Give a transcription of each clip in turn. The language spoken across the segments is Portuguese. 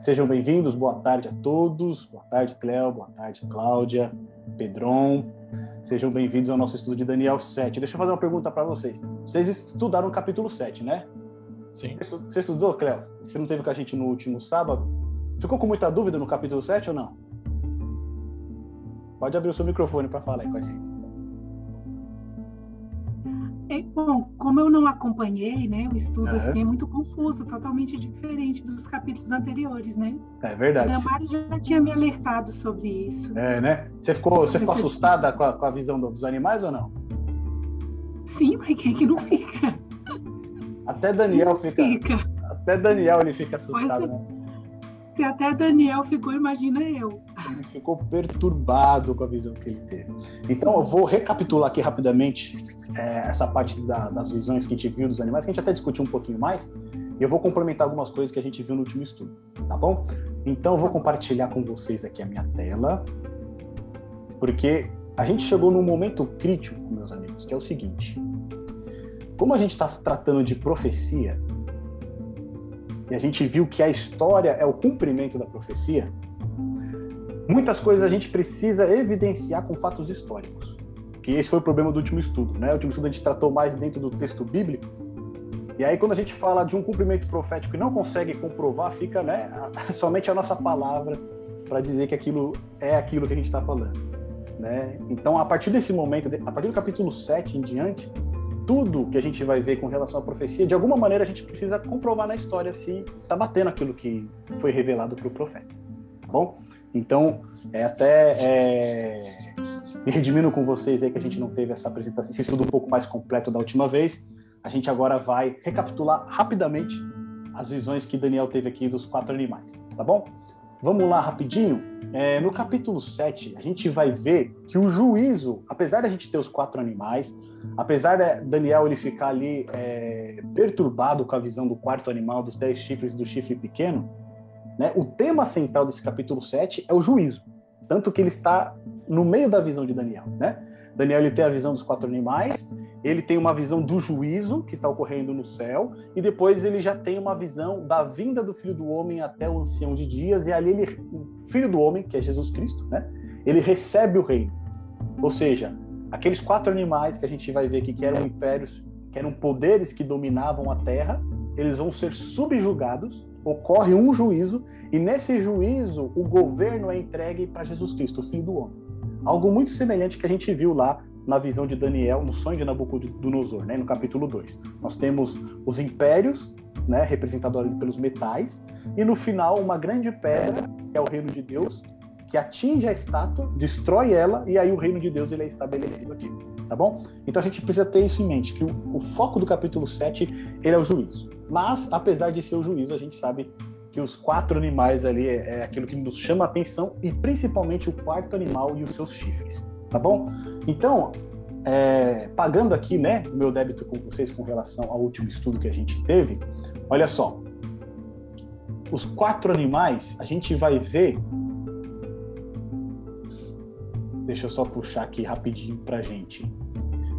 Sejam bem-vindos, boa tarde a todos. Boa tarde, Cléo, boa tarde, Cláudia, Pedron. Sejam bem-vindos ao nosso estudo de Daniel 7. Deixa eu fazer uma pergunta para vocês. Vocês estudaram o capítulo 7, né? Sim. Você estudou, Cléo? Você não teve com a gente no último sábado? Ficou com muita dúvida no capítulo 7 ou não? Pode abrir o seu microfone para falar aí com a gente. É, bom, como eu não acompanhei, né, o estudo uhum. assim é muito confuso, totalmente diferente dos capítulos anteriores, né? É verdade. O Damari já tinha me alertado sobre isso. É, né? Você ficou, você ficou assustada com a, com a visão dos animais ou não? Sim, mas quem que não fica? Até Daniel fica, fica. Até Daniel ele fica assustado, né? Se até Daniel ficou, imagina eu. Ele ficou perturbado com a visão que ele teve. Então, eu vou recapitular aqui rapidamente é, essa parte da, das visões que a gente viu dos animais, que a gente até discutiu um pouquinho mais. Eu vou complementar algumas coisas que a gente viu no último estudo, tá bom? Então, eu vou compartilhar com vocês aqui a minha tela, porque a gente chegou num momento crítico, meus amigos, que é o seguinte: como a gente está tratando de profecia, e a gente viu que a história é o cumprimento da profecia, muitas coisas a gente precisa evidenciar com fatos históricos. Que esse foi o problema do último estudo, né? O último estudo a gente tratou mais dentro do texto bíblico. E aí quando a gente fala de um cumprimento profético e não consegue comprovar, fica, né, somente a nossa palavra para dizer que aquilo é aquilo que a gente está falando, né? Então, a partir desse momento, a partir do capítulo 7 em diante, tudo que a gente vai ver com relação à profecia, de alguma maneira a gente precisa comprovar na história se está batendo aquilo que foi revelado para o profeta. Tá bom? Então, é até é, me redimindo com vocês aí que a gente não teve essa apresentação, esse estudo um pouco mais completo da última vez. A gente agora vai recapitular rapidamente as visões que Daniel teve aqui dos quatro animais, tá bom? Vamos lá rapidinho. É, no capítulo 7, a gente vai ver que o juízo, apesar da gente ter os quatro animais, apesar de Daniel ele ficar ali é, perturbado com a visão do quarto animal, dos dez chifres do chifre pequeno, né, o tema central desse capítulo 7 é o juízo. Tanto que ele está no meio da visão de Daniel. Né? Daniel ele tem a visão dos quatro animais, ele tem uma visão do juízo que está ocorrendo no céu, e depois ele já tem uma visão da vinda do Filho do Homem até o ancião de dias, e ali ele, o Filho do Homem, que é Jesus Cristo, né? ele recebe o reino. Ou seja, aqueles quatro animais que a gente vai ver aqui, que eram impérios, que eram poderes que dominavam a terra, eles vão ser subjugados, ocorre um juízo, e nesse juízo o governo é entregue para Jesus Cristo, o Filho do Homem. Algo muito semelhante que a gente viu lá na visão de Daniel, no sonho de Nabucodonosor, né, no capítulo 2. Nós temos os impérios, né, representados pelos metais, e no final uma grande pedra, que é o reino de Deus, que atinge a estátua, destrói ela, e aí o reino de Deus ele é estabelecido aqui, tá bom? Então a gente precisa ter isso em mente, que o, o foco do capítulo 7 ele é o juízo. Mas, apesar de ser o juízo, a gente sabe que os quatro animais ali é, é aquilo que nos chama a atenção, e principalmente o quarto animal e os seus chifres, tá bom? Então, é, pagando aqui, né, meu débito com vocês com relação ao último estudo que a gente teve, olha só, os quatro animais, a gente vai ver Deixa eu só puxar aqui rapidinho para gente.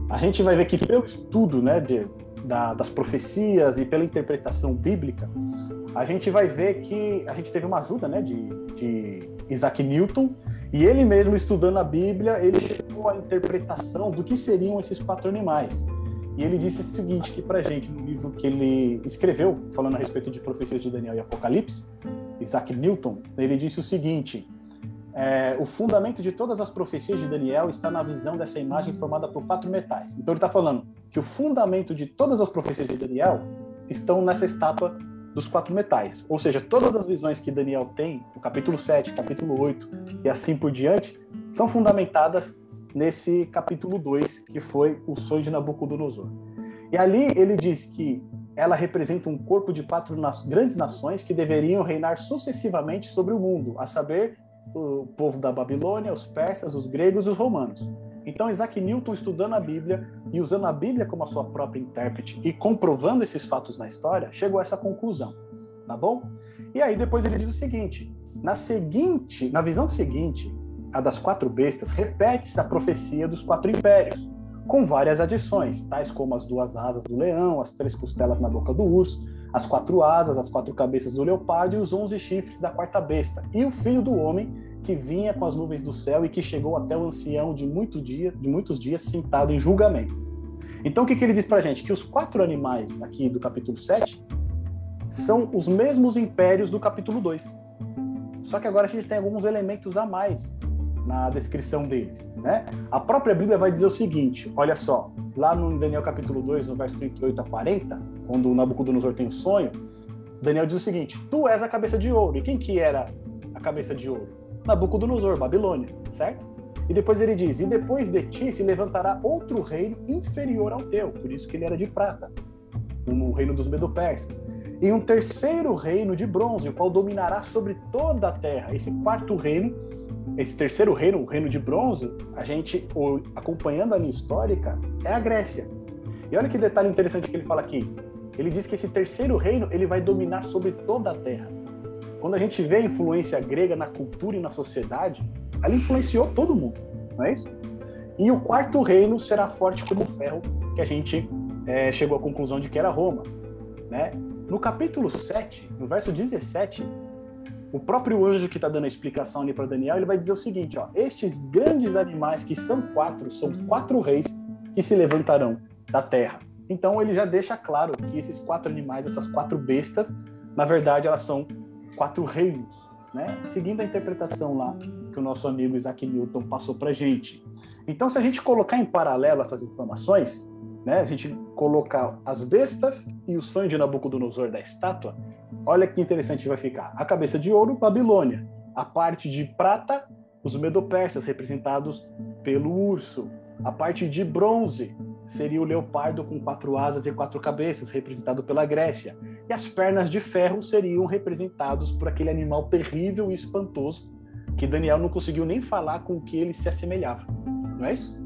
A gente vai ver que pelo estudo né, de, da, das profecias e pela interpretação bíblica, a gente vai ver que a gente teve uma ajuda né, de, de Isaac Newton, e ele mesmo estudando a Bíblia, ele chegou à interpretação do que seriam esses quatro animais. E ele disse o seguinte aqui para gente no livro que ele escreveu, falando a respeito de profecias de Daniel e Apocalipse, Isaac Newton, ele disse o seguinte: é, o fundamento de todas as profecias de Daniel está na visão dessa imagem formada por quatro metais. Então ele está falando que o fundamento de todas as profecias de Daniel estão nessa estátua dos quatro metais. Ou seja, todas as visões que Daniel tem, no capítulo 7, capítulo 8 e assim por diante, são fundamentadas nesse capítulo 2, que foi o sonho de Nabucodonosor. E ali ele diz que ela representa um corpo de quatro grandes nações que deveriam reinar sucessivamente sobre o mundo, a saber, o povo da Babilônia, os persas, os gregos e os romanos. Então, Isaac Newton, estudando a Bíblia e usando a Bíblia como a sua própria intérprete e comprovando esses fatos na história, chegou a essa conclusão, tá bom? E aí depois ele diz o seguinte: na seguinte, na visão seguinte, a das quatro bestas, repete-se a profecia dos quatro impérios, com várias adições, tais como as duas asas do leão, as três costelas na boca do urso, as quatro asas, as quatro cabeças do leopardo e os onze chifres da quarta besta, e o filho do homem que vinha com as nuvens do céu e que chegou até o ancião de, muito dia, de muitos dias sentado em julgamento. Então o que, que ele diz para gente? Que os quatro animais aqui do capítulo 7 são os mesmos impérios do capítulo 2. Só que agora a gente tem alguns elementos a mais na descrição deles. Né? A própria Bíblia vai dizer o seguinte: olha só, lá no Daniel capítulo 2, no verso 38 a 40, quando Nabucodonosor tem o sonho, Daniel diz o seguinte: Tu és a cabeça de ouro. E quem que era a cabeça de ouro? Nabucodonosor, Babilônia, certo? E depois ele diz: E depois de ti se levantará outro reino inferior ao teu, por isso que ele era de prata, o reino dos Medo-Persas. E um terceiro reino de bronze, o qual dominará sobre toda a terra. Esse quarto reino esse terceiro reino, o reino de bronze, a gente, acompanhando a linha histórica, é a Grécia. E olha que detalhe interessante que ele fala aqui. Ele diz que esse terceiro reino ele vai dominar sobre toda a terra. Quando a gente vê a influência grega na cultura e na sociedade, ela influenciou todo mundo, não é isso? E o quarto reino será forte como ferro, que a gente é, chegou à conclusão de que era Roma. Né? No capítulo 7, no verso 17, o próprio anjo que está dando a explicação ali para Daniel, ele vai dizer o seguinte: ó, estes grandes animais que são quatro, são quatro reis que se levantarão da terra. Então ele já deixa claro que esses quatro animais, essas quatro bestas, na verdade elas são quatro reinos, né? Seguindo a interpretação lá que o nosso amigo Isaac Newton passou para gente. Então, se a gente colocar em paralelo essas informações, né, a gente colocar as bestas e o sonho de Nabucodonosor da estátua, olha que interessante vai ficar. A cabeça de ouro, Babilônia. A parte de prata, os medopersas, representados pelo urso. A parte de bronze seria o leopardo com quatro asas e quatro cabeças, representado pela Grécia. E as pernas de ferro seriam representados por aquele animal terrível e espantoso que Daniel não conseguiu nem falar com o que ele se assemelhava. Não é isso?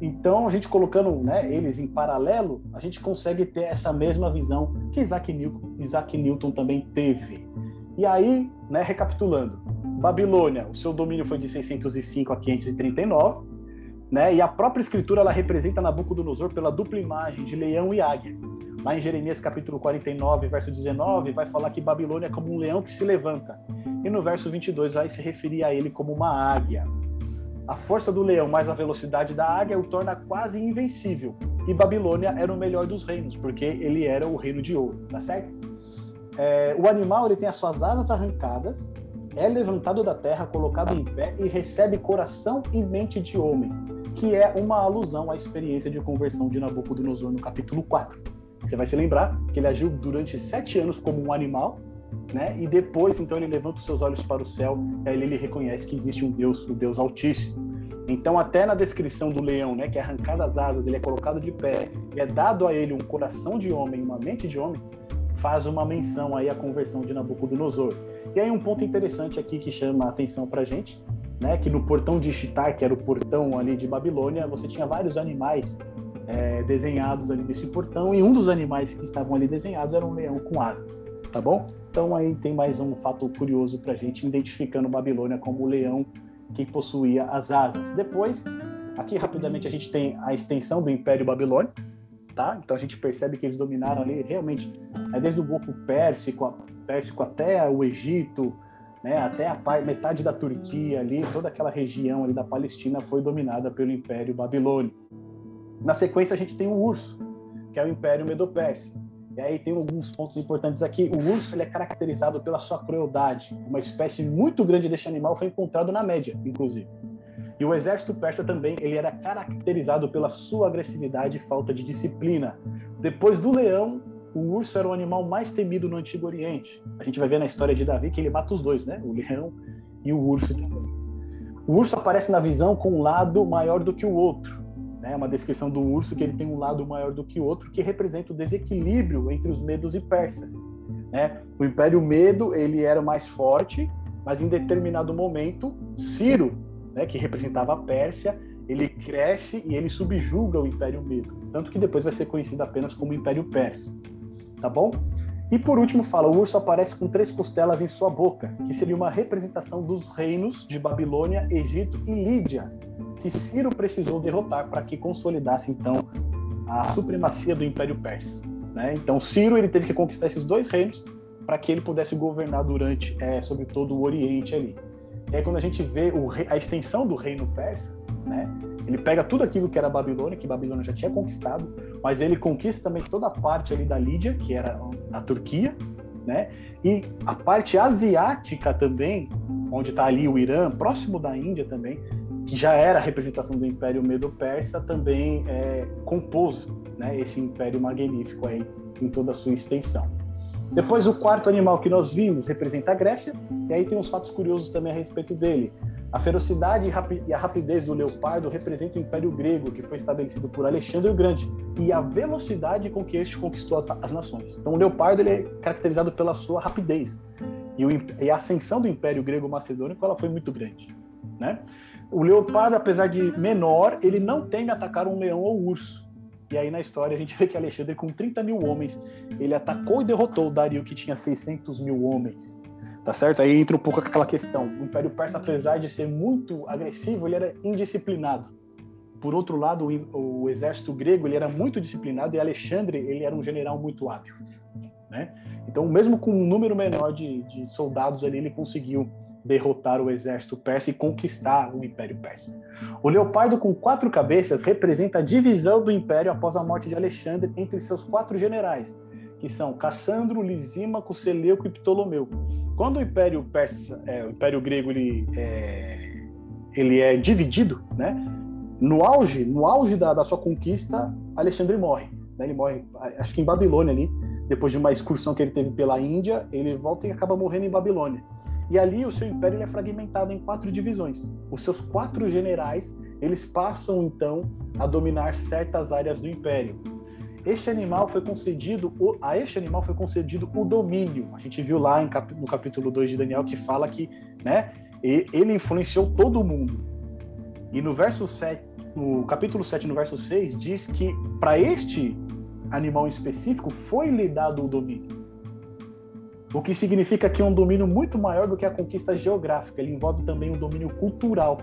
Então, a gente colocando né, eles em paralelo, a gente consegue ter essa mesma visão que Isaac Newton, Isaac Newton também teve. E aí, né, recapitulando, Babilônia, o seu domínio foi de 605 a 539, né, e a própria escritura ela representa Nabucodonosor pela dupla imagem de leão e águia. Lá em Jeremias capítulo 49, verso 19, vai falar que Babilônia é como um leão que se levanta. E no verso 22 vai se referir a ele como uma águia. A força do leão mais a velocidade da águia o torna quase invencível. E Babilônia era o melhor dos reinos, porque ele era o reino de ouro, tá certo? É, o animal ele tem as suas asas arrancadas, é levantado da terra, colocado em pé e recebe coração e mente de homem, que é uma alusão à experiência de conversão de Nabucodonosor no capítulo 4. Você vai se lembrar que ele agiu durante sete anos como um animal, né? E depois, então, ele levanta os seus olhos para o céu, aí ele reconhece que existe um Deus, o Deus Altíssimo. Então, até na descrição do leão, né, que é arrancado as asas, ele é colocado de pé, e é dado a ele um coração de homem, uma mente de homem, faz uma menção aí à conversão de Nabucodonosor. E aí um ponto interessante aqui que chama a atenção para gente, né, que no portão de Shitar, que era o portão ali de Babilônia, você tinha vários animais é, desenhados ali desse portão, e um dos animais que estavam ali desenhados era um leão com asas, tá bom? Então aí tem mais um fato curioso para a gente, identificando Babilônia como o leão que possuía as asas. Depois, aqui rapidamente a gente tem a extensão do Império Babilônico, tá? Então a gente percebe que eles dominaram ali realmente é desde o Golfo Pérsico, Pérsico até o Egito, né, até a metade da Turquia ali, toda aquela região ali da Palestina foi dominada pelo Império Babilônico. Na sequência a gente tem o Urso, que é o Império Medo-Persa. E aí tem alguns pontos importantes aqui. O urso ele é caracterizado pela sua crueldade. Uma espécie muito grande deste animal foi encontrado na média, inclusive. E o exército persa também ele era caracterizado pela sua agressividade e falta de disciplina. Depois do leão, o urso era o animal mais temido no Antigo Oriente. A gente vai ver na história de Davi que ele mata os dois, né? O leão e o urso também. O urso aparece na visão com um lado maior do que o outro né, uma descrição do urso que ele tem um lado maior do que o outro, que representa o desequilíbrio entre os medos e persas. Né? O Império Medo ele era mais forte, mas em determinado momento, Ciro, né, que representava a Pérsia, ele cresce e ele subjuga o Império Medo, tanto que depois vai ser conhecido apenas como Império Persa. Tá bom? E por último fala, o urso aparece com três costelas em sua boca, que seria uma representação dos reinos de Babilônia, Egito e Lídia, que Ciro precisou derrotar para que consolidasse então a supremacia do Império Persa. Né? Então, Ciro ele teve que conquistar esses dois reinos para que ele pudesse governar durante, é, sobre todo o Oriente ali. E aí, quando a gente vê o, a extensão do reino persa, né? ele pega tudo aquilo que era Babilônia, que Babilônia já tinha conquistado, mas ele conquista também toda a parte ali da Lídia, que era a Turquia, né? E a parte asiática também, onde está ali o Irã, próximo da Índia também, que já era a representação do Império Medo-Persa, também é, compôs né, esse Império Magnífico aí em toda a sua extensão. Depois, o quarto animal que nós vimos representa a Grécia, e aí tem uns fatos curiosos também a respeito dele. A ferocidade e a rapidez do leopardo representam o Império Grego, que foi estabelecido por Alexandre o Grande, e a velocidade com que este conquistou as, nações. Então, o leopardo ele é caracterizado pela sua rapidez. E, e a ascensão do Império Grego-Macedônico ela foi muito grande. Né? O leopardo, apesar de menor, ele não teme atacar um leão ou urso. E aí na história a gente vê que Alexandre, com 30 mil homens, ele atacou e derrotou o Dario, que tinha 600 mil homens. Tá certo? Aí entra um pouco aquela questão. O Império Persa, apesar de ser muito agressivo, ele era indisciplinado. Por outro lado, o, o exército grego ele era muito disciplinado e Alexandre ele era um general muito hábil. Né? Então, mesmo com um número menor de, de soldados ali, ele conseguiu derrotar o exército persa e conquistar o Império Persa. O leopardo com quatro cabeças representa a divisão do império após a morte de Alexandre entre seus quatro generais, que são Cassandro, Lisímaco, Seleuco e Ptolomeu. Quando o Império Persa, é, o Império Grego, ele é, ele é dividido, né? No auge, no auge da, da sua conquista, Alexandre morre. Né? Ele morre, acho que em Babilônia ali, depois de uma excursão que ele teve pela Índia, ele volta e acaba morrendo em Babilônia. E ali o seu império é fragmentado em quatro divisões. Os seus quatro generais, eles passam então a dominar certas áreas do império. Este animal foi concedido, a este animal foi concedido o domínio. A gente viu lá no capítulo 2 de Daniel que fala que, né, ele influenciou todo mundo. E no verso 7, no capítulo 7, no verso 6, diz que para este animal específico foi lhe dado o domínio. O que significa que é um domínio muito maior do que a conquista geográfica, ele envolve também um domínio cultural.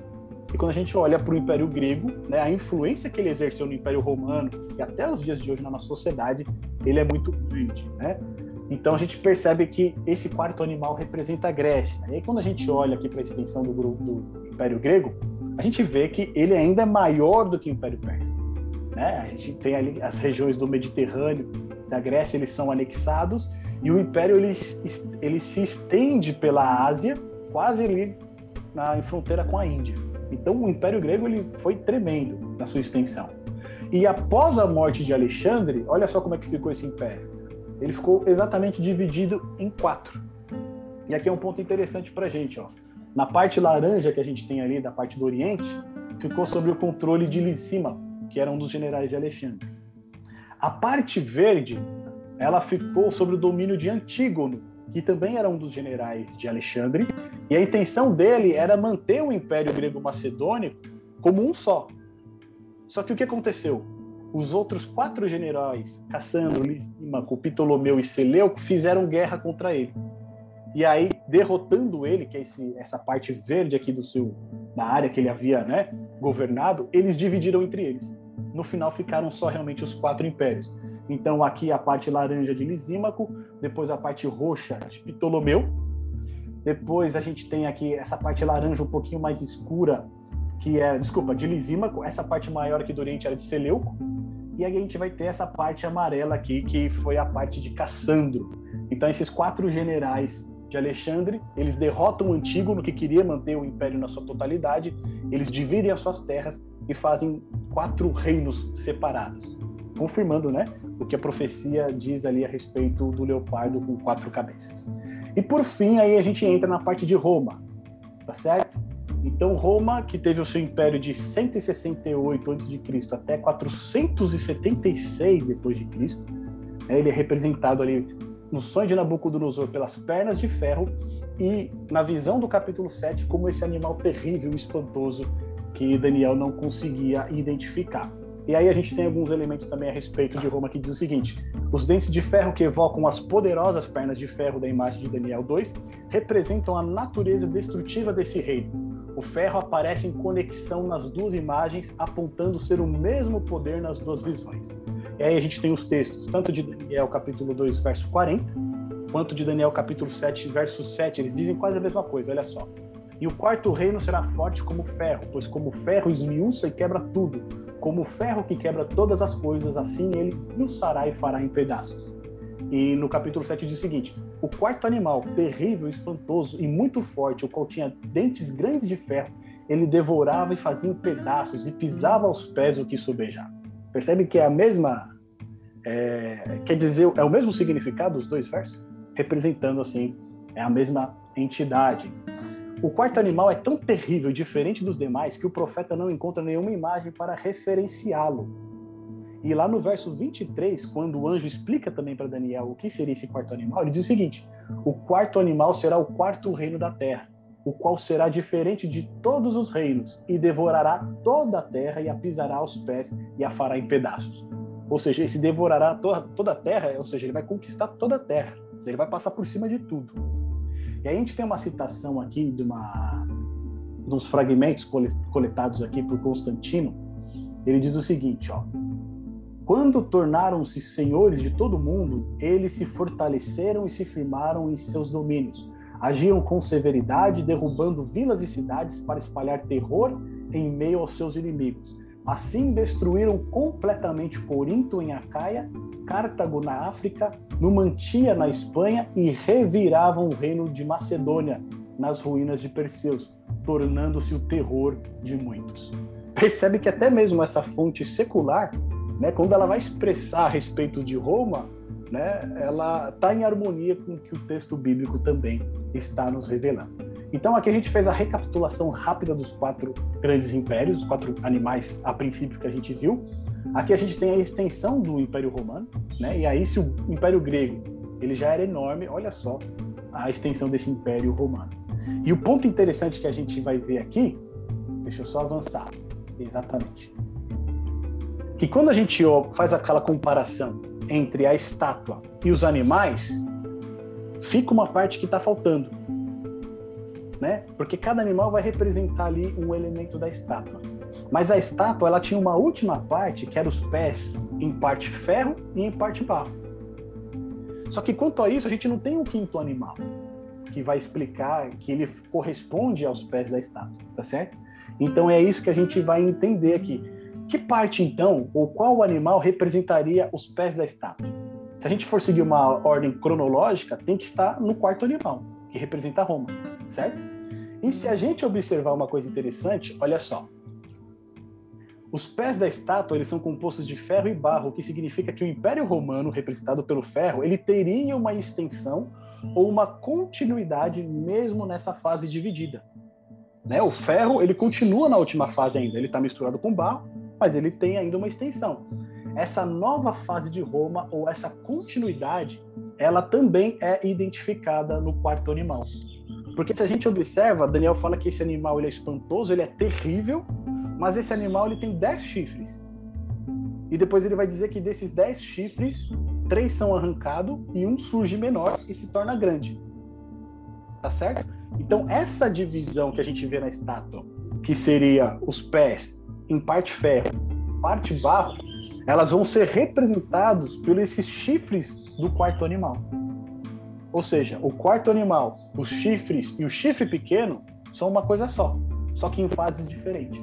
E quando a gente olha para o Império Grego, né, a influência que ele exerceu no Império Romano e até os dias de hoje na nossa sociedade, ele é muito grande, né? Então a gente percebe que esse quarto animal representa a Grécia. E aí quando a gente olha aqui para a extensão do, do Império Grego, a gente vê que ele ainda é maior do que o Império Persa. Né? A gente tem ali as regiões do Mediterrâneo, da Grécia, eles são anexados e o império ele, ele se estende pela Ásia, quase ali na fronteira com a Índia. Então o Império Grego ele foi tremendo na sua extensão. E após a morte de Alexandre, olha só como é que ficou esse império. Ele ficou exatamente dividido em quatro. E aqui é um ponto interessante para a gente, ó. Na parte laranja que a gente tem ali da parte do Oriente, ficou sob o controle de Licima, que era um dos generais de Alexandre. A parte verde ela ficou sob o domínio de Antígono, que também era um dos generais de Alexandre, e a intenção dele era manter o Império Grego-Macedônico como um só. Só que o que aconteceu? Os outros quatro generais, Cassandro, Lisímaco, Ptolomeu e Seleuco, fizeram guerra contra ele. E aí, derrotando ele, que é esse, essa parte verde aqui do seu, da área que ele havia né, governado, eles dividiram entre eles. No final, ficaram só realmente os quatro impérios. Então, aqui a parte laranja de Lisímaco, depois a parte roxa de Ptolomeu. Depois a gente tem aqui essa parte laranja um pouquinho mais escura, que é, desculpa, de Lisímaco. Essa parte maior aqui do Oriente era de Seleuco. E aí a gente vai ter essa parte amarela aqui, que foi a parte de Cassandro. Então, esses quatro generais de Alexandre, eles derrotam o Antígono, que queria manter o império na sua totalidade, eles dividem as suas terras e fazem quatro reinos separados confirmando né, o que a profecia diz ali a respeito do leopardo com quatro cabeças. E por fim, aí a gente entra na parte de Roma, tá certo? Então, Roma, que teve o seu império de 168 a.C. até 476 depois de Cristo, né, ele é representado ali no sonho de Nabucodonosor pelas pernas de ferro e na visão do capítulo 7 como esse animal terrível espantoso que Daniel não conseguia identificar. E aí a gente tem alguns elementos também a respeito de Roma que diz o seguinte: os dentes de ferro que evocam as poderosas pernas de ferro da imagem de Daniel 2 representam a natureza destrutiva desse reino. O ferro aparece em conexão nas duas imagens, apontando ser o mesmo poder nas duas visões. E aí a gente tem os textos, tanto de Daniel capítulo 2, verso 40, quanto de Daniel capítulo 7, verso 7. Eles dizem quase a mesma coisa, olha só. E o quarto reino será forte como ferro, pois como ferro esmiuça e quebra tudo, como ferro que quebra todas as coisas, assim ele esmiuçará e fará em pedaços. E no capítulo 7 diz o seguinte: O quarto animal, terrível, espantoso e muito forte, o qual tinha dentes grandes de ferro, ele devorava e fazia em pedaços e pisava aos pés o que sobejava. Percebe que é a mesma. É, quer dizer, é o mesmo significado dos dois versos? Representando, assim, é a mesma entidade. O quarto animal é tão terrível e diferente dos demais que o profeta não encontra nenhuma imagem para referenciá-lo. E lá no verso 23, quando o anjo explica também para Daniel o que seria esse quarto animal, ele diz o seguinte: O quarto animal será o quarto reino da terra, o qual será diferente de todos os reinos, e devorará toda a terra e a pisará aos pés e a fará em pedaços. Ou seja, esse devorará toda, a terra, ou seja, ele vai conquistar toda a terra, ele vai passar por cima de tudo. E aí a gente tem uma citação aqui de uma dos fragmentos coletados aqui por Constantino. Ele diz o seguinte, ó: quando tornaram-se senhores de todo mundo, eles se fortaleceram e se firmaram em seus domínios. Agiam com severidade, derrubando vilas e cidades para espalhar terror em meio aos seus inimigos. Assim destruíram completamente Corinto em Acaia, Cartago na África, Numantia na Espanha e reviravam o reino de Macedônia nas ruínas de Perseus, tornando-se o terror de muitos. Percebe que até mesmo essa fonte secular né, quando ela vai expressar a respeito de Roma, né, ela está em harmonia com o que o texto bíblico também está nos revelando. Então aqui a gente fez a recapitulação rápida dos quatro grandes impérios, os quatro animais a princípio que a gente viu. Aqui a gente tem a extensão do Império Romano, né? E aí se o Império Grego ele já era enorme, olha só a extensão desse Império Romano. E o ponto interessante que a gente vai ver aqui, deixa eu só avançar, exatamente que quando a gente faz aquela comparação entre a estátua e os animais, fica uma parte que está faltando, né? Porque cada animal vai representar ali um elemento da estátua. Mas a estátua ela tinha uma última parte que era os pés em parte ferro e em parte barro. Só que quanto a isso a gente não tem um quinto animal que vai explicar que ele corresponde aos pés da estátua, tá certo? Então é isso que a gente vai entender aqui. Que parte, então, ou qual animal representaria os pés da estátua? Se a gente for seguir uma ordem cronológica, tem que estar no quarto animal, que representa Roma, certo? E se a gente observar uma coisa interessante, olha só. Os pés da estátua eles são compostos de ferro e barro, o que significa que o Império Romano, representado pelo ferro, ele teria uma extensão ou uma continuidade mesmo nessa fase dividida. Né? O ferro ele continua na última fase ainda, ele está misturado com barro, mas ele tem ainda uma extensão. Essa nova fase de Roma, ou essa continuidade, ela também é identificada no quarto animal. Porque se a gente observa, Daniel fala que esse animal ele é espantoso, ele é terrível, mas esse animal ele tem dez chifres. E depois ele vai dizer que desses dez chifres, três são arrancados e um surge menor e se torna grande. Tá certo? Então, essa divisão que a gente vê na estátua, que seria os pés em parte ferro, parte barro, elas vão ser representados por esses chifres do quarto animal. Ou seja, o quarto animal, os chifres e o chifre pequeno são uma coisa só, só que em fases diferentes.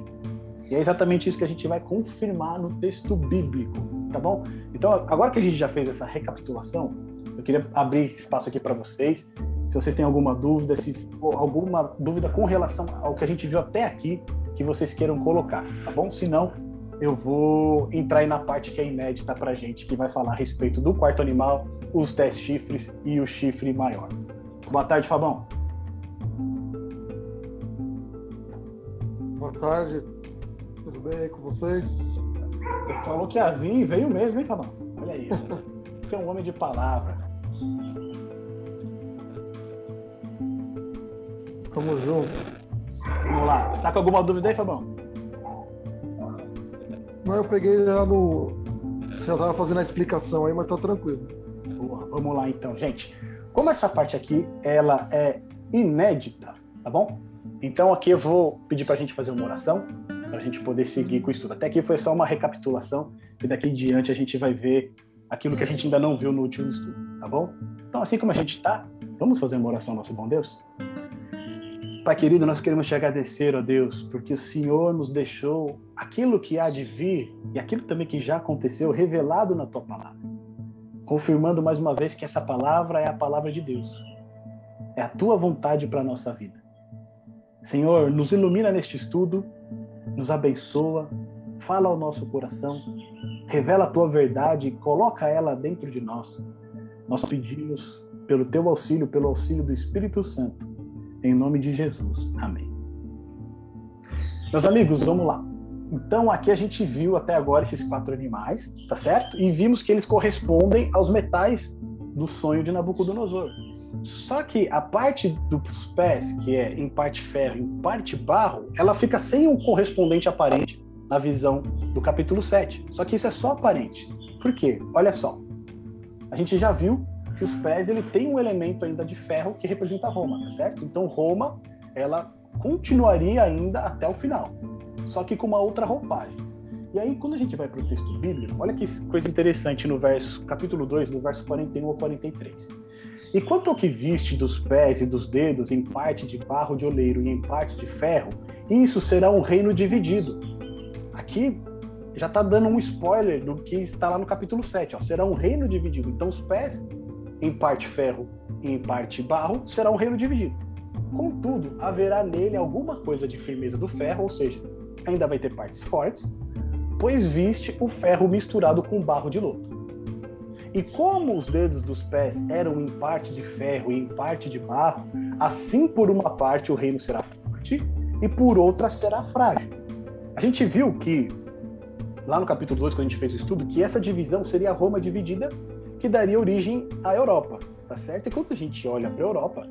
E é exatamente isso que a gente vai confirmar no texto bíblico, tá bom? Então, agora que a gente já fez essa recapitulação, eu queria abrir espaço aqui para vocês. Se vocês têm alguma dúvida, se alguma dúvida com relação ao que a gente viu até aqui, que vocês queiram colocar, tá bom? Se não, eu vou entrar aí na parte que é inédita pra gente, que vai falar a respeito do quarto animal, os dez chifres e o chifre maior. Boa tarde, Fabão. Boa tarde, tudo bem aí com vocês? Você falou que ia vir e veio mesmo, hein, Fabão? Olha aí, que é um homem de palavra. Tamo junto. Vamos lá. Tá com alguma dúvida aí, Fabão? Não, eu peguei já no. Já tava fazendo a explicação aí, mas tá tranquilo. Vamos lá então, gente. Como essa parte aqui ela é inédita, tá bom? Então aqui eu vou pedir para a gente fazer uma oração, para a gente poder seguir com o estudo. Até aqui foi só uma recapitulação, e daqui em diante a gente vai ver aquilo que a gente ainda não viu no último estudo, tá bom? Então, assim como a gente está, vamos fazer uma oração, nosso bom Deus? Pai querido, nós queremos te agradecer, ó Deus, porque o Senhor nos deixou aquilo que há de vir e aquilo também que já aconteceu revelado na tua palavra. Confirmando mais uma vez que essa palavra é a palavra de Deus. É a tua vontade para a nossa vida. Senhor, nos ilumina neste estudo, nos abençoa, fala ao nosso coração, revela a tua verdade e coloca ela dentro de nós. Nós pedimos pelo teu auxílio, pelo auxílio do Espírito Santo em nome de Jesus. Amém. Meus amigos, vamos lá. Então, aqui a gente viu até agora esses quatro animais, tá certo? E vimos que eles correspondem aos metais do sonho de Nabucodonosor. Só que a parte dos pés, que é em parte ferro em parte barro, ela fica sem um correspondente aparente na visão do capítulo 7. Só que isso é só aparente. Por quê? Olha só. A gente já viu que os pés ele tem um elemento ainda de ferro que representa Roma, tá certo? Então Roma ela continuaria ainda até o final, só que com uma outra roupagem. E aí quando a gente vai para o texto bíblico, olha que coisa interessante no verso capítulo 2, no verso 41 ao 43. E quanto ao que viste dos pés e dos dedos em parte de barro de oleiro e em parte de ferro, isso será um reino dividido. Aqui já está dando um spoiler do que está lá no capítulo 7. Ó. Será um reino dividido. Então os pés em parte ferro e em parte barro, será um reino dividido. Contudo, haverá nele alguma coisa de firmeza do ferro, ou seja, ainda vai ter partes fortes, pois viste o ferro misturado com barro de lodo. E como os dedos dos pés eram em parte de ferro e em parte de barro, assim por uma parte o reino será forte e por outra será frágil. A gente viu que, lá no capítulo 2, quando a gente fez o estudo, que essa divisão seria Roma dividida que daria origem à Europa, tá certo? E quando a gente olha para a Europa,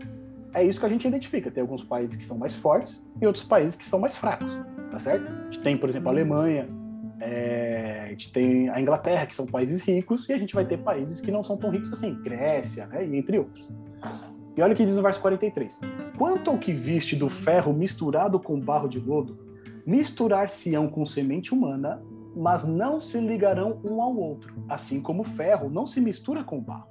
é isso que a gente identifica. Tem alguns países que são mais fortes e outros países que são mais fracos, tá certo? A gente tem, por exemplo, a Alemanha, é, a gente tem a Inglaterra, que são países ricos, e a gente vai ter países que não são tão ricos assim, Grécia, né, entre outros. E olha o que diz no verso 43. Quanto ao que viste do ferro misturado com barro de lodo, misturar-se-ão com semente humana, mas não se ligarão um ao outro, assim como o ferro não se mistura com barro.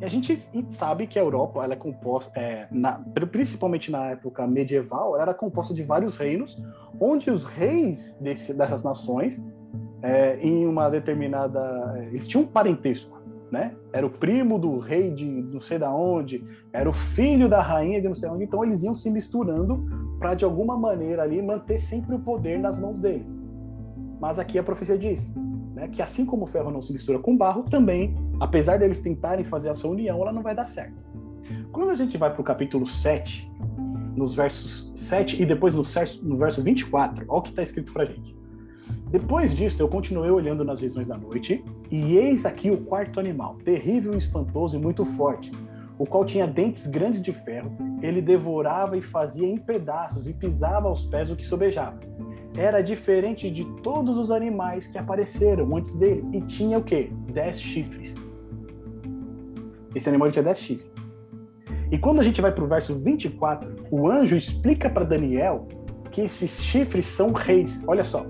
E a gente sabe que a Europa, ela é composta, é, na, principalmente na época medieval, ela era composta de vários reinos, onde os reis desse, dessas nações, é, em uma determinada, é, eles tinham um parentesco, né? Era o primo do rei de não sei da onde, era o filho da rainha de não sei onde, então eles iam se misturando para de alguma maneira ali manter sempre o poder nas mãos deles. Mas aqui a profecia diz né, que assim como o ferro não se mistura com barro, também, apesar deles tentarem fazer a sua união, ela não vai dar certo. Quando a gente vai para o capítulo 7, nos versos 7 e depois no, no verso 24, olha o que está escrito para gente. Depois disso, eu continuei olhando nas visões da noite, e eis aqui o quarto animal, terrível, espantoso e muito forte, o qual tinha dentes grandes de ferro, ele devorava e fazia em pedaços e pisava aos pés o que sobejava era diferente de todos os animais que apareceram antes dele e tinha o quê? Dez chifres. Esse animal tinha dez chifres. E quando a gente vai para o verso 24, o anjo explica para Daniel que esses chifres são reis. Olha só.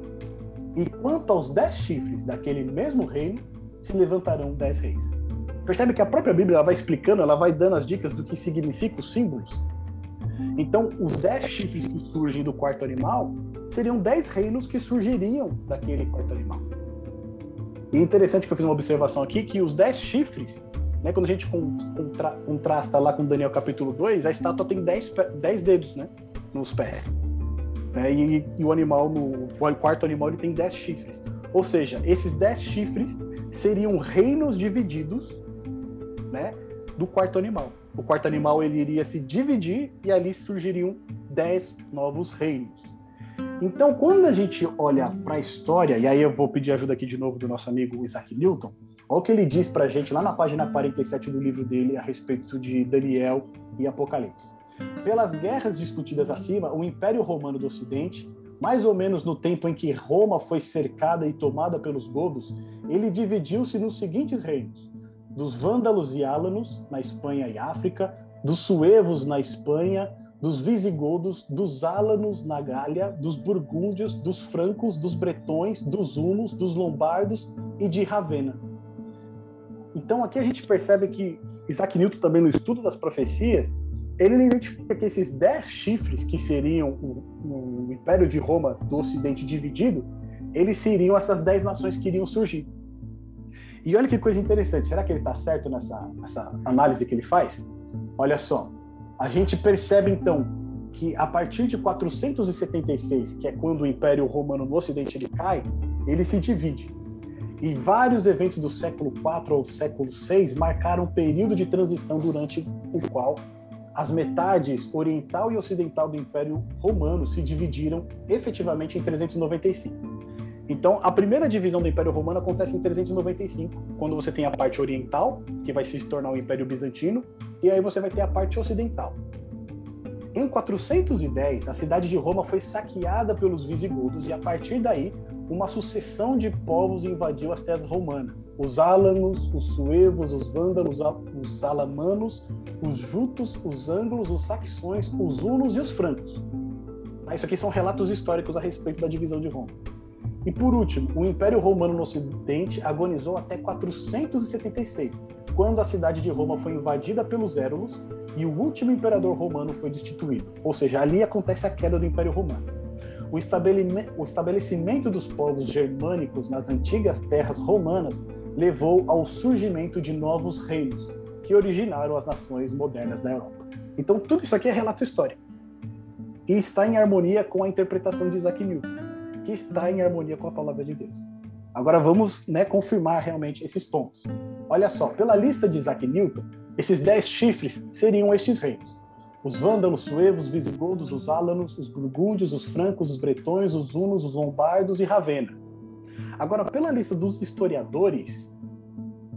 E quanto aos dez chifres daquele mesmo reino, se levantarão dez reis. Percebe que a própria Bíblia ela vai explicando, ela vai dando as dicas do que significa os símbolos. Então, os dez chifres que surgem do quarto animal seriam dez reinos que surgiriam daquele quarto animal. E é interessante que eu fiz uma observação aqui que os dez chifres, né, quando a gente contra, contrasta lá com Daniel capítulo 2, a estátua tem dez, dez dedos né, nos pés. Né, e, e, o animal, no o quarto animal, ele tem dez chifres. Ou seja, esses dez chifres seriam reinos divididos né, do quarto animal. O quarto animal ele iria se dividir e ali surgiriam dez novos reinos. Então, quando a gente olha para a história, e aí eu vou pedir ajuda aqui de novo do nosso amigo Isaac Newton, olha o que ele diz para a gente lá na página 47 do livro dele a respeito de Daniel e Apocalipse. Pelas guerras discutidas acima, o Império Romano do Ocidente, mais ou menos no tempo em que Roma foi cercada e tomada pelos godos, ele dividiu-se nos seguintes reinos: dos vândalos e álanos, na Espanha e África, dos suevos na Espanha, dos visigodos, dos álanos na Gália, dos burgúndios, dos francos, dos bretões, dos hunos, dos lombardos e de Ravenna. Então aqui a gente percebe que Isaac Newton também no estudo das profecias, ele identifica que esses dez chifres que seriam o, o Império de Roma do Ocidente dividido, eles seriam essas dez nações que iriam surgir. E olha que coisa interessante, será que ele está certo nessa, nessa análise que ele faz? Olha só, a gente percebe então que a partir de 476, que é quando o Império Romano no Ocidente ele cai, ele se divide. E vários eventos do século IV ou século VI marcaram um período de transição durante o qual as metades oriental e ocidental do Império Romano se dividiram efetivamente em 395. Então, a primeira divisão do Império Romano acontece em 395, quando você tem a parte oriental, que vai se tornar o Império Bizantino, e aí você vai ter a parte ocidental. Em 410, a cidade de Roma foi saqueada pelos visigodos e a partir daí, uma sucessão de povos invadiu as terras romanas. Os álanos, os suevos, os vândalos, os alamanos, os jutos, os ângulos, os saxões, os hunos e os francos. Isso aqui são relatos históricos a respeito da divisão de Roma. E por último, o Império Romano no Ocidente agonizou até 476, quando a cidade de Roma foi invadida pelos Érulos e o último imperador romano foi destituído. Ou seja, ali acontece a queda do Império Romano. O estabelecimento dos povos germânicos nas antigas terras romanas levou ao surgimento de novos reinos, que originaram as nações modernas da Europa. Então, tudo isso aqui é relato histórico. E está em harmonia com a interpretação de Isaac Newton que está em harmonia com a palavra de Deus. Agora vamos né, confirmar realmente esses pontos. Olha só, pela lista de Isaac Newton, esses dez chifres seriam estes reinos: os vândalos, suevos, visigodos, os álanos, os burgúndios, os francos, os bretões, os hunos, os lombardos e Ravenna. Agora, pela lista dos historiadores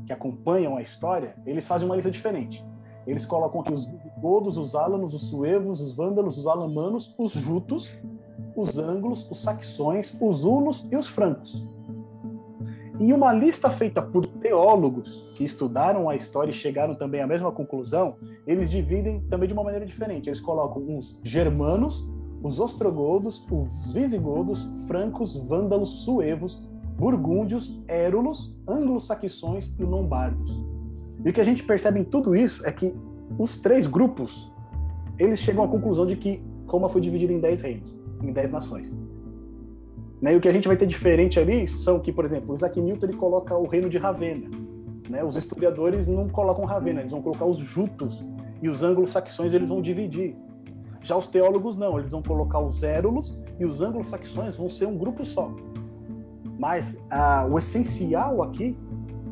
que acompanham a história, eles fazem uma lista diferente. Eles colocam aqui os visigodos, os álanos, os suevos, os vândalos, os alamanos, os jutos os ângulos, os saxões, os hunos e os francos. E uma lista feita por teólogos que estudaram a história e chegaram também à mesma conclusão, eles dividem também de uma maneira diferente. Eles colocam os germanos, os ostrogodos, os visigodos, francos, vândalos, suevos, burgúndios, érulos, anglo-saxões e lombardos. E o que a gente percebe em tudo isso é que os três grupos, eles chegam à conclusão de que Roma foi dividida em dez reinos em 10 nações. Né? E o que a gente vai ter diferente ali são que, por exemplo, Isaac Newton ele coloca o reino de Ravenna. Né? Os historiadores não colocam Ravenna, eles vão colocar os jutos e os anglo-saxões eles vão dividir. Já os teólogos não, eles vão colocar os érulos e os anglo-saxões vão ser um grupo só. Mas ah, o essencial aqui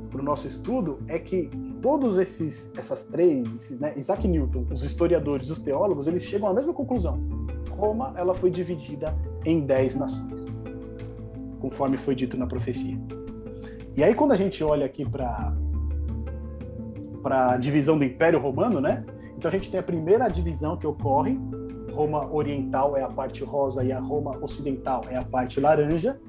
para o nosso estudo é que todos esses essas três, né, Isaac Newton, os historiadores, os teólogos, eles chegam à mesma conclusão Roma ela foi dividida em dez nações, conforme foi dito na profecia. E aí quando a gente olha aqui para para a divisão do Império Romano, né? Então a gente tem a primeira divisão que ocorre, Roma Oriental é a parte rosa e a Roma Ocidental é a parte laranja.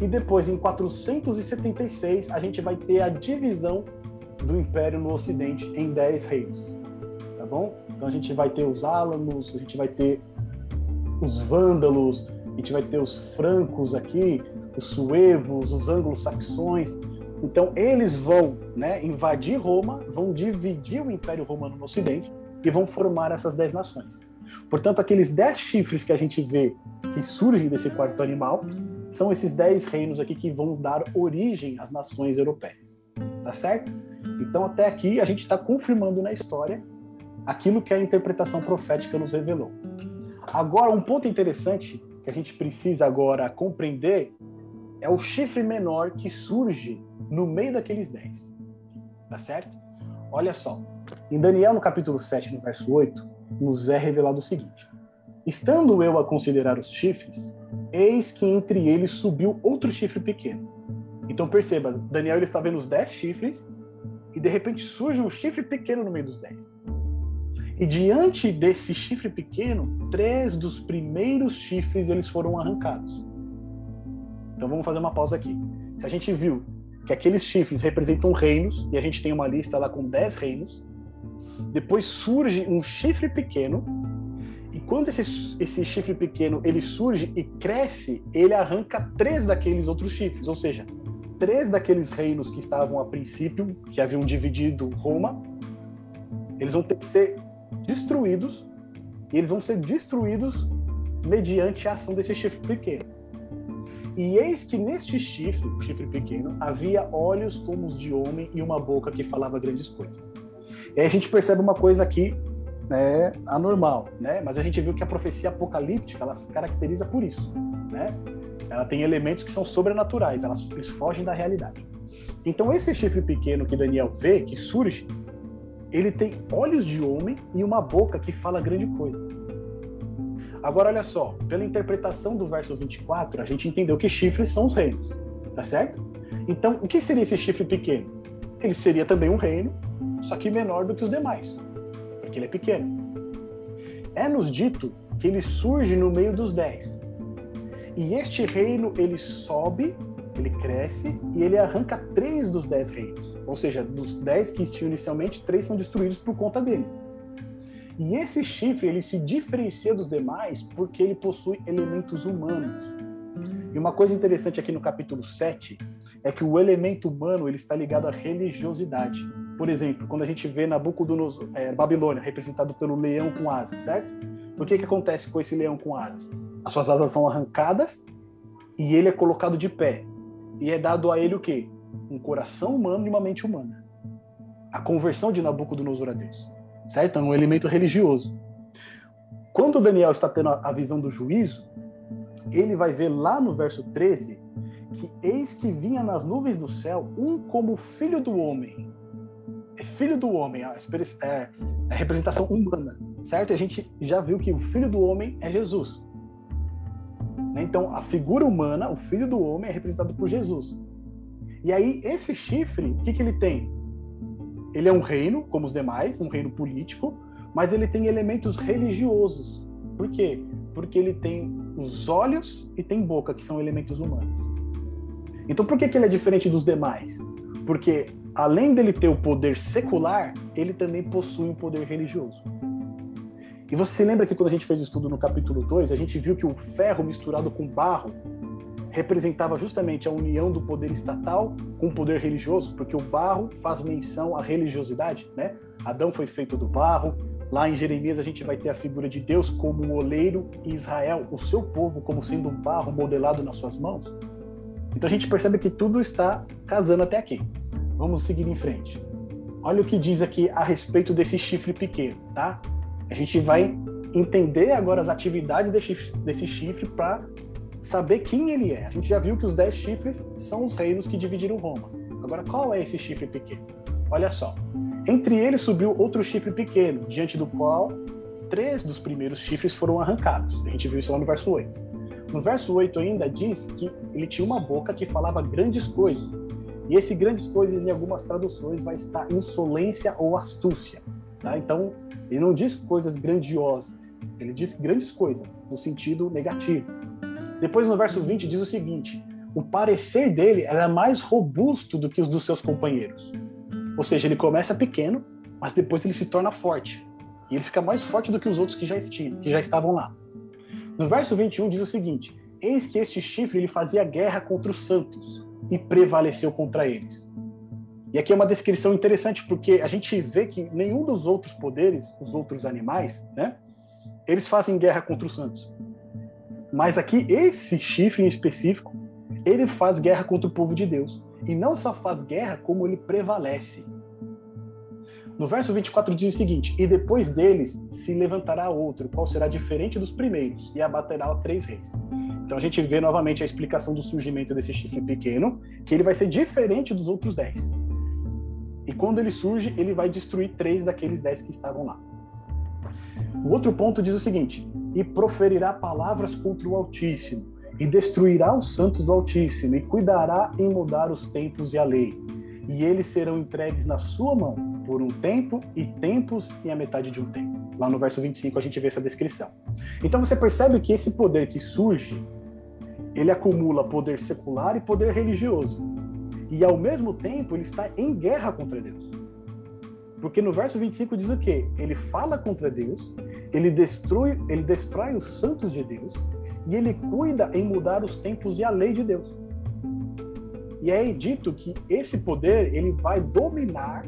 E depois, em 476, a gente vai ter a divisão do Império no Ocidente em 10 reinos. Tá bom? Então a gente vai ter os Álamos, a gente vai ter os vândalos, a gente vai ter os francos aqui, os suevos, os anglo-saxões. Então, eles vão né, invadir Roma, vão dividir o Império Romano no Ocidente e vão formar essas dez nações. Portanto, aqueles dez chifres que a gente vê que surgem desse quarto animal são esses dez reinos aqui que vão dar origem às nações europeias. Tá certo? Então, até aqui, a gente está confirmando na história aquilo que a interpretação profética nos revelou. Agora, um ponto interessante que a gente precisa agora compreender é o chifre menor que surge no meio daqueles dez. Tá certo? Olha só. Em Daniel, no capítulo 7, no verso 8, nos é revelado o seguinte: Estando eu a considerar os chifres, eis que entre eles subiu outro chifre pequeno. Então perceba, Daniel ele está vendo os dez chifres e de repente surge um chifre pequeno no meio dos dez. E diante desse chifre pequeno, três dos primeiros chifres eles foram arrancados. Então vamos fazer uma pausa aqui. Se a gente viu que aqueles chifres representam reinos, e a gente tem uma lista lá com dez reinos, depois surge um chifre pequeno, quando esse, esse chifre pequeno ele surge e cresce, ele arranca três daqueles outros chifres, ou seja, três daqueles reinos que estavam a princípio, que haviam dividido Roma, eles vão ter que ser destruídos, e eles vão ser destruídos mediante a ação desse chifre pequeno. E eis que neste chifre, o chifre pequeno, havia olhos como os de homem e uma boca que falava grandes coisas. E aí a gente percebe uma coisa aqui né, anormal, né? Mas a gente viu que a profecia apocalíptica ela se caracteriza por isso, né? Ela tem elementos que são sobrenaturais, elas, fogem da realidade. Então esse chifre pequeno que Daniel vê, que surge, ele tem olhos de homem e uma boca que fala grandes coisas. Agora olha só, pela interpretação do verso 24, a gente entendeu que chifres são os reinos, tá certo? Então, o que seria esse chifre pequeno? Ele seria também um reino, só que menor do que os demais porque ele é pequeno. É-nos dito que ele surge no meio dos dez. E este reino, ele sobe, ele cresce e ele arranca três dos dez reinos. Ou seja, dos dez que existiam inicialmente, três são destruídos por conta dele. E esse chifre, ele se diferencia dos demais porque ele possui elementos humanos. E uma coisa interessante aqui no capítulo 7 é que o elemento humano ele está ligado à religiosidade. Por exemplo, quando a gente vê Nabucodonosor, é, Babilônia, representado pelo leão com asas, certo? O que, que acontece com esse leão com asas? As suas asas são arrancadas e ele é colocado de pé. E é dado a ele o quê? Um coração humano e uma mente humana. A conversão de Nabucodonosor a Deus. Certo? É um elemento religioso. Quando Daniel está tendo a visão do juízo, ele vai ver lá no verso 13 que eis que vinha nas nuvens do céu um como filho do homem, filho do homem, a, é, a representação humana, certo? A gente já viu que o filho do homem é Jesus. Né? Então, a figura humana, o filho do homem, é representado por Jesus. E aí, esse chifre, o que, que ele tem? Ele é um reino, como os demais, um reino político, mas ele tem elementos religiosos. Por quê? Porque ele tem os olhos e tem boca, que são elementos humanos. Então, por que, que ele é diferente dos demais? Porque além dele ter o poder secular, ele também possui um poder religioso. E você lembra que quando a gente fez o estudo no capítulo 2, a gente viu que o ferro misturado com barro representava justamente a união do poder estatal com o poder religioso, porque o barro faz menção à religiosidade, né? Adão foi feito do barro. Lá em Jeremias a gente vai ter a figura de Deus como um oleiro e Israel, o seu povo, como sendo um barro modelado nas suas mãos. Então a gente percebe que tudo está casando até aqui. Vamos seguir em frente. Olha o que diz aqui a respeito desse chifre pequeno, tá? A gente vai entender agora as atividades desse chifre para saber quem ele é. A gente já viu que os dez chifres são os reinos que dividiram Roma. Agora, qual é esse chifre pequeno? Olha só. Entre eles subiu outro chifre pequeno, diante do qual três dos primeiros chifres foram arrancados. A gente viu isso lá no verso 8. No verso 8 ainda diz que ele tinha uma boca que falava grandes coisas e esse grandes coisas, em algumas traduções, vai estar insolência ou astúcia. Tá? Então, ele não diz coisas grandiosas, ele diz grandes coisas, no sentido negativo. Depois, no verso 20, diz o seguinte: o parecer dele era mais robusto do que os dos seus companheiros. Ou seja, ele começa pequeno, mas depois ele se torna forte. E ele fica mais forte do que os outros que já, estiam, que já estavam lá. No verso 21 diz o seguinte: Eis que este chifre ele fazia guerra contra os santos e prevaleceu contra eles. E aqui é uma descrição interessante, porque a gente vê que nenhum dos outros poderes, os outros animais, né, eles fazem guerra contra os santos. Mas aqui, esse chifre em específico, ele faz guerra contra o povo de Deus. E não só faz guerra, como ele prevalece. No verso 24 diz o seguinte: E depois deles se levantará outro, qual será diferente dos primeiros, e abaterá três reis. Então a gente vê novamente a explicação do surgimento desse chifre pequeno, que ele vai ser diferente dos outros dez. E quando ele surge, ele vai destruir três daqueles dez que estavam lá. O outro ponto diz o seguinte: e proferirá palavras contra o Altíssimo, e destruirá os santos do Altíssimo, e cuidará em mudar os tempos e a lei. E eles serão entregues na sua mão, por um tempo e tempos e a metade de um tempo. Lá no verso 25 a gente vê essa descrição. Então você percebe que esse poder que surge ele acumula poder secular e poder religioso. E ao mesmo tempo ele está em guerra contra Deus. Porque no verso 25 diz o quê? Ele fala contra Deus, ele destrói, ele destrói os santos de Deus e ele cuida em mudar os tempos e a lei de Deus. E é dito que esse poder ele vai dominar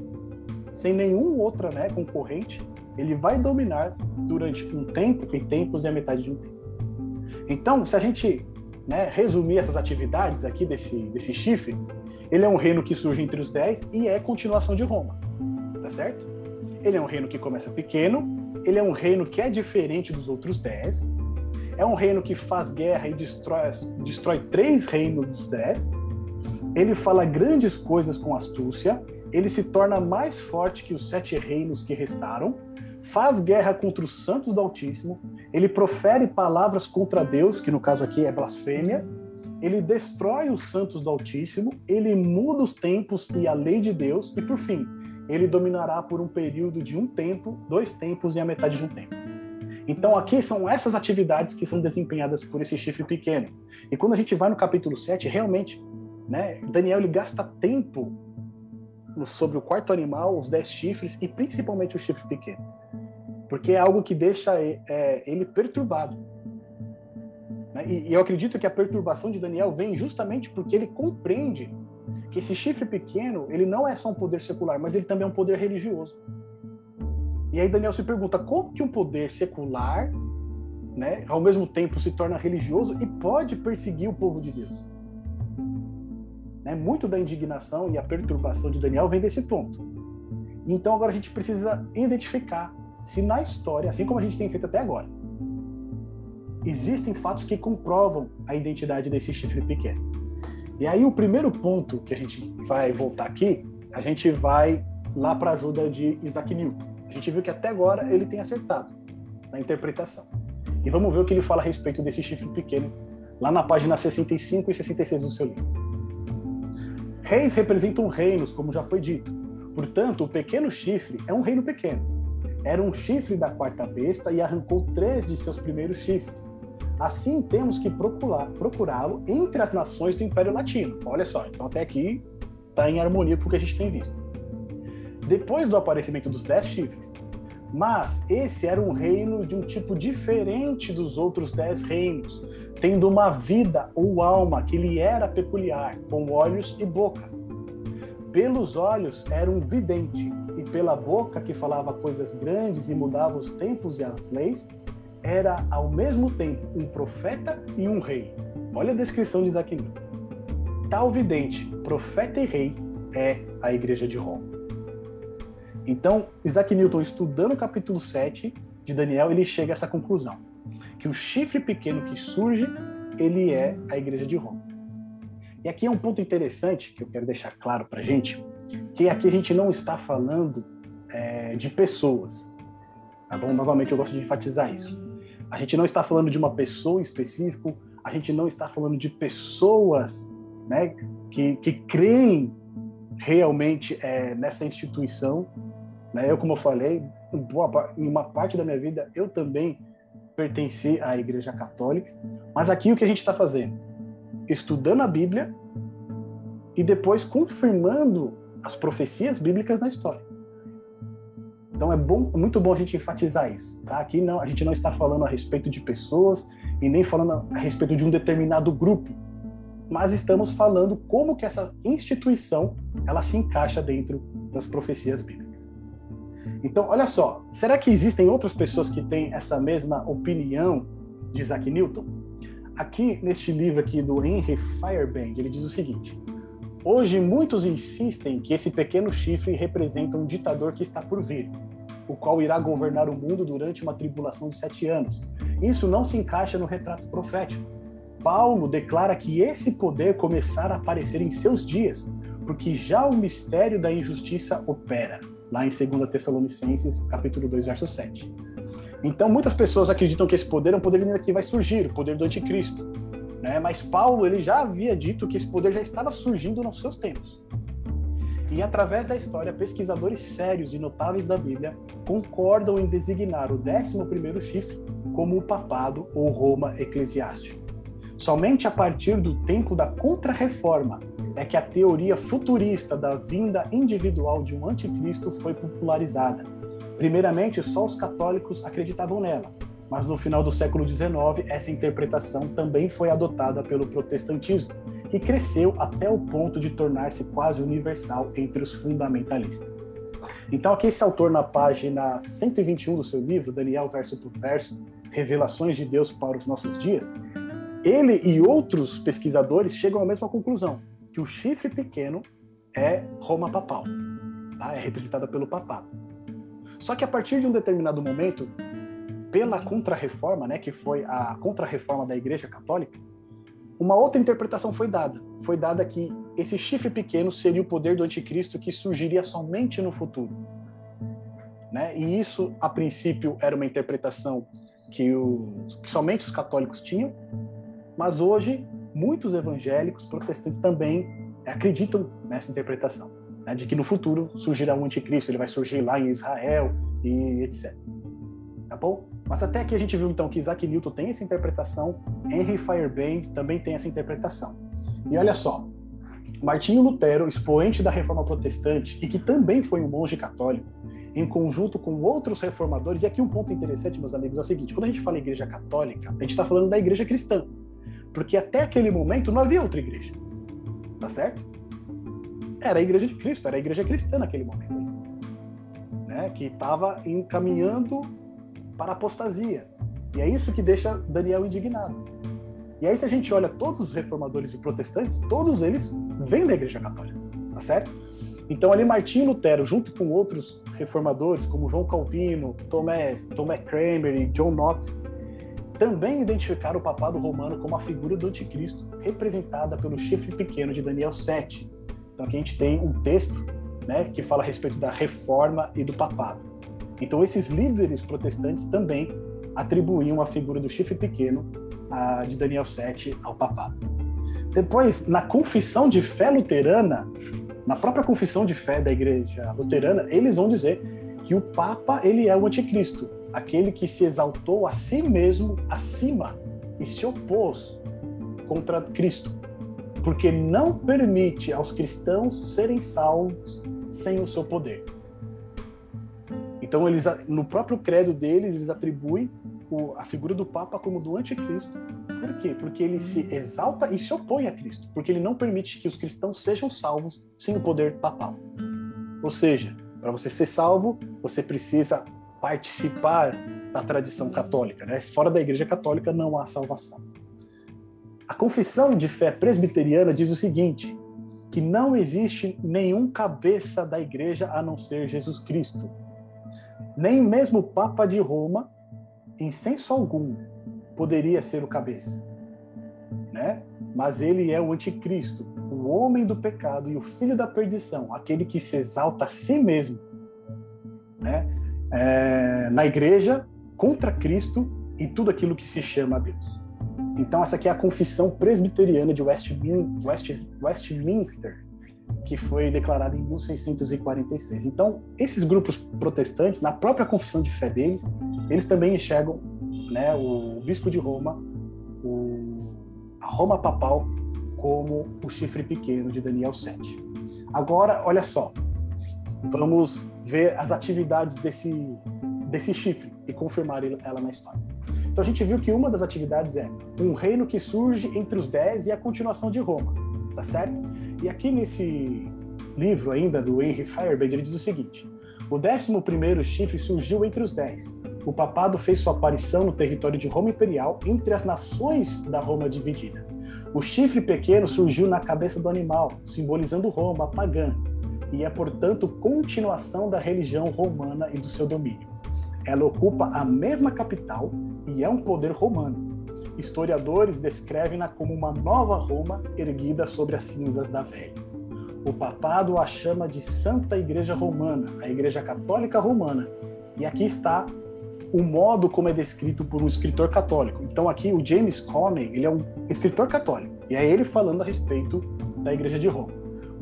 sem nenhum outra né, concorrente, ele vai dominar durante um tempo, e tempos e a metade de um tempo. Então, se a gente né, resumir essas atividades aqui desse, desse chifre, ele é um reino que surge entre os dez e é continuação de Roma, tá certo? Ele é um reino que começa pequeno, ele é um reino que é diferente dos outros dez, é um reino que faz guerra e destrói, destrói três reinos dos dez, ele fala grandes coisas com astúcia, ele se torna mais forte que os sete reinos que restaram, faz guerra contra os santos do Altíssimo, ele profere palavras contra Deus, que no caso aqui é blasfêmia, ele destrói os santos do Altíssimo, ele muda os tempos e a lei de Deus, e por fim, ele dominará por um período de um tempo, dois tempos e a metade de um tempo. Então, aqui são essas atividades que são desempenhadas por esse chifre pequeno. E quando a gente vai no capítulo 7, realmente, né, Daniel ele gasta tempo sobre o quarto animal, os dez chifres e principalmente o chifre pequeno. Porque é algo que deixa é, ele perturbado. Né? E eu acredito que a perturbação de Daniel vem justamente porque ele compreende que esse chifre pequeno, ele não é só um poder secular, mas ele também é um poder religioso. E aí Daniel se pergunta como que um poder secular, né, ao mesmo tempo se torna religioso e pode perseguir o povo de Deus? Né? Muito da indignação e a perturbação de Daniel vem desse ponto. Então agora a gente precisa identificar se na história, assim como a gente tem feito até agora, existem fatos que comprovam a identidade desse chifre pequeno. E aí o primeiro ponto que a gente vai voltar aqui, a gente vai lá para a ajuda de Isaac Newton. A gente viu que até agora ele tem acertado na interpretação. E vamos ver o que ele fala a respeito desse chifre pequeno, lá na página 65 e 66 do seu livro. Reis representam reinos, como já foi dito. Portanto, o pequeno chifre é um reino pequeno. Era um chifre da quarta besta e arrancou três de seus primeiros chifres. Assim, temos que procurá-lo entre as nações do Império Latino. Olha só, então até aqui está em harmonia com o que a gente tem visto. Depois do aparecimento dos dez chifres, mas esse era um reino de um tipo diferente dos outros dez reinos, tendo uma vida ou alma que lhe era peculiar, com olhos e boca. Pelos olhos era um vidente, e pela boca que falava coisas grandes e mudava os tempos e as leis, era ao mesmo tempo um profeta e um rei. Olha a descrição de Newton. Tal vidente, profeta e rei é a igreja de Roma. Então, Isaac Newton, estudando o capítulo 7 de Daniel, ele chega a essa conclusão que o chifre pequeno que surge, ele é a igreja de Roma. E aqui é um ponto interessante que eu quero deixar claro para gente, que aqui a gente não está falando é, de pessoas, tá bom? Novamente eu gosto de enfatizar isso. A gente não está falando de uma pessoa em específico, a gente não está falando de pessoas, né, que, que creem realmente é, nessa instituição. Né? Eu, como eu falei, em uma parte da minha vida eu também pertencer à Igreja Católica. Mas aqui o que a gente está fazendo? Estudando a Bíblia e depois confirmando as profecias bíblicas na história. Então é bom, muito bom a gente enfatizar isso. Tá? Aqui não, a gente não está falando a respeito de pessoas e nem falando a respeito de um determinado grupo, mas estamos falando como que essa instituição ela se encaixa dentro das profecias bíblicas. Então, olha só, será que existem outras pessoas que têm essa mesma opinião de Isaac Newton? Aqui, neste livro aqui do Henry Fireband, ele diz o seguinte: Hoje muitos insistem que esse pequeno chifre representa um ditador que está por vir, o qual irá governar o mundo durante uma tribulação de sete anos. Isso não se encaixa no retrato profético. Paulo declara que esse poder começará a aparecer em seus dias, porque já o mistério da injustiça opera lá em 2 Tessalonicenses, capítulo 2, verso 7. Então, muitas pessoas acreditam que esse poder é um poder que vai surgir, o poder do anticristo. Né? Mas Paulo ele já havia dito que esse poder já estava surgindo nos seus tempos. E através da história, pesquisadores sérios e notáveis da Bíblia concordam em designar o 11º chifre como o papado ou Roma eclesiástica. Somente a partir do tempo da Contra-Reforma é que a teoria futurista da vinda individual de um anticristo foi popularizada. Primeiramente, só os católicos acreditavam nela, mas no final do século XIX, essa interpretação também foi adotada pelo protestantismo e cresceu até o ponto de tornar-se quase universal entre os fundamentalistas. Então, aqui esse autor, na página 121 do seu livro, Daniel Verso por Verso, Revelações de Deus para os Nossos Dias, ele e outros pesquisadores chegam à mesma conclusão, que o chifre pequeno é Roma papal, tá? é representada pelo papado. Só que a partir de um determinado momento, pela Contra-Reforma, né, que foi a Contra-Reforma da Igreja Católica, uma outra interpretação foi dada. Foi dada que esse chifre pequeno seria o poder do anticristo que surgiria somente no futuro. Né? E isso, a princípio, era uma interpretação que, que somente os católicos tinham, mas hoje muitos evangélicos protestantes também acreditam nessa interpretação, né? de que no futuro surgirá um anticristo, ele vai surgir lá em Israel e etc. Tá bom? Mas até aqui a gente viu então que Isaac Newton tem essa interpretação, Henry Fairbairn também tem essa interpretação. E olha só, Martinho Lutero, expoente da reforma protestante e que também foi um monge católico, em conjunto com outros reformadores, e aqui um ponto interessante, meus amigos, é o seguinte: quando a gente fala igreja católica, a gente está falando da igreja cristã, porque até aquele momento não havia outra igreja, tá certo? Era a igreja de Cristo, era a igreja cristã naquele momento, né? que estava encaminhando para a apostasia. E é isso que deixa Daniel indignado. E aí, se a gente olha todos os reformadores e protestantes, todos eles vêm da Igreja Católica, tá certo? Então, ali, Martinho Lutero, junto com outros reformadores, como João Calvino, Tomé, Tomé Kramer e John Knox, também identificaram o papado romano como a figura do anticristo, representada pelo chifre pequeno de Daniel 7. Então, aqui a gente tem um texto né, que fala a respeito da reforma e do papado. Então, esses líderes protestantes também atribuíam a figura do chifre pequeno a, de Daniel 7 ao papado. Depois, na confissão de fé luterana, na própria confissão de fé da igreja luterana, eles vão dizer que o papa ele é o anticristo, aquele que se exaltou a si mesmo acima e se opôs contra Cristo, porque não permite aos cristãos serem salvos sem o seu poder. Então, eles, no próprio credo deles, eles atribuem o, a figura do Papa como do anticristo. Por quê? Porque ele se exalta e se opõe a Cristo, porque ele não permite que os cristãos sejam salvos sem o poder papal. Ou seja, para você ser salvo, você precisa participar da tradição católica. Né? Fora da Igreja Católica não há salvação. A confissão de fé presbiteriana diz o seguinte: que não existe nenhum cabeça da Igreja a não ser Jesus Cristo. Nem mesmo o Papa de Roma em senso algum, poderia ser o cabeça, né? Mas ele é o anticristo, o homem do pecado e o filho da perdição, aquele que se exalta a si mesmo, né? É, na igreja contra Cristo e tudo aquilo que se chama a Deus. Então essa aqui é a confissão presbiteriana de Westmin West, Westminster, que foi declarada em 1646. Então esses grupos protestantes, na própria confissão de fé deles, eles também enxergam né, o bispo de Roma, o, a Roma papal, como o chifre pequeno de Daniel 7. Agora, olha só, vamos ver as atividades desse, desse chifre e confirmar ela na história. Então a gente viu que uma das atividades é um reino que surge entre os dez e a continuação de Roma, tá certo? E aqui nesse livro ainda do Henry Fairbairn ele diz o seguinte: o décimo primeiro chifre surgiu entre os dez o papado fez sua aparição no território de Roma Imperial entre as nações da Roma dividida. O chifre pequeno surgiu na cabeça do animal, simbolizando Roma pagã, e é, portanto, continuação da religião romana e do seu domínio. Ela ocupa a mesma capital e é um poder romano. Historiadores descrevem-na como uma nova Roma erguida sobre as cinzas da velha. O papado a chama de Santa Igreja Romana, a Igreja Católica Romana. E aqui está o modo como é descrito por um escritor católico. Então aqui o James Coney, ele é um escritor católico, e é ele falando a respeito da Igreja de Roma.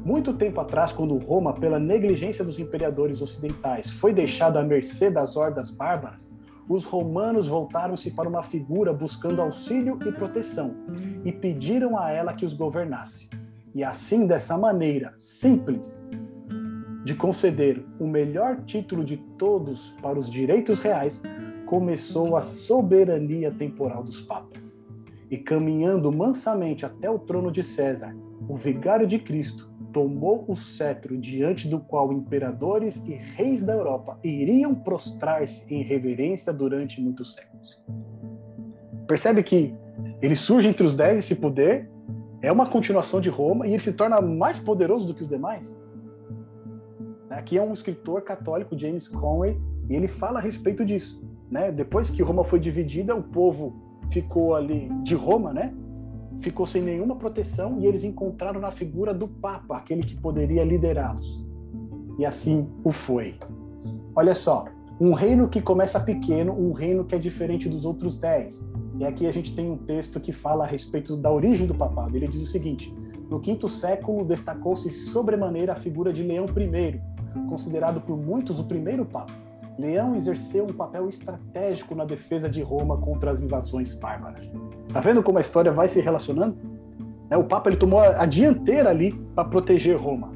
Muito tempo atrás, quando Roma, pela negligência dos imperadores ocidentais, foi deixada à mercê das hordas bárbaras, os romanos voltaram-se para uma figura buscando auxílio e proteção, e pediram a ela que os governasse. E assim, dessa maneira simples, de conceder o melhor título de todos para os direitos reais, começou a soberania temporal dos papas. E caminhando mansamente até o trono de César, o vigário de Cristo tomou o cetro diante do qual imperadores e reis da Europa iriam prostrar-se em reverência durante muitos séculos. Percebe que ele surge entre os dez, esse poder, é uma continuação de Roma e ele se torna mais poderoso do que os demais? Aqui é um escritor católico, James Conway, e ele fala a respeito disso. Né? Depois que Roma foi dividida, o povo ficou ali de Roma, né? Ficou sem nenhuma proteção e eles encontraram na figura do Papa aquele que poderia liderá-los. E assim o foi. Olha só, um reino que começa pequeno, um reino que é diferente dos outros dez. E aqui a gente tem um texto que fala a respeito da origem do papado. Ele diz o seguinte: No quinto século destacou-se sobremaneira a figura de Leão I, considerado por muitos o primeiro papa. Leão exerceu um papel estratégico na defesa de Roma contra as invasões bárbaras. Tá vendo como a história vai se relacionando? É, o Papa ele tomou a dianteira ali para proteger Roma.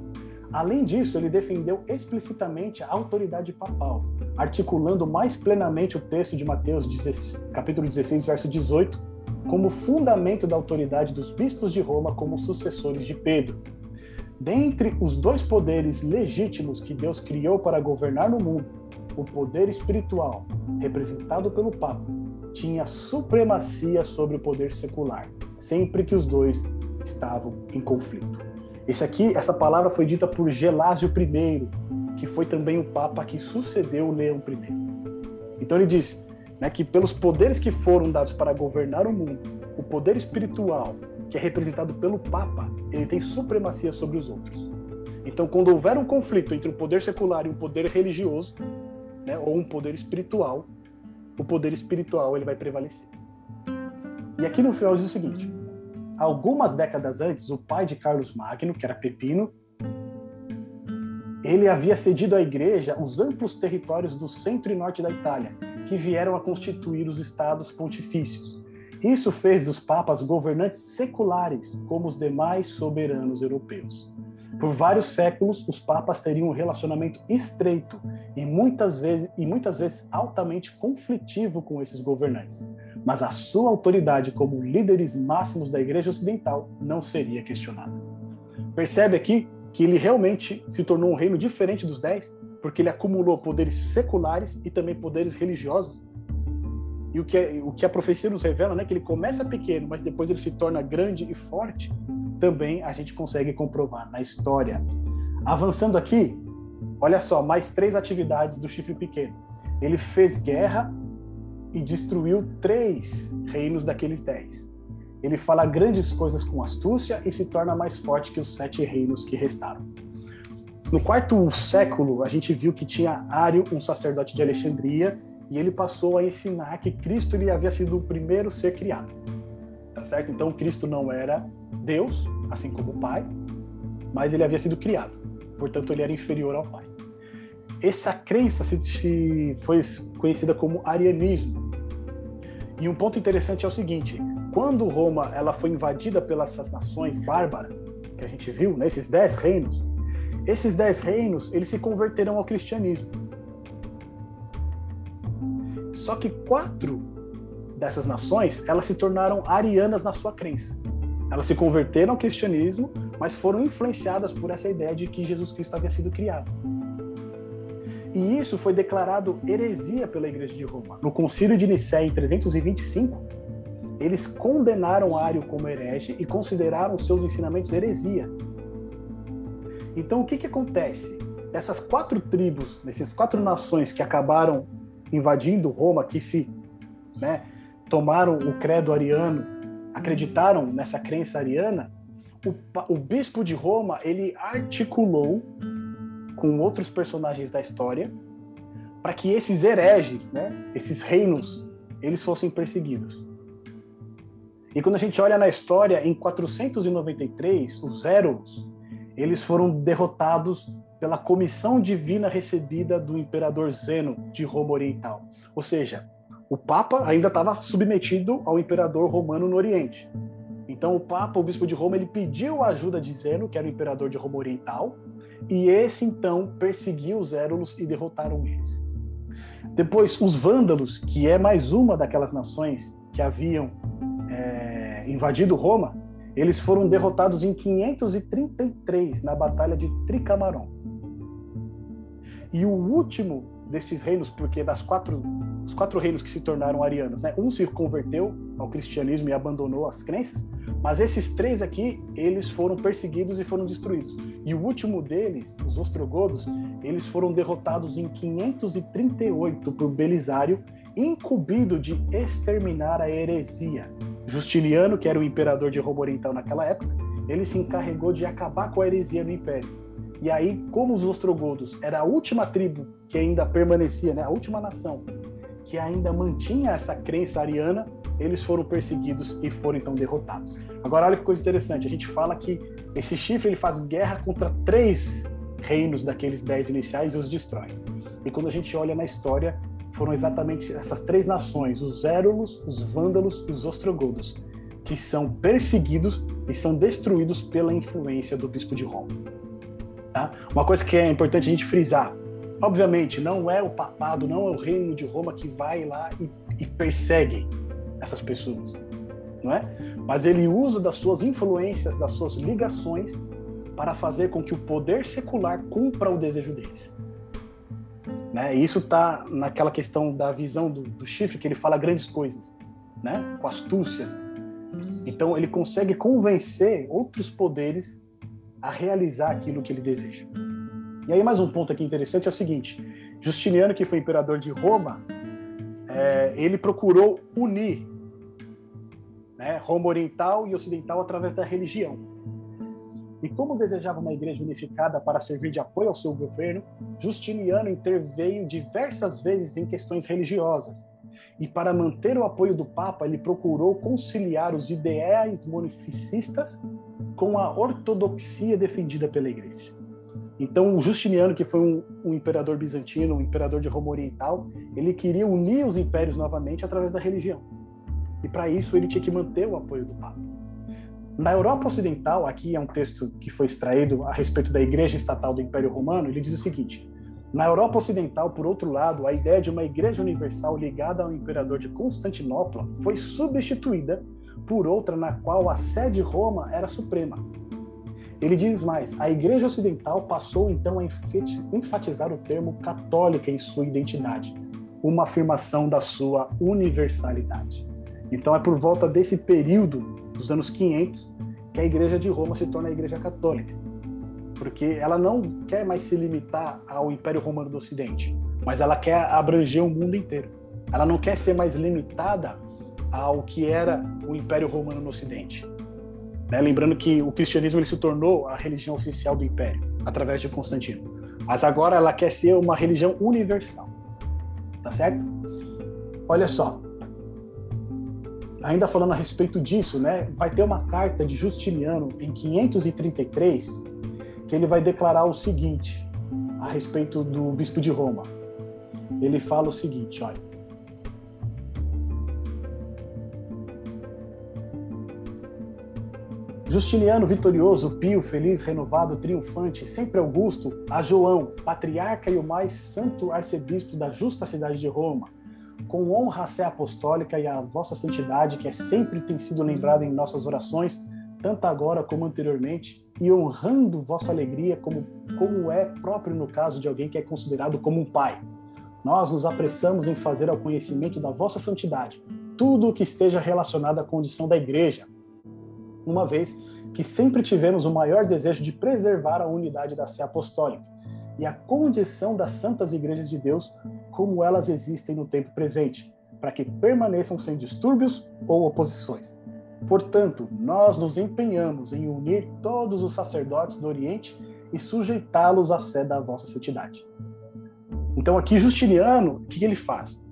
Além disso, ele defendeu explicitamente a autoridade papal, articulando mais plenamente o texto de Mateus 16, capítulo 16, verso 18, como fundamento da autoridade dos bispos de Roma como sucessores de Pedro. Dentre os dois poderes legítimos que Deus criou para governar no mundo, o poder espiritual, representado pelo Papa, tinha supremacia sobre o poder secular, sempre que os dois estavam em conflito. Esse aqui, essa palavra foi dita por Gelásio I, que foi também o papa que sucedeu Leão I. Então ele diz né, que pelos poderes que foram dados para governar o mundo, o poder espiritual, que é representado pelo papa, ele tem supremacia sobre os outros. Então, quando houver um conflito entre o poder secular e o poder religioso, né, ou um poder espiritual, o poder espiritual ele vai prevalecer. E aqui no final diz o seguinte: algumas décadas antes, o pai de Carlos Magno, que era Pepino, ele havia cedido à igreja os amplos territórios do centro e norte da Itália, que vieram a constituir os estados pontifícios. Isso fez dos papas governantes seculares, como os demais soberanos europeus. Por vários séculos, os papas teriam um relacionamento estreito e muitas vezes e muitas vezes altamente conflitivo com esses governantes. Mas a sua autoridade como líderes máximos da Igreja Ocidental não seria questionada. Percebe aqui que ele realmente se tornou um reino diferente dos dez, porque ele acumulou poderes seculares e também poderes religiosos. E o que, é, o que a profecia nos revela, né, que ele começa pequeno, mas depois ele se torna grande e forte, também a gente consegue comprovar na história. Avançando aqui, olha só, mais três atividades do chifre pequeno. Ele fez guerra e destruiu três reinos daqueles dez. Ele fala grandes coisas com astúcia e se torna mais forte que os sete reinos que restaram. No quarto século, a gente viu que tinha Ário, um sacerdote de Alexandria, e ele passou a ensinar que Cristo ele havia sido o primeiro ser criado. Tá certo? Então, Cristo não era Deus, assim como o Pai, mas ele havia sido criado. Portanto, ele era inferior ao Pai. Essa crença se, foi conhecida como arianismo. E um ponto interessante é o seguinte: quando Roma ela foi invadida pelas nações bárbaras que a gente viu, né, esses dez reinos, esses dez reinos eles se converteram ao cristianismo. Só que quatro dessas nações elas se tornaram arianas na sua crença. Elas se converteram ao cristianismo, mas foram influenciadas por essa ideia de que Jesus Cristo havia sido criado. E isso foi declarado heresia pela Igreja de Roma. No Concílio de Nicéia, em 325, eles condenaram Ário como herege e consideraram seus ensinamentos heresia. Então, o que, que acontece? Essas quatro tribos, essas quatro nações que acabaram invadindo Roma, que se né, tomaram o credo ariano acreditaram nessa crença ariana, o, o bispo de Roma ele articulou com outros personagens da história para que esses hereges, né, esses reinos, eles fossem perseguidos. E quando a gente olha na história, em 493, os Éros, eles foram derrotados pela comissão divina recebida do imperador Zeno de Roma Oriental. Ou seja, o Papa ainda estava submetido ao imperador romano no Oriente. Então o Papa, o Bispo de Roma, ele pediu a ajuda de Zeno, que era o imperador de Roma Oriental, e esse então perseguiu os Érulos e derrotaram eles. Depois, os Vândalos, que é mais uma daquelas nações que haviam é, invadido Roma, eles foram derrotados em 533 na Batalha de Tricamaron. E o último destes reinos, porque das quatro, os quatro reinos que se tornaram arianos, né? Um se converteu ao cristianismo e abandonou as crenças, mas esses três aqui, eles foram perseguidos e foram destruídos. E o último deles, os ostrogodos, eles foram derrotados em 538 por Belisário, incumbido de exterminar a heresia. Justiniano, que era o imperador de Roma Oriental naquela época, ele se encarregou de acabar com a heresia no império. E aí, como os ostrogodos era a última tribo que ainda permanecia, né, a última nação que ainda mantinha essa crença ariana, eles foram perseguidos e foram então derrotados. Agora, olha que coisa interessante, a gente fala que esse chifre ele faz guerra contra três reinos daqueles dez iniciais e os destrói. E quando a gente olha na história, foram exatamente essas três nações, os Érulos, os Vândalos e os Ostrogodos, que são perseguidos e são destruídos pela influência do bispo de Roma. Tá? Uma coisa que é importante a gente frisar: obviamente, não é o papado, não é o reino de Roma que vai lá e, e persegue essas pessoas, não é? Mas ele usa das suas influências, das suas ligações, para fazer com que o poder secular cumpra o desejo deles. Né? E isso está naquela questão da visão do, do, chifre, que ele fala grandes coisas, né? com astúcias. Então, ele consegue convencer outros poderes a realizar aquilo que ele deseja. E aí mais um ponto aqui interessante é o seguinte: Justiniano, que foi imperador de Roma, é, ele procurou unir né, Roma Oriental e Ocidental através da religião. E como desejava uma igreja unificada para servir de apoio ao seu governo, Justiniano interveio diversas vezes em questões religiosas. E para manter o apoio do Papa, ele procurou conciliar os ideais monoficistas com a ortodoxia defendida pela Igreja. Então, o Justiniano, que foi um, um, imperador bizantino, um imperador de Roma Oriental, ele queria unir os impérios novamente através da religião. E para isso ele tinha que manter o apoio do Papa. Na Europa Ocidental, aqui é um texto que foi extraído a respeito da Igreja Estatal do Império Romano, ele diz o seguinte: Na Europa Ocidental, por outro lado, a ideia de uma Igreja Universal ligada ao imperador de Constantinopla foi substituída por outra na qual a sede Roma era suprema. Ele diz mais: a Igreja Ocidental passou então a enfatizar o termo católica em sua identidade, uma afirmação da sua universalidade. Então é por volta desse período dos anos 500 que a Igreja de Roma se torna a Igreja Católica, porque ela não quer mais se limitar ao Império Romano do Ocidente, mas ela quer abranger o mundo inteiro. Ela não quer ser mais limitada ao que era o Império Romano no Ocidente. Né? Lembrando que o cristianismo ele se tornou a religião oficial do Império através de Constantino, mas agora ela quer ser uma religião universal, tá certo? Olha só, ainda falando a respeito disso, né? Vai ter uma carta de Justiniano em 533 que ele vai declarar o seguinte a respeito do bispo de Roma. Ele fala o seguinte, olha. Justiniano vitorioso, pio, feliz, renovado, triunfante, sempre augusto, a João, patriarca e o mais santo arcebispo da justa cidade de Roma, com honra à sé apostólica e à vossa santidade, que é sempre tem sido lembrada em nossas orações, tanto agora como anteriormente, e honrando vossa alegria como, como é próprio no caso de alguém que é considerado como um pai. Nós nos apressamos em fazer ao conhecimento da vossa santidade tudo o que esteja relacionado à condição da igreja, uma vez que sempre tivemos o maior desejo de preservar a unidade da sé apostólica e a condição das santas igrejas de Deus como elas existem no tempo presente, para que permaneçam sem distúrbios ou oposições. Portanto, nós nos empenhamos em unir todos os sacerdotes do Oriente e sujeitá-los à sé da vossa santidade. Então, aqui Justiniano, o que ele faz?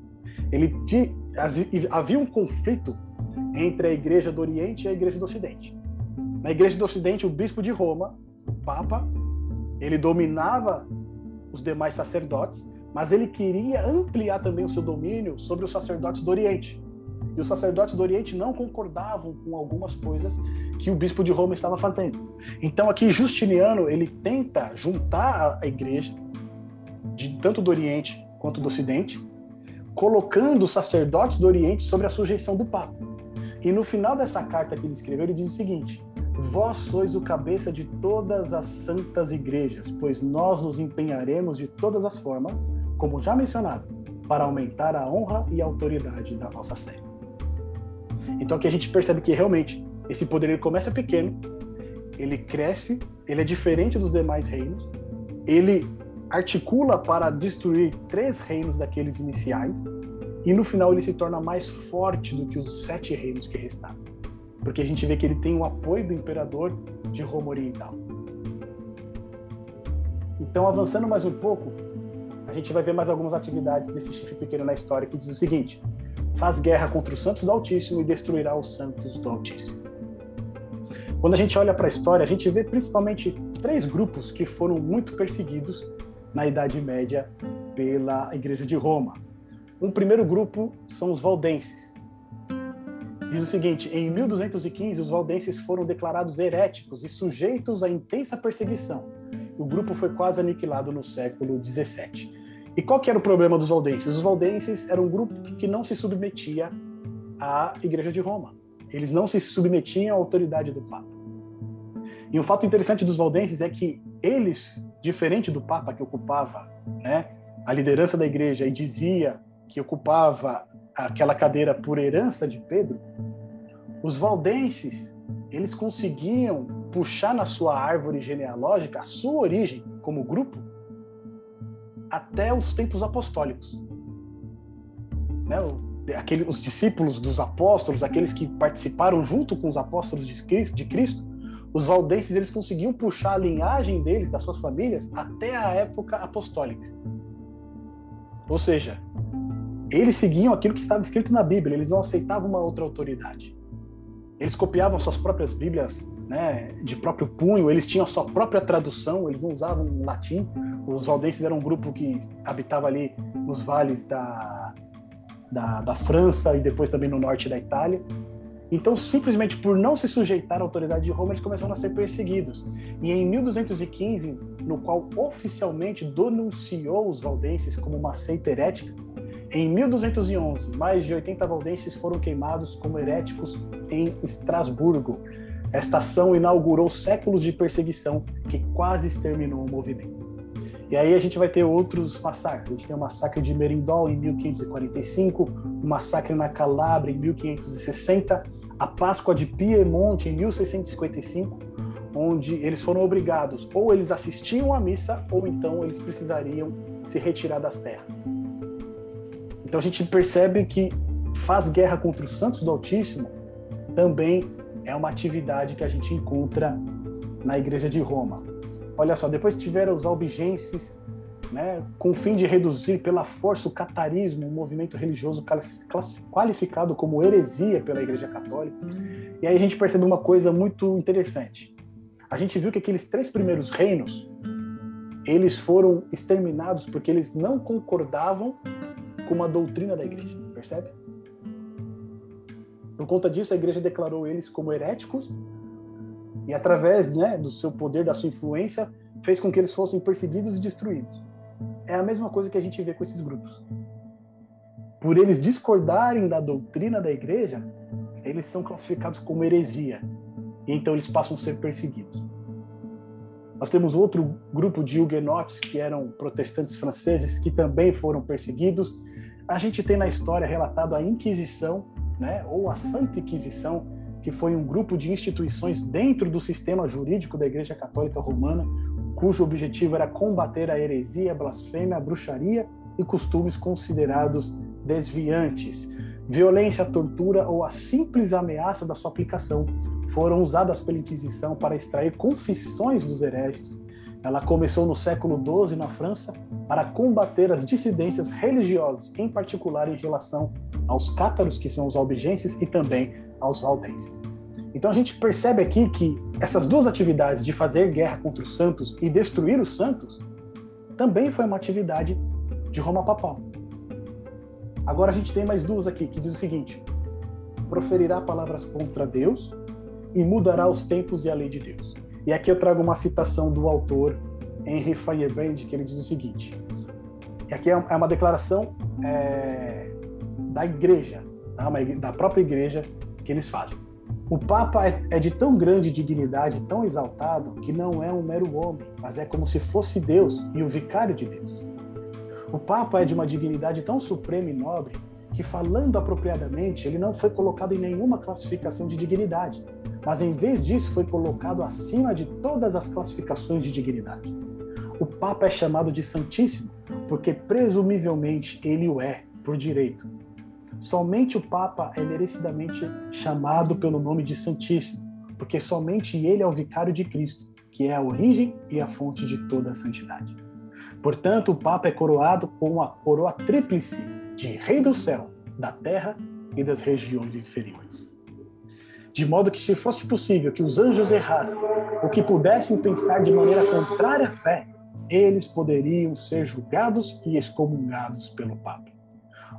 Ele havia um conflito entre a igreja do Oriente e a igreja do Ocidente. Na igreja do Ocidente, o bispo de Roma, o Papa, ele dominava os demais sacerdotes, mas ele queria ampliar também o seu domínio sobre os sacerdotes do Oriente. E os sacerdotes do Oriente não concordavam com algumas coisas que o bispo de Roma estava fazendo. Então aqui Justiniano ele tenta juntar a igreja de tanto do Oriente quanto do Ocidente, colocando os sacerdotes do Oriente sobre a sujeição do Papa. E no final dessa carta que ele escreveu, ele diz o seguinte: Vós sois o cabeça de todas as santas igrejas, pois nós nos empenharemos de todas as formas, como já mencionado, para aumentar a honra e a autoridade da vossa sé. Então aqui a gente percebe que realmente esse poder ele começa pequeno, ele cresce, ele é diferente dos demais reinos, ele articula para destruir três reinos daqueles iniciais, e no final ele se torna mais forte do que os sete reinos que restaram. Porque a gente vê que ele tem o apoio do imperador de Roma Oriental. Então, avançando mais um pouco, a gente vai ver mais algumas atividades desse chifre pequeno na história que diz o seguinte: faz guerra contra os santos do Altíssimo e destruirá os santos do Altíssimo. Quando a gente olha para a história, a gente vê principalmente três grupos que foram muito perseguidos na Idade Média pela Igreja de Roma. Um primeiro grupo são os valdenses. Diz o seguinte: em 1215, os valdenses foram declarados heréticos e sujeitos a intensa perseguição. O grupo foi quase aniquilado no século 17. E qual que era o problema dos valdenses? Os valdenses eram um grupo que não se submetia à Igreja de Roma. Eles não se submetiam à autoridade do Papa. E um fato interessante dos valdenses é que eles, diferente do Papa que ocupava né, a liderança da Igreja e dizia que ocupava aquela cadeira por herança de Pedro, os valdenses eles conseguiam puxar na sua árvore genealógica a sua origem como grupo até os tempos apostólicos. Né? Aquele, os discípulos dos apóstolos, aqueles que participaram junto com os apóstolos de Cristo, os valdenses eles conseguiam puxar a linhagem deles, das suas famílias, até a época apostólica. Ou seja, eles seguiam aquilo que estava escrito na Bíblia, eles não aceitavam uma outra autoridade. Eles copiavam suas próprias Bíblias né, de próprio punho, eles tinham a sua própria tradução, eles não usavam latim. Os valdenses eram um grupo que habitava ali nos vales da, da, da França e depois também no norte da Itália. Então, simplesmente por não se sujeitar à autoridade de Roma, eles começaram a ser perseguidos. E em 1215, no qual oficialmente denunciou os valdenses como uma seita herética, em 1211, mais de 80 valdenses foram queimados como heréticos em Estrasburgo. Esta ação inaugurou séculos de perseguição que quase exterminou o movimento. E aí a gente vai ter outros massacres. A gente tem o massacre de Merindol em 1545, o massacre na Calabria em 1560, a Páscoa de Piemonte em 1655, onde eles foram obrigados ou eles assistiam à missa ou então eles precisariam se retirar das terras. Então a gente percebe que faz guerra contra os santos do Altíssimo também é uma atividade que a gente encontra na Igreja de Roma. Olha só, depois tiveram os albigenses, né, com o fim de reduzir pela força o catarismo, um movimento religioso qualificado como heresia pela Igreja Católica. E aí a gente percebe uma coisa muito interessante. A gente viu que aqueles três primeiros reinos, eles foram exterminados porque eles não concordavam com uma doutrina da igreja, percebe? Por conta disso, a igreja declarou eles como heréticos e, através né, do seu poder, da sua influência, fez com que eles fossem perseguidos e destruídos. É a mesma coisa que a gente vê com esses grupos. Por eles discordarem da doutrina da igreja, eles são classificados como heresia. E então eles passam a ser perseguidos. Nós temos outro grupo de huguenotes que eram protestantes franceses que também foram perseguidos a gente tem na história relatado a Inquisição, né, ou a Santa Inquisição, que foi um grupo de instituições dentro do sistema jurídico da Igreja Católica Romana, cujo objetivo era combater a heresia, a blasfêmia, a bruxaria e costumes considerados desviantes. Violência, tortura ou a simples ameaça da sua aplicação foram usadas pela Inquisição para extrair confissões dos hereges ela começou no século XII na França para combater as dissidências religiosas, em particular em relação aos cátaros, que são os albigenses, e também aos valdenses. Então a gente percebe aqui que essas duas atividades de fazer guerra contra os santos e destruir os santos também foi uma atividade de Roma papal. Agora a gente tem mais duas aqui que diz o seguinte: proferirá palavras contra Deus e mudará os tempos e a lei de Deus. E aqui eu trago uma citação do autor Henry Feyerabend, que ele diz o seguinte: aqui é uma declaração é, da igreja, tá? da própria igreja que eles fazem. O Papa é, é de tão grande dignidade, tão exaltado, que não é um mero homem, mas é como se fosse Deus e o vicário de Deus. O Papa é de uma dignidade tão suprema e nobre que, falando apropriadamente, ele não foi colocado em nenhuma classificação de dignidade, mas em vez disso foi colocado acima de todas as classificações de dignidade. O Papa é chamado de Santíssimo porque presumivelmente ele o é por direito, Somente o Papa é merecidamente chamado pelo nome de Santíssimo, porque somente ele é o vicário de Cristo, que é a origem e a fonte de toda a santidade. Portanto, o Papa é coroado com a coroa tríplice de Rei do céu, da terra e das regiões inferiores. De modo que, se fosse possível que os anjos errassem ou que pudessem pensar de maneira contrária à fé, eles poderiam ser julgados e excomungados pelo Papa.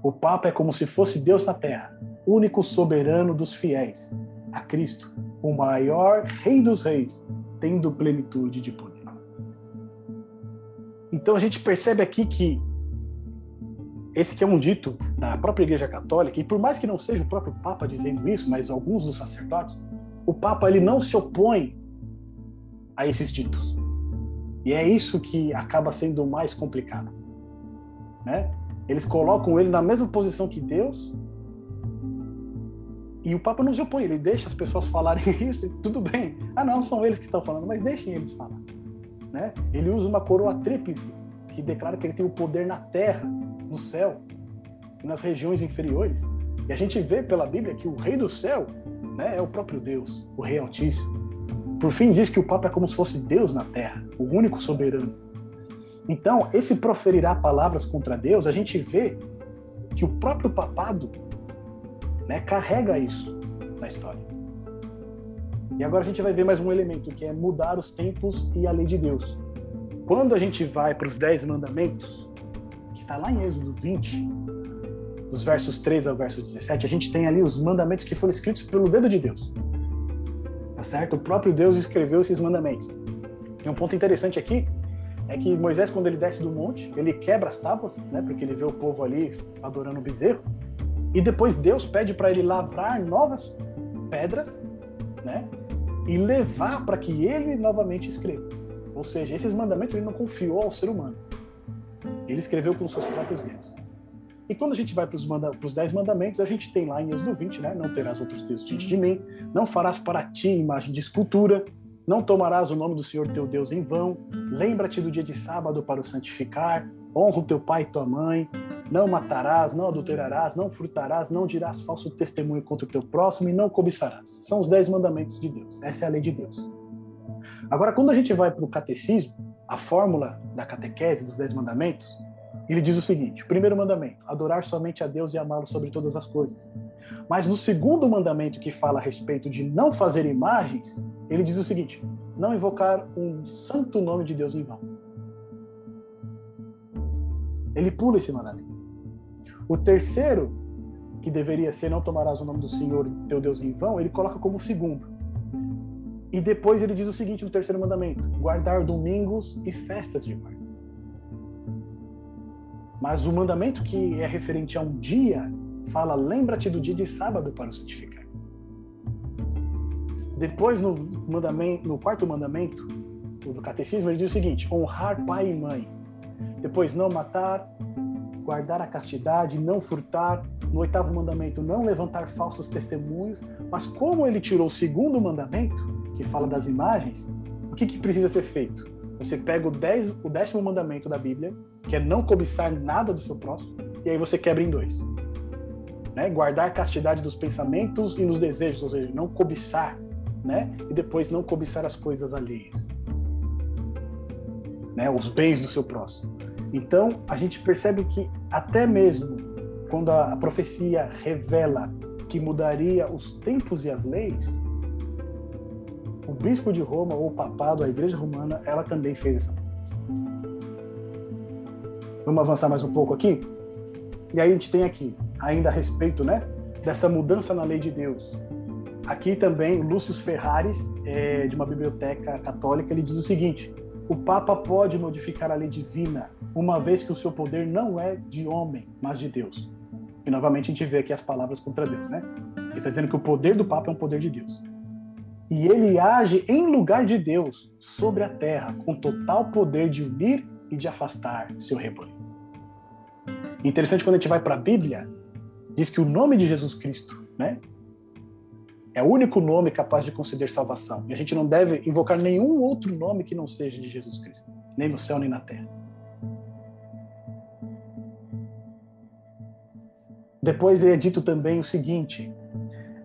O Papa é como se fosse Deus na Terra, único soberano dos fiéis, a Cristo, o maior Rei dos Reis, tendo plenitude de poder. Então a gente percebe aqui que esse que é um dito da própria Igreja Católica, e por mais que não seja o próprio Papa dizendo isso, mas alguns dos sacerdotes, o Papa ele não se opõe a esses ditos. E é isso que acaba sendo mais complicado, né? Eles colocam ele na mesma posição que Deus. E o Papa não se opõe, ele deixa as pessoas falarem isso e tudo bem. Ah, não, são eles que estão falando, mas deixem eles falar. Né? Ele usa uma coroa tríplice, que declara que ele tem o poder na terra, no céu e nas regiões inferiores. E a gente vê pela Bíblia que o Rei do céu né, é o próprio Deus, o Rei Altíssimo. Por fim, diz que o Papa é como se fosse Deus na terra, o único soberano. Então, esse proferirá palavras contra Deus, a gente vê que o próprio papado né, carrega isso na história. E agora a gente vai ver mais um elemento, que é mudar os tempos e a lei de Deus. Quando a gente vai para os Dez Mandamentos, que está lá em Êxodo 20, dos versos 3 ao verso 17, a gente tem ali os mandamentos que foram escritos pelo dedo de Deus. Tá certo? O próprio Deus escreveu esses mandamentos. Tem um ponto interessante aqui, é que Moisés, quando ele desce do monte, ele quebra as tábuas, né? Porque ele vê o povo ali adorando o bezerro. E depois Deus pede para ele lavrar novas pedras, né? E levar para que ele novamente escreva. Ou seja, esses mandamentos ele não confiou ao ser humano. Ele escreveu com seus próprios dedos. E quando a gente vai para os manda dez mandamentos, a gente tem lá em Êxodo 20, né? Não terás outros deuses diante de mim, não farás para ti imagem de escultura, não tomarás o nome do Senhor teu Deus em vão. Lembra-te do dia de sábado para o santificar. Honra o teu pai e tua mãe. Não matarás, não adulterarás, não furtarás, não dirás falso testemunho contra o teu próximo e não cobiçarás. São os dez mandamentos de Deus. Essa é a lei de Deus. Agora, quando a gente vai para o catecismo, a fórmula da catequese dos dez mandamentos, ele diz o seguinte: o primeiro mandamento, adorar somente a Deus e amá-lo sobre todas as coisas. Mas no segundo mandamento, que fala a respeito de não fazer imagens, ele diz o seguinte: não invocar um santo nome de Deus em vão. Ele pula esse mandamento. O terceiro, que deveria ser não tomarás o nome do Senhor teu Deus em vão, ele coloca como segundo. E depois ele diz o seguinte no terceiro mandamento: guardar domingos e festas de guarda. Mas o mandamento que é referente a um dia fala: lembra-te do dia de sábado para o santificar. Depois, no, mandamento, no quarto mandamento do catecismo, ele diz o seguinte: honrar pai e mãe. Depois, não matar, guardar a castidade, não furtar. No oitavo mandamento, não levantar falsos testemunhos. Mas como ele tirou o segundo mandamento, que fala das imagens, o que, que precisa ser feito? Você pega o, dez, o décimo mandamento da Bíblia, que é não cobiçar nada do seu próximo, e aí você quebra em dois. Né? Guardar castidade dos pensamentos e nos desejos, ou seja, não cobiçar, né? E depois não cobiçar as coisas alheias, né? Os bens do seu próximo. Então a gente percebe que até mesmo quando a, a profecia revela que mudaria os tempos e as leis, o bispo de Roma ou o papado, a igreja romana, ela também fez essa mudança. Vamos avançar mais um pouco aqui? E aí a gente tem aqui, ainda a respeito, né? dessa mudança na lei de Deus. Aqui também, Lúcio Ferraris, é, de uma biblioteca católica, ele diz o seguinte: o Papa pode modificar a lei divina, uma vez que o seu poder não é de homem, mas de Deus. E novamente a gente vê aqui as palavras contra Deus, né? Ele está dizendo que o poder do Papa é um poder de Deus. E ele age em lugar de Deus sobre a terra, com total poder de unir e de afastar seu rebanho. Interessante quando a gente vai para a Bíblia, diz que o nome de Jesus Cristo, né? É o único nome capaz de conceder salvação. E a gente não deve invocar nenhum outro nome que não seja de Jesus Cristo, nem no céu nem na terra. Depois é dito também o seguinte: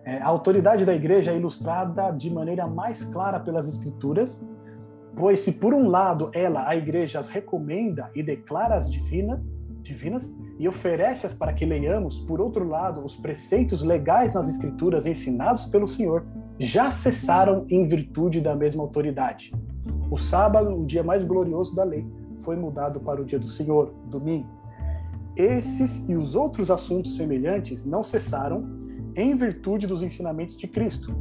é, a autoridade da igreja é ilustrada de maneira mais clara pelas Escrituras, pois se por um lado ela, a igreja, as recomenda e declara as divina, divinas, e oferece-as para que leiamos, por outro lado, os preceitos legais nas Escrituras ensinados pelo Senhor já cessaram em virtude da mesma autoridade. O sábado, o dia mais glorioso da lei, foi mudado para o dia do Senhor, domingo. Esses e os outros assuntos semelhantes não cessaram em virtude dos ensinamentos de Cristo,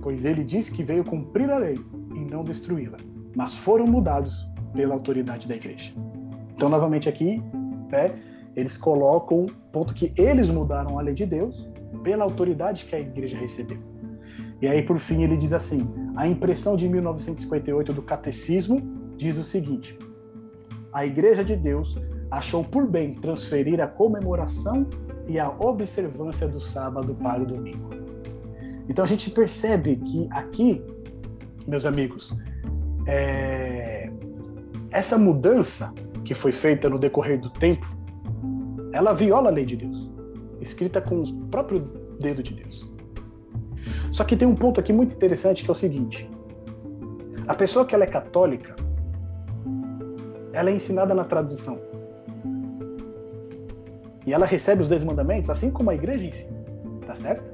pois ele diz que veio cumprir a lei e não destruí-la, mas foram mudados pela autoridade da igreja. Então, novamente aqui, né, eles colocam o ponto que eles mudaram a lei de Deus pela autoridade que a igreja recebeu. E aí, por fim, ele diz assim: a impressão de 1958 do Catecismo diz o seguinte: a Igreja de Deus achou por bem transferir a comemoração e a observância do sábado para o domingo. Então a gente percebe que aqui, meus amigos, é... essa mudança que foi feita no decorrer do tempo ela viola a lei de Deus, escrita com o próprio dedo de Deus. Só que tem um ponto aqui muito interessante que é o seguinte: a pessoa que ela é católica, ela é ensinada na tradição. E ela recebe os dez mandamentos assim como a igreja ensina. Tá certo?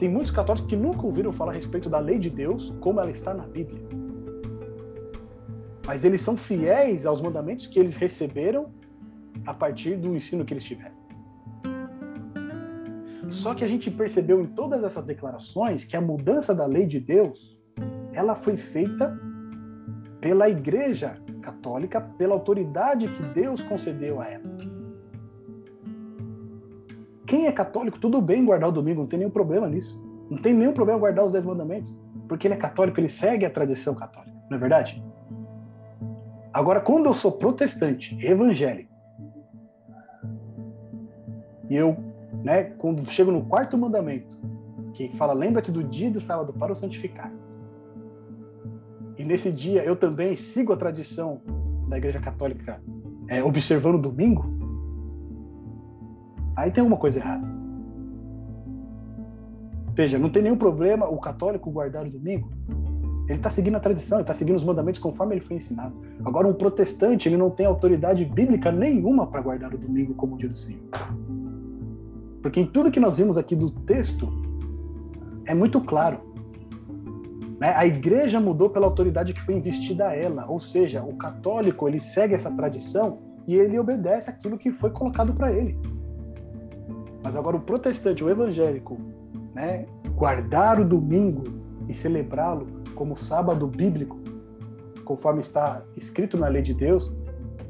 Tem muitos católicos que nunca ouviram falar a respeito da lei de Deus como ela está na Bíblia. Mas eles são fiéis aos mandamentos que eles receberam a partir do ensino que eles tiveram. Só que a gente percebeu em todas essas declarações que a mudança da lei de Deus, ela foi feita pela Igreja Católica, pela autoridade que Deus concedeu a ela. Quem é católico, tudo bem guardar o domingo, não tem nenhum problema nisso. Não tem nenhum problema guardar os dez mandamentos, porque ele é católico, ele segue a tradição católica, não é verdade? Agora, quando eu sou protestante, evangélico, e eu, né, quando chego no quarto mandamento, que fala: lembra-te do dia do sábado para o santificar. E nesse dia eu também sigo a tradição da Igreja Católica, é, observando o domingo. Aí tem alguma coisa errada. Veja, não tem nenhum problema o católico guardar o domingo. Ele está seguindo a tradição, ele está seguindo os mandamentos conforme ele foi ensinado. Agora, um protestante, ele não tem autoridade bíblica nenhuma para guardar o domingo como o dia do Senhor. Porque em tudo que nós vimos aqui do texto, é muito claro. Né? A igreja mudou pela autoridade que foi investida a ela. Ou seja, o católico ele segue essa tradição e ele obedece aquilo que foi colocado para ele. Mas agora o protestante, o evangélico, né, guardar o domingo e celebrá-lo como sábado bíblico, conforme está escrito na lei de Deus,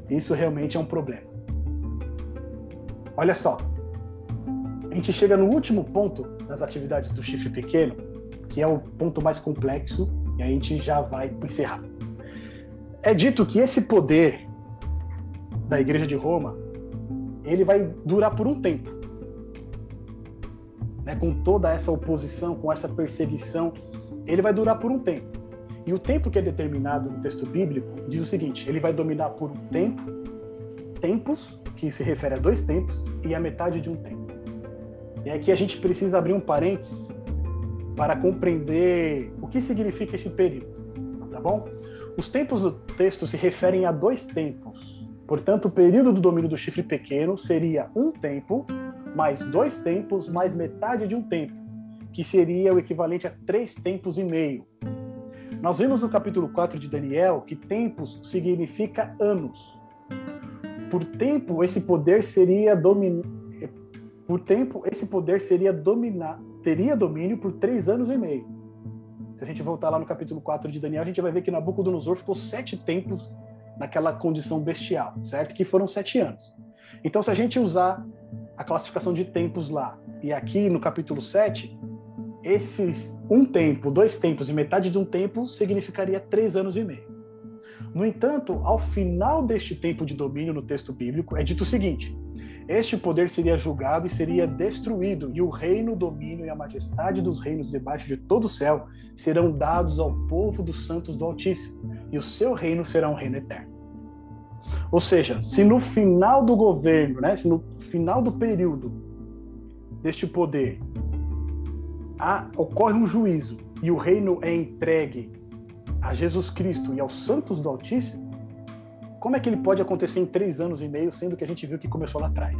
isso realmente é um problema. Olha só, a gente chega no último ponto das atividades do chifre pequeno, que é o ponto mais complexo, e a gente já vai encerrar. É dito que esse poder da Igreja de Roma, ele vai durar por um tempo. Né, com toda essa oposição, com essa perseguição, ele vai durar por um tempo. E o tempo que é determinado no texto bíblico diz o seguinte: ele vai dominar por um tempo, tempos, que se refere a dois tempos, e a metade de um tempo. E aqui a gente precisa abrir um parênteses para compreender o que significa esse período, tá bom? Os tempos do texto se referem a dois tempos. Portanto, o período do domínio do chifre pequeno seria um tempo, mais dois tempos, mais metade de um tempo, que seria o equivalente a três tempos e meio. Nós vimos no capítulo 4 de Daniel que tempos significa anos. Por tempo, esse poder seria dominado Por tempo, esse poder seria dominar, teria domínio por três anos e meio. Se a gente voltar lá no capítulo 4 de Daniel, a gente vai ver que Nabucodonosor ficou sete tempos naquela condição bestial, certo? Que foram sete anos. Então, se a gente usar a classificação de tempos lá, e aqui no capítulo 7, esses um tempo, dois tempos e metade de um tempo significaria três anos e meio. No entanto, ao final deste tempo de domínio no texto bíblico, é dito o seguinte: este poder seria julgado e seria destruído, e o reino, o domínio e a majestade dos reinos debaixo de todo o céu serão dados ao povo dos santos do Altíssimo, e o seu reino será um reino eterno. Ou seja, se no final do governo, né, se no final do período deste poder há, ocorre um juízo e o reino é entregue a Jesus Cristo e aos santos do Altíssimo, como é que ele pode acontecer em três anos e meio, sendo que a gente viu que começou lá atrás?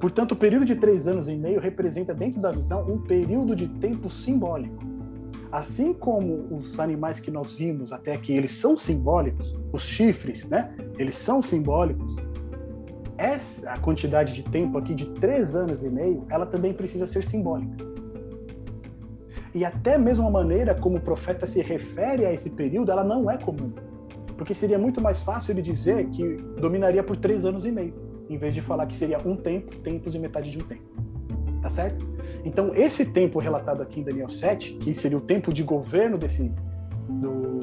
Portanto, o período de três anos e meio representa, dentro da visão, um período de tempo simbólico. Assim como os animais que nós vimos até aqui, eles são simbólicos, os chifres, né? Eles são simbólicos. Essa quantidade de tempo aqui, de três anos e meio, ela também precisa ser simbólica. E até mesmo a maneira como o profeta se refere a esse período, ela não é comum. Porque seria muito mais fácil ele dizer que dominaria por três anos e meio, em vez de falar que seria um tempo, tempos e metade de um tempo. Tá certo? Então, esse tempo relatado aqui em Daniel 7, que seria o tempo de governo desse do,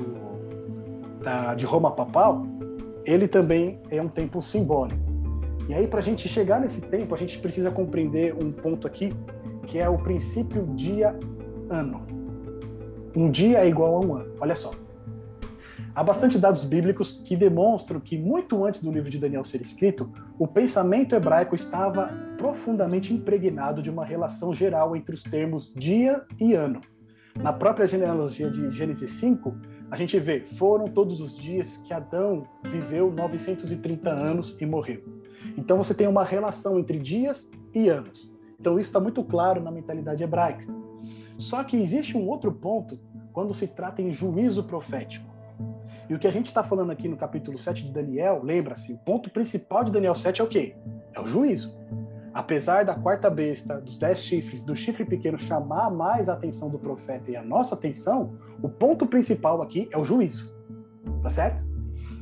da, de Roma papal, ele também é um tempo simbólico. E aí, para a gente chegar nesse tempo, a gente precisa compreender um ponto aqui, que é o princípio dia-ano. Um dia é igual a um ano. Olha só. Há bastante dados bíblicos que demonstram que, muito antes do livro de Daniel ser escrito, o pensamento hebraico estava profundamente impregnado de uma relação geral entre os termos dia e ano. Na própria genealogia de Gênesis 5, a gente vê: foram todos os dias que Adão viveu 930 anos e morreu. Então você tem uma relação entre dias e anos. Então isso está muito claro na mentalidade hebraica. Só que existe um outro ponto quando se trata em juízo profético. E o que a gente está falando aqui no capítulo 7 de Daniel, lembra-se, o ponto principal de Daniel 7 é o quê? É o juízo. Apesar da quarta besta, dos dez chifres, do chifre pequeno chamar mais a atenção do profeta e a nossa atenção, o ponto principal aqui é o juízo. Tá certo?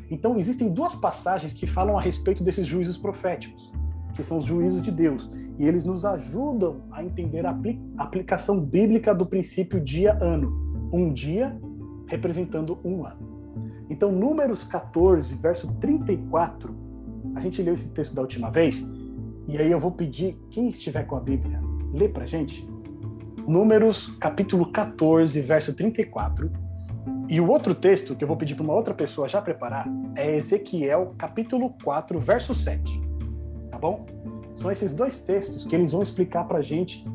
Então, existem duas passagens que falam a respeito desses juízos proféticos, que são os juízos de Deus. E eles nos ajudam a entender a aplicação bíblica do princípio dia-ano. Um dia representando um ano. Então, Números 14, verso 34, a gente leu esse texto da última vez, e aí eu vou pedir, quem estiver com a Bíblia, lê pra gente. Números, capítulo 14, verso 34. E o outro texto que eu vou pedir para uma outra pessoa já preparar é Ezequiel, capítulo 4, verso 7. Tá bom? São esses dois textos que eles vão explicar pra gente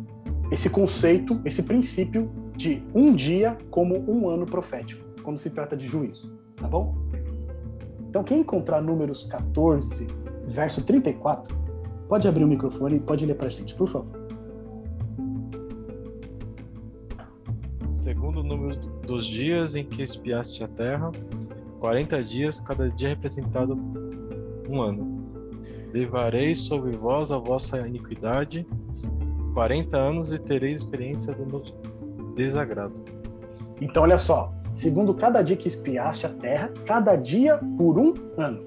esse conceito, esse princípio de um dia como um ano profético, quando se trata de juízo tá bom? Então, quem encontrar números 14, verso 34, pode abrir o microfone e pode ler para a gente, por favor. Segundo o número dos dias em que espiaste a terra, 40 dias, cada dia representado um ano. Levarei sobre vós a vossa iniquidade, 40 anos e tereis experiência do meu desagrado. Então, olha só, segundo cada dia que espiaste a terra, cada dia por um ano.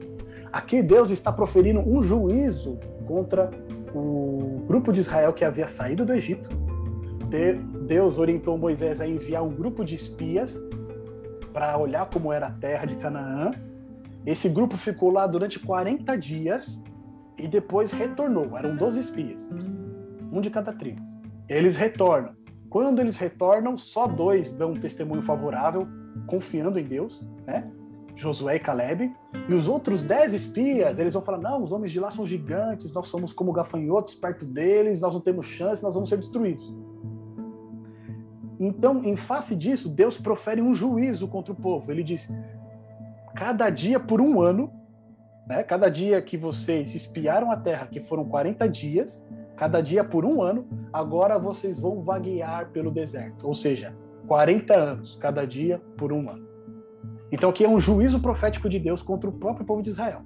Aqui Deus está proferindo um juízo contra o grupo de Israel que havia saído do Egito. Deus orientou Moisés a enviar um grupo de espias para olhar como era a terra de Canaã. Esse grupo ficou lá durante 40 dias e depois retornou. Eram 12 espias, um de cada tribo. Eles retornam. Quando eles retornam, só dois dão um testemunho favorável, confiando em Deus, né? Josué e Caleb. E os outros dez espias, eles vão falar: não, os homens de lá são gigantes, nós somos como gafanhotos perto deles, nós não temos chance, nós vamos ser destruídos. Então, em face disso, Deus profere um juízo contra o povo. Ele diz: cada dia por um ano, né, cada dia que vocês espiaram a terra, que foram 40 dias, cada dia por um ano, agora vocês vão vaguear pelo deserto. Ou seja, 40 anos, cada dia por um ano. Então aqui é um juízo profético de Deus contra o próprio povo de Israel.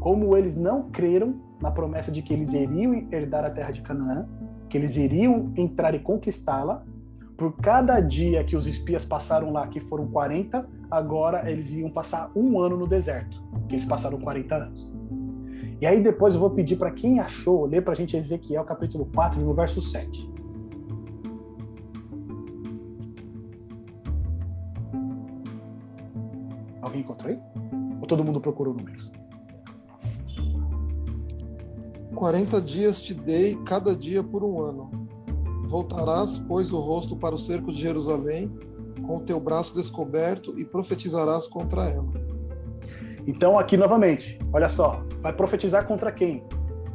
Como eles não creram na promessa de que eles iriam herdar a terra de Canaã, que eles iriam entrar e conquistá-la. Por cada dia que os espias passaram lá, que foram 40, agora eles iam passar um ano no deserto, que eles passaram 40 anos. E aí depois eu vou pedir para quem achou, ler para a gente Ezequiel capítulo 4, no verso 7. Alguém encontrou aí? Ou todo mundo procurou números? 40 dias te dei, cada dia por um ano. Voltarás, pois, o rosto para o cerco de Jerusalém, com o teu braço descoberto, e profetizarás contra ela. Então, aqui novamente, olha só, vai profetizar contra quem?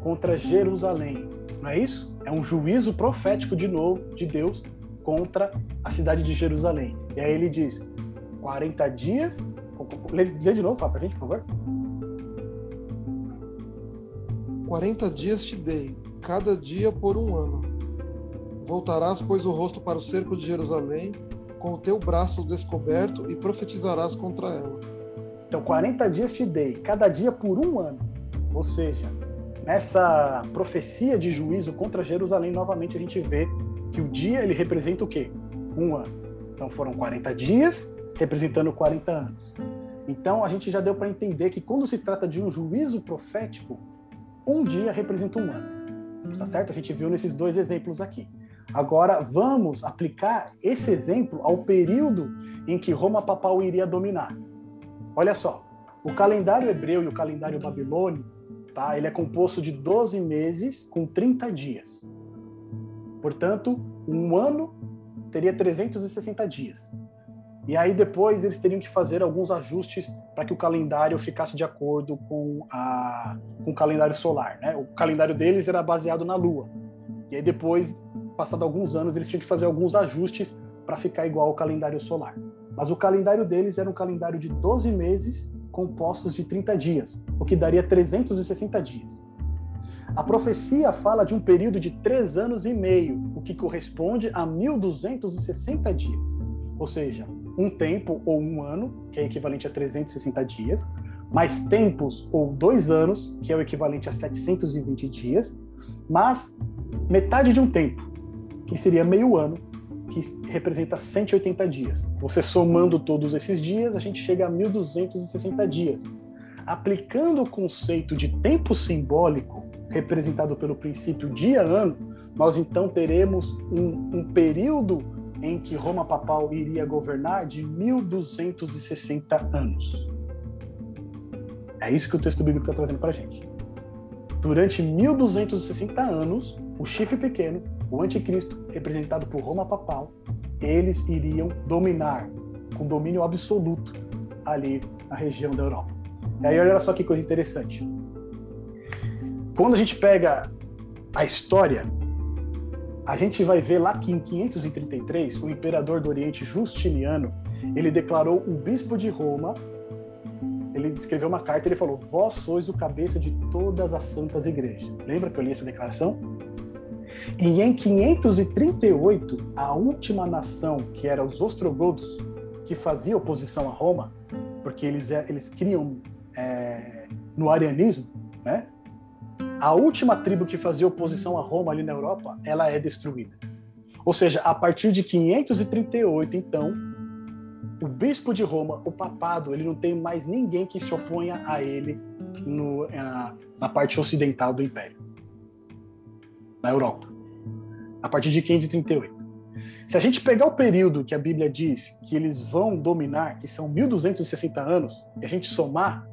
Contra Jerusalém. Não é isso? É um juízo profético de novo de Deus contra a cidade de Jerusalém. E aí ele diz: 40 dias Lê, lê de novo, fala pra gente, por favor. 40 dias te dei, cada dia por um ano. Voltarás, pois, o rosto para o cerco de Jerusalém, com o teu braço descoberto, e profetizarás contra ela. Então, 40 dias te dei, cada dia por um ano. Ou seja, nessa profecia de juízo contra Jerusalém, novamente a gente vê que o dia ele representa o quê? Um ano. Então foram 40 dias representando 40 anos. Então a gente já deu para entender que quando se trata de um juízo profético, um dia representa um ano. Tá certo? A gente viu nesses dois exemplos aqui. Agora vamos aplicar esse exemplo ao período em que Roma papal iria dominar. Olha só, o calendário hebreu e o calendário babilônio, tá? Ele é composto de 12 meses com 30 dias. Portanto, um ano teria 360 dias. E aí depois eles teriam que fazer alguns ajustes para que o calendário ficasse de acordo com, a, com o calendário solar. Né? O calendário deles era baseado na Lua. E aí depois, passado alguns anos, eles tinham que fazer alguns ajustes para ficar igual ao calendário solar. Mas o calendário deles era um calendário de 12 meses compostos de 30 dias, o que daria 360 dias. A profecia fala de um período de 3 anos e meio, o que corresponde a 1.260 dias. Ou seja, um tempo ou um ano, que é equivalente a 360 dias, mais tempos ou dois anos, que é o equivalente a 720 dias, mas metade de um tempo, que seria meio ano, que representa 180 dias. Você somando todos esses dias, a gente chega a 1260 dias. Aplicando o conceito de tempo simbólico, representado pelo princípio dia-ano, nós então teremos um, um período em que Roma papal iria governar de 1260 anos. É isso que o texto bíblico está trazendo para a gente. Durante 1260 anos, o chifre pequeno, o anticristo, representado por Roma papal, eles iriam dominar com domínio absoluto ali na região da Europa. E aí olha só que coisa interessante. Quando a gente pega a história a gente vai ver lá que em 533, o imperador do Oriente Justiniano, ele declarou o bispo de Roma, ele escreveu uma carta, ele falou: "Vós sois o cabeça de todas as santas igrejas". Lembra que eu li essa declaração? E em 538, a última nação, que era os ostrogodos, que fazia oposição a Roma, porque eles, é, eles criam é, no arianismo, né? a última tribo que fazia oposição a Roma ali na Europa, ela é destruída. Ou seja, a partir de 538, então, o bispo de Roma, o papado, ele não tem mais ninguém que se oponha a ele no, na, na parte ocidental do império, na Europa. A partir de 538. Se a gente pegar o período que a Bíblia diz que eles vão dominar, que são 1260 anos, e a gente somar,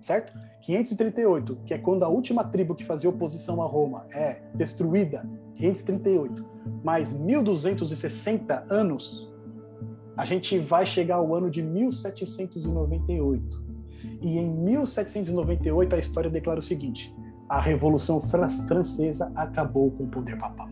certo? 538, que é quando a última tribo que fazia oposição a Roma é destruída, 538, mais 1260 anos, a gente vai chegar ao ano de 1798. E em 1798 a história declara o seguinte: a Revolução Francesa acabou com o poder papal.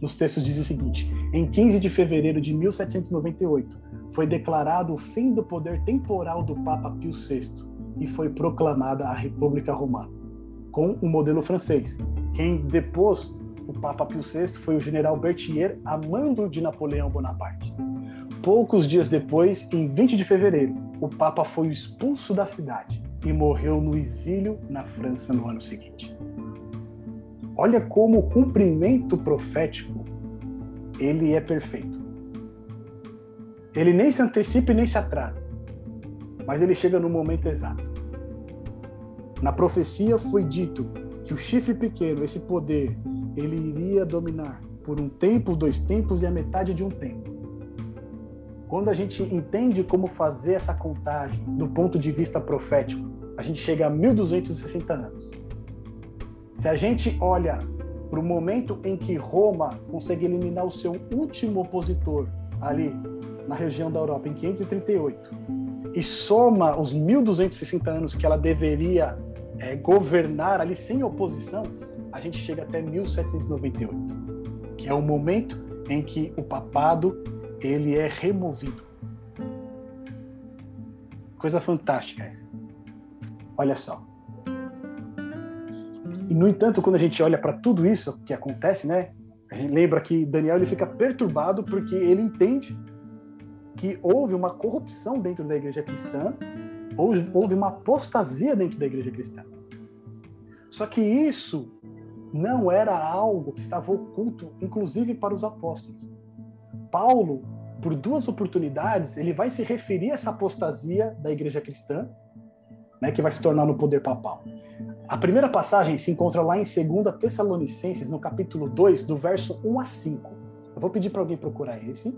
Nos textos diz o seguinte: em 15 de fevereiro de 1798, foi declarado o fim do poder temporal do Papa Pio VI e foi proclamada a República Romana, com o modelo francês. Quem depôs o Papa Pio VI foi o general Berthier, amando de Napoleão Bonaparte. Poucos dias depois, em 20 de fevereiro, o Papa foi expulso da cidade e morreu no exílio na França no ano seguinte. Olha como o cumprimento profético ele é perfeito. Ele nem se antecipa e nem se atrasa, mas ele chega no momento exato. Na profecia foi dito que o chifre pequeno, esse poder, ele iria dominar por um tempo, dois tempos e a metade de um tempo. Quando a gente entende como fazer essa contagem do ponto de vista profético, a gente chega a 1260 anos. Se a gente olha para o momento em que Roma consegue eliminar o seu último opositor ali na região da Europa em 538 e soma os 1260 anos que ela deveria é, governar ali sem oposição, a gente chega até 1798, que é o momento em que o papado ele é removido. Coisa fantástica essa. Olha só. E no entanto, quando a gente olha para tudo isso que acontece, né? A gente lembra que Daniel ele fica perturbado porque ele entende que houve uma corrupção dentro da igreja cristã, houve uma apostasia dentro da igreja cristã. Só que isso não era algo que estava oculto, inclusive para os apóstolos. Paulo, por duas oportunidades, ele vai se referir a essa apostasia da igreja cristã, né, que vai se tornar no poder papal. A primeira passagem se encontra lá em 2 Tessalonicenses, no capítulo 2, do verso 1 a 5. Eu vou pedir para alguém procurar esse.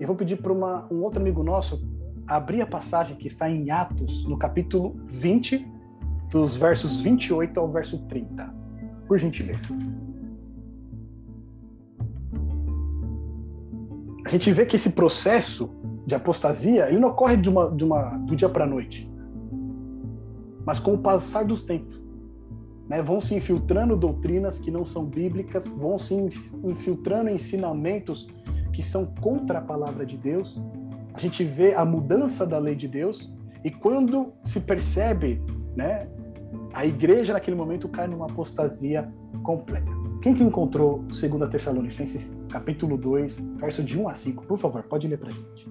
E vou pedir para um outro amigo nosso abrir a passagem que está em Atos, no capítulo 20, dos versos 28 ao verso 30. Por gentileza. A gente vê que esse processo de apostasia ele não ocorre de uma, de uma, do dia para a noite, mas com o passar dos tempos. Né, vão se infiltrando doutrinas que não são bíblicas, vão se infiltrando ensinamentos que são contra a palavra de Deus. A gente vê a mudança da lei de Deus e quando se percebe, né, a igreja naquele momento cai numa apostasia completa. Quem que encontrou 2 Tessalonicenses, capítulo 2, verso de 1 a 5? Por favor, pode ler para a gente.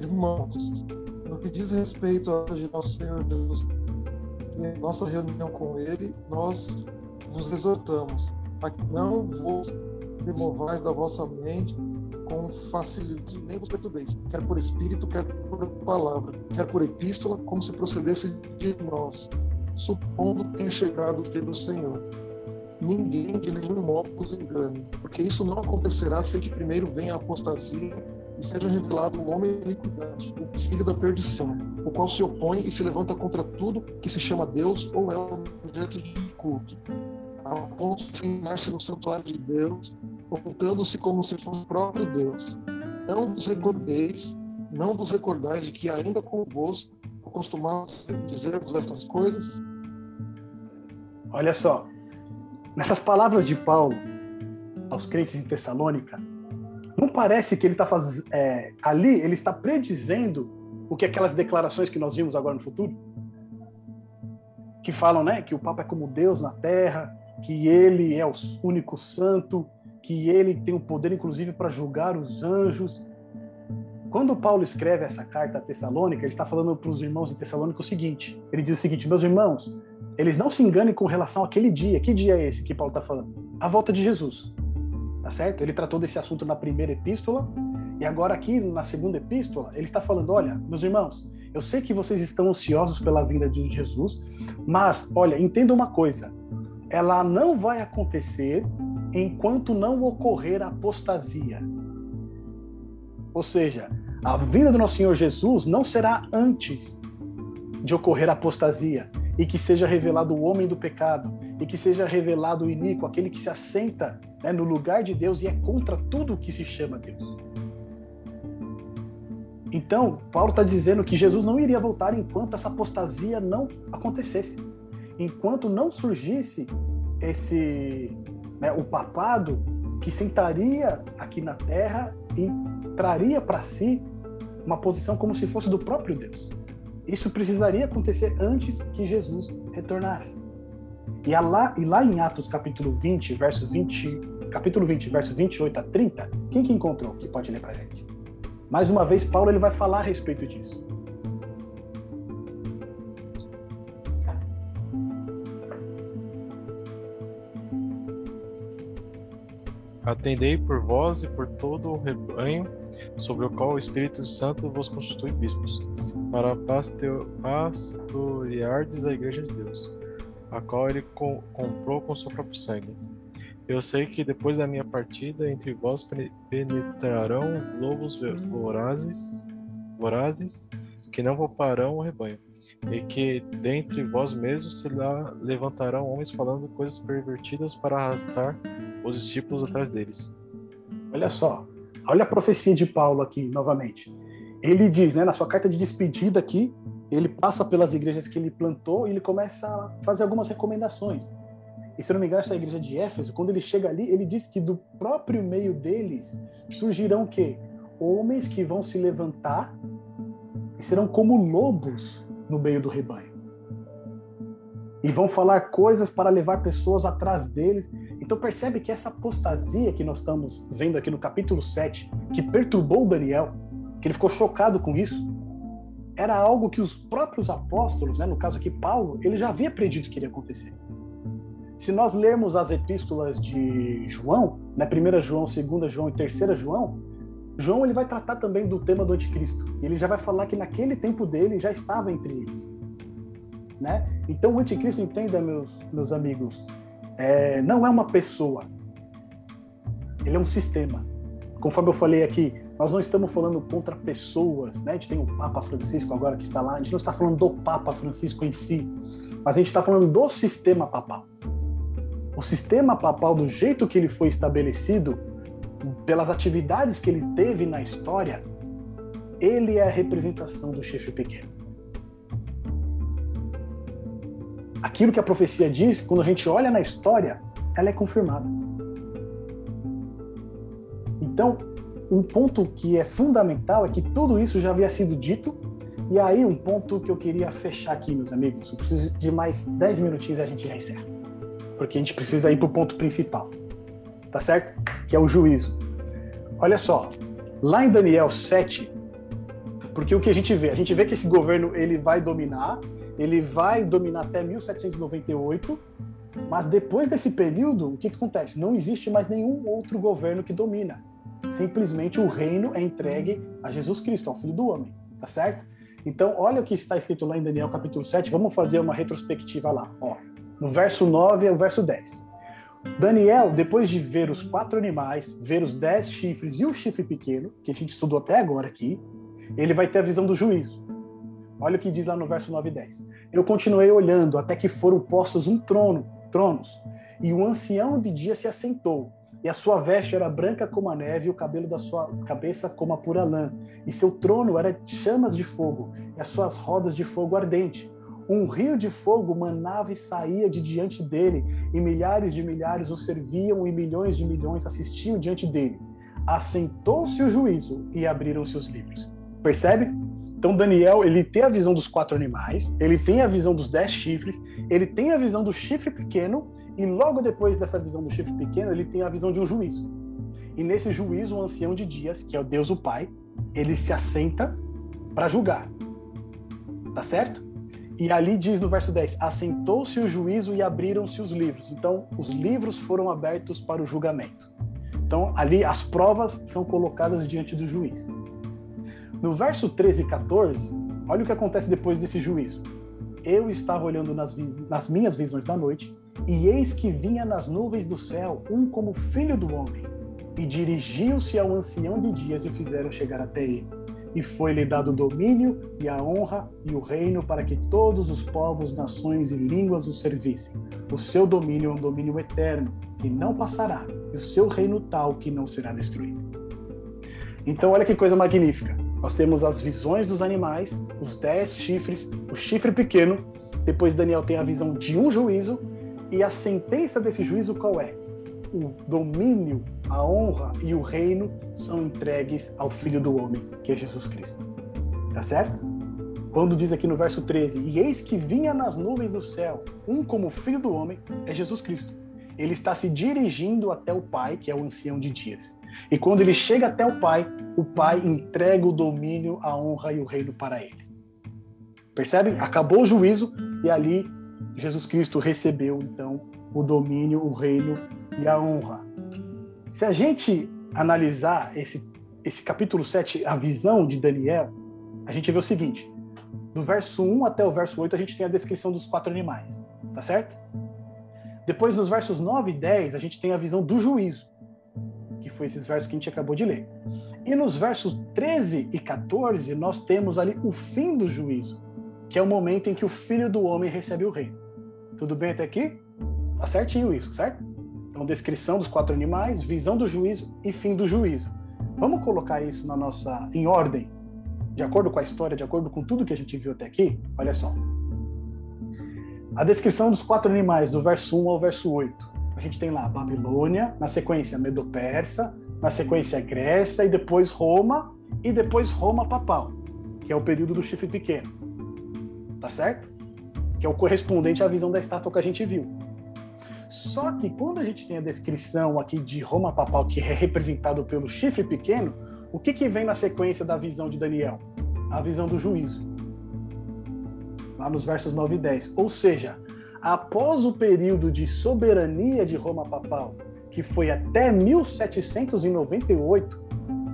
Irmãos, no que diz respeito a de nosso Senhor Jesus em nossa reunião com Ele, nós vos exortamos a que não vos removais da vossa mente com facilidade, nem vos perturbeis, quer por espírito, quer por palavra, quer por epístola, como se procedesse de nós, supondo que tenha chegado o dia do Senhor. Ninguém de nenhum modo vos engane, porque isso não acontecerá sem que primeiro venha a apostasia e seja revelado o homem da iniquidade, o filho da perdição, o qual se opõe e se levanta contra tudo que se chama Deus ou é objeto de culto, a ponto de ensinar-se no santuário de Deus ocultando-se como se fosse o próprio Deus. Não vos recordeis, não vos recordais de que ainda convosco costumava dizer-vos estas coisas? Olha só, nessas palavras de Paulo aos crentes em Tessalônica, não parece que ele está fazendo. É, ali, ele está predizendo o que aquelas declarações que nós vimos agora no futuro? Que falam, né, que o Papa é como Deus na terra, que ele é o único santo, que ele tem o poder, inclusive, para julgar os anjos. Quando Paulo escreve essa carta a Tessalônica, ele está falando para os irmãos de Tessalônica o seguinte: ele diz o seguinte, meus irmãos, eles não se enganem com relação àquele dia. Que dia é esse que Paulo está falando? A volta de Jesus. Tá certo? Ele tratou desse assunto na primeira epístola, e agora aqui na segunda epístola, ele está falando: olha, meus irmãos, eu sei que vocês estão ansiosos pela vinda de Jesus, mas, olha, entenda uma coisa: ela não vai acontecer enquanto não ocorrer a apostasia. Ou seja, a vinda do nosso Senhor Jesus não será antes de ocorrer a apostasia e que seja revelado o homem do pecado e que seja revelado o iníquo, aquele que se assenta né, no lugar de Deus e é contra tudo o que se chama Deus. Então, Paulo está dizendo que Jesus não iria voltar enquanto essa apostasia não acontecesse, enquanto não surgisse esse né, o papado que sentaria aqui na terra e traria para si uma posição como se fosse do próprio Deus. Isso precisaria acontecer antes que Jesus retornasse. E lá, e lá em Atos capítulo 20, verso 20, capítulo 20, verso 28 a 30, quem que encontrou que pode ler para a gente? Mais uma vez, Paulo ele vai falar a respeito disso. Atendei por vós e por todo o rebanho sobre o qual o Espírito Santo vos constitui bispos, para pastoreardes a igreja de Deus, a qual ele com, comprou com seu próprio sangue. Eu sei que depois da minha partida entre vós penetrarão lobos vorazes, vorazes que não pouparão o rebanho, e que dentre vós mesmos se levantarão homens falando coisas pervertidas para arrastar os discípulos atrás deles. Olha só, olha a profecia de Paulo aqui novamente. Ele diz, né, na sua carta de despedida aqui, ele passa pelas igrejas que ele plantou e ele começa a fazer algumas recomendações. E se não me engano, essa igreja de Éfeso, quando ele chega ali, ele diz que do próprio meio deles surgirão o quê? Homens que vão se levantar e serão como lobos no meio do rebanho. E vão falar coisas para levar pessoas atrás deles. Então percebe que essa apostasia que nós estamos vendo aqui no capítulo 7, que perturbou Daniel, que ele ficou chocado com isso, era algo que os próprios apóstolos, né, no caso aqui Paulo, ele já havia predito que iria acontecer. Se nós lermos as epístolas de João, né, 1 João, 2 João e 3 João, João ele vai tratar também do tema do anticristo. Ele já vai falar que naquele tempo dele já estava entre eles. Né? Então o anticristo, entenda, meus, meus amigos, é, não é uma pessoa. Ele é um sistema. Conforme eu falei aqui, nós não estamos falando contra pessoas, né? A gente tem o Papa Francisco agora que está lá, a gente não está falando do Papa Francisco em si, mas a gente está falando do sistema papal. O sistema papal, do jeito que ele foi estabelecido, pelas atividades que ele teve na história, ele é a representação do chefe pequeno. Aquilo que a profecia diz, quando a gente olha na história, ela é confirmada. Então, um ponto que é fundamental é que tudo isso já havia sido dito. E aí, um ponto que eu queria fechar aqui, meus amigos. Eu preciso de mais 10 minutinhos e a gente já encerra. Porque a gente precisa ir para o ponto principal tá certo? Que é o juízo. Olha só, lá em Daniel 7, porque o que a gente vê? A gente vê que esse governo ele vai dominar, ele vai dominar até 1798, mas depois desse período, o que, que acontece? Não existe mais nenhum outro governo que domina. Simplesmente o reino é entregue a Jesus Cristo, ao Filho do Homem, tá certo? Então, olha o que está escrito lá em Daniel capítulo 7, vamos fazer uma retrospectiva lá, ó. No verso 9 ao verso 10. Daniel, depois de ver os quatro animais, ver os dez chifres e o chifre pequeno, que a gente estudou até agora aqui, ele vai ter a visão do juízo. Olha o que diz lá no verso 9 e 10. Eu continuei olhando até que foram postos um trono, tronos, e o ancião de dia se assentou, e a sua veste era branca como a neve, e o cabelo da sua cabeça como a pura lã, e seu trono era chamas de fogo, e as suas rodas de fogo ardente. Um rio de fogo manava e saía de diante dele, e milhares de milhares o serviam, e milhões de milhões assistiam diante dele. Assentou-se o juízo e abriram-se os livros. Percebe? Então Daniel ele tem a visão dos quatro animais, ele tem a visão dos dez chifres, ele tem a visão do chifre pequeno e logo depois dessa visão do chifre pequeno ele tem a visão de um juízo. E nesse juízo o ancião de dias, que é o Deus o Pai, ele se assenta para julgar. Tá certo? E ali diz no verso 10: Assentou-se o juízo e abriram-se os livros. Então, os livros foram abertos para o julgamento. Então, ali as provas são colocadas diante do juiz. No verso 13 e 14, olha o que acontece depois desse juízo. Eu estava olhando nas, nas minhas visões da noite, e eis que vinha nas nuvens do céu um como filho do homem, e dirigiu-se ao ancião de dias e o fizeram chegar até ele e foi-lhe dado o domínio e a honra e o reino para que todos os povos, nações e línguas o servissem. O seu domínio é um domínio eterno, que não passará, e o seu reino tal que não será destruído. Então, olha que coisa magnífica. Nós temos as visões dos animais, os dez chifres, o chifre pequeno. Depois, Daniel tem a visão de um juízo, e a sentença desse juízo qual é? O domínio a honra e o reino são entregues ao Filho do Homem, que é Jesus Cristo. Tá certo? quando diz aqui no verso 13: E eis que vinha nas nuvens do céu, um como filho do homem, é Jesus Cristo. Ele está se dirigindo até o Pai, que é o ancião de dias. E quando ele chega até o Pai, o Pai entrega o domínio, a honra e o reino para ele. Percebem? Acabou o juízo e ali Jesus Cristo recebeu então o domínio, o reino e a honra. Se a gente analisar esse, esse capítulo 7, a visão de Daniel, a gente vê o seguinte: do verso 1 até o verso 8, a gente tem a descrição dos quatro animais, tá certo? Depois, nos versos 9 e 10, a gente tem a visão do juízo, que foi esses versos que a gente acabou de ler. E nos versos 13 e 14, nós temos ali o fim do juízo, que é o momento em que o filho do homem recebe o reino. Tudo bem até aqui? Tá certinho isso, certo? Então, descrição dos quatro animais, visão do juízo e fim do juízo. Vamos colocar isso na nossa em ordem, de acordo com a história, de acordo com tudo que a gente viu até aqui? Olha só. A descrição dos quatro animais, do verso 1 ao verso 8. A gente tem lá Babilônia, na sequência Medo-Persa, na sequência Grécia e depois Roma, e depois Roma papal, que é o período do chifre pequeno. Tá certo? Que é o correspondente à visão da estátua que a gente viu. Só que quando a gente tem a descrição aqui de Roma papal, que é representado pelo chifre pequeno, o que, que vem na sequência da visão de Daniel? A visão do juízo. Lá nos versos 9 e 10. Ou seja, após o período de soberania de Roma papal, que foi até 1798,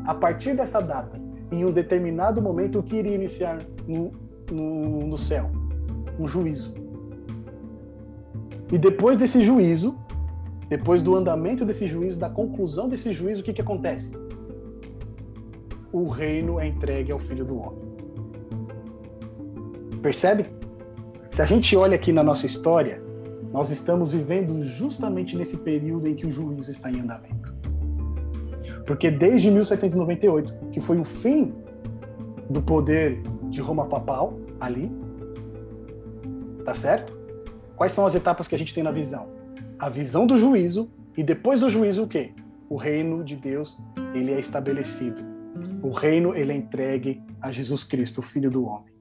a partir dessa data, em um determinado momento, o que iria iniciar no, no, no céu? Um juízo. E depois desse juízo, depois do andamento desse juízo, da conclusão desse juízo, o que, que acontece? O reino é entregue ao Filho do Homem. Percebe? Se a gente olha aqui na nossa história, nós estamos vivendo justamente nesse período em que o juízo está em andamento. Porque desde 1798, que foi o fim do poder de Roma papal ali, tá certo? Quais são as etapas que a gente tem na visão? A visão do juízo e depois do juízo o quê? O reino de Deus, ele é estabelecido. O reino ele é entregue a Jesus Cristo, o Filho do homem.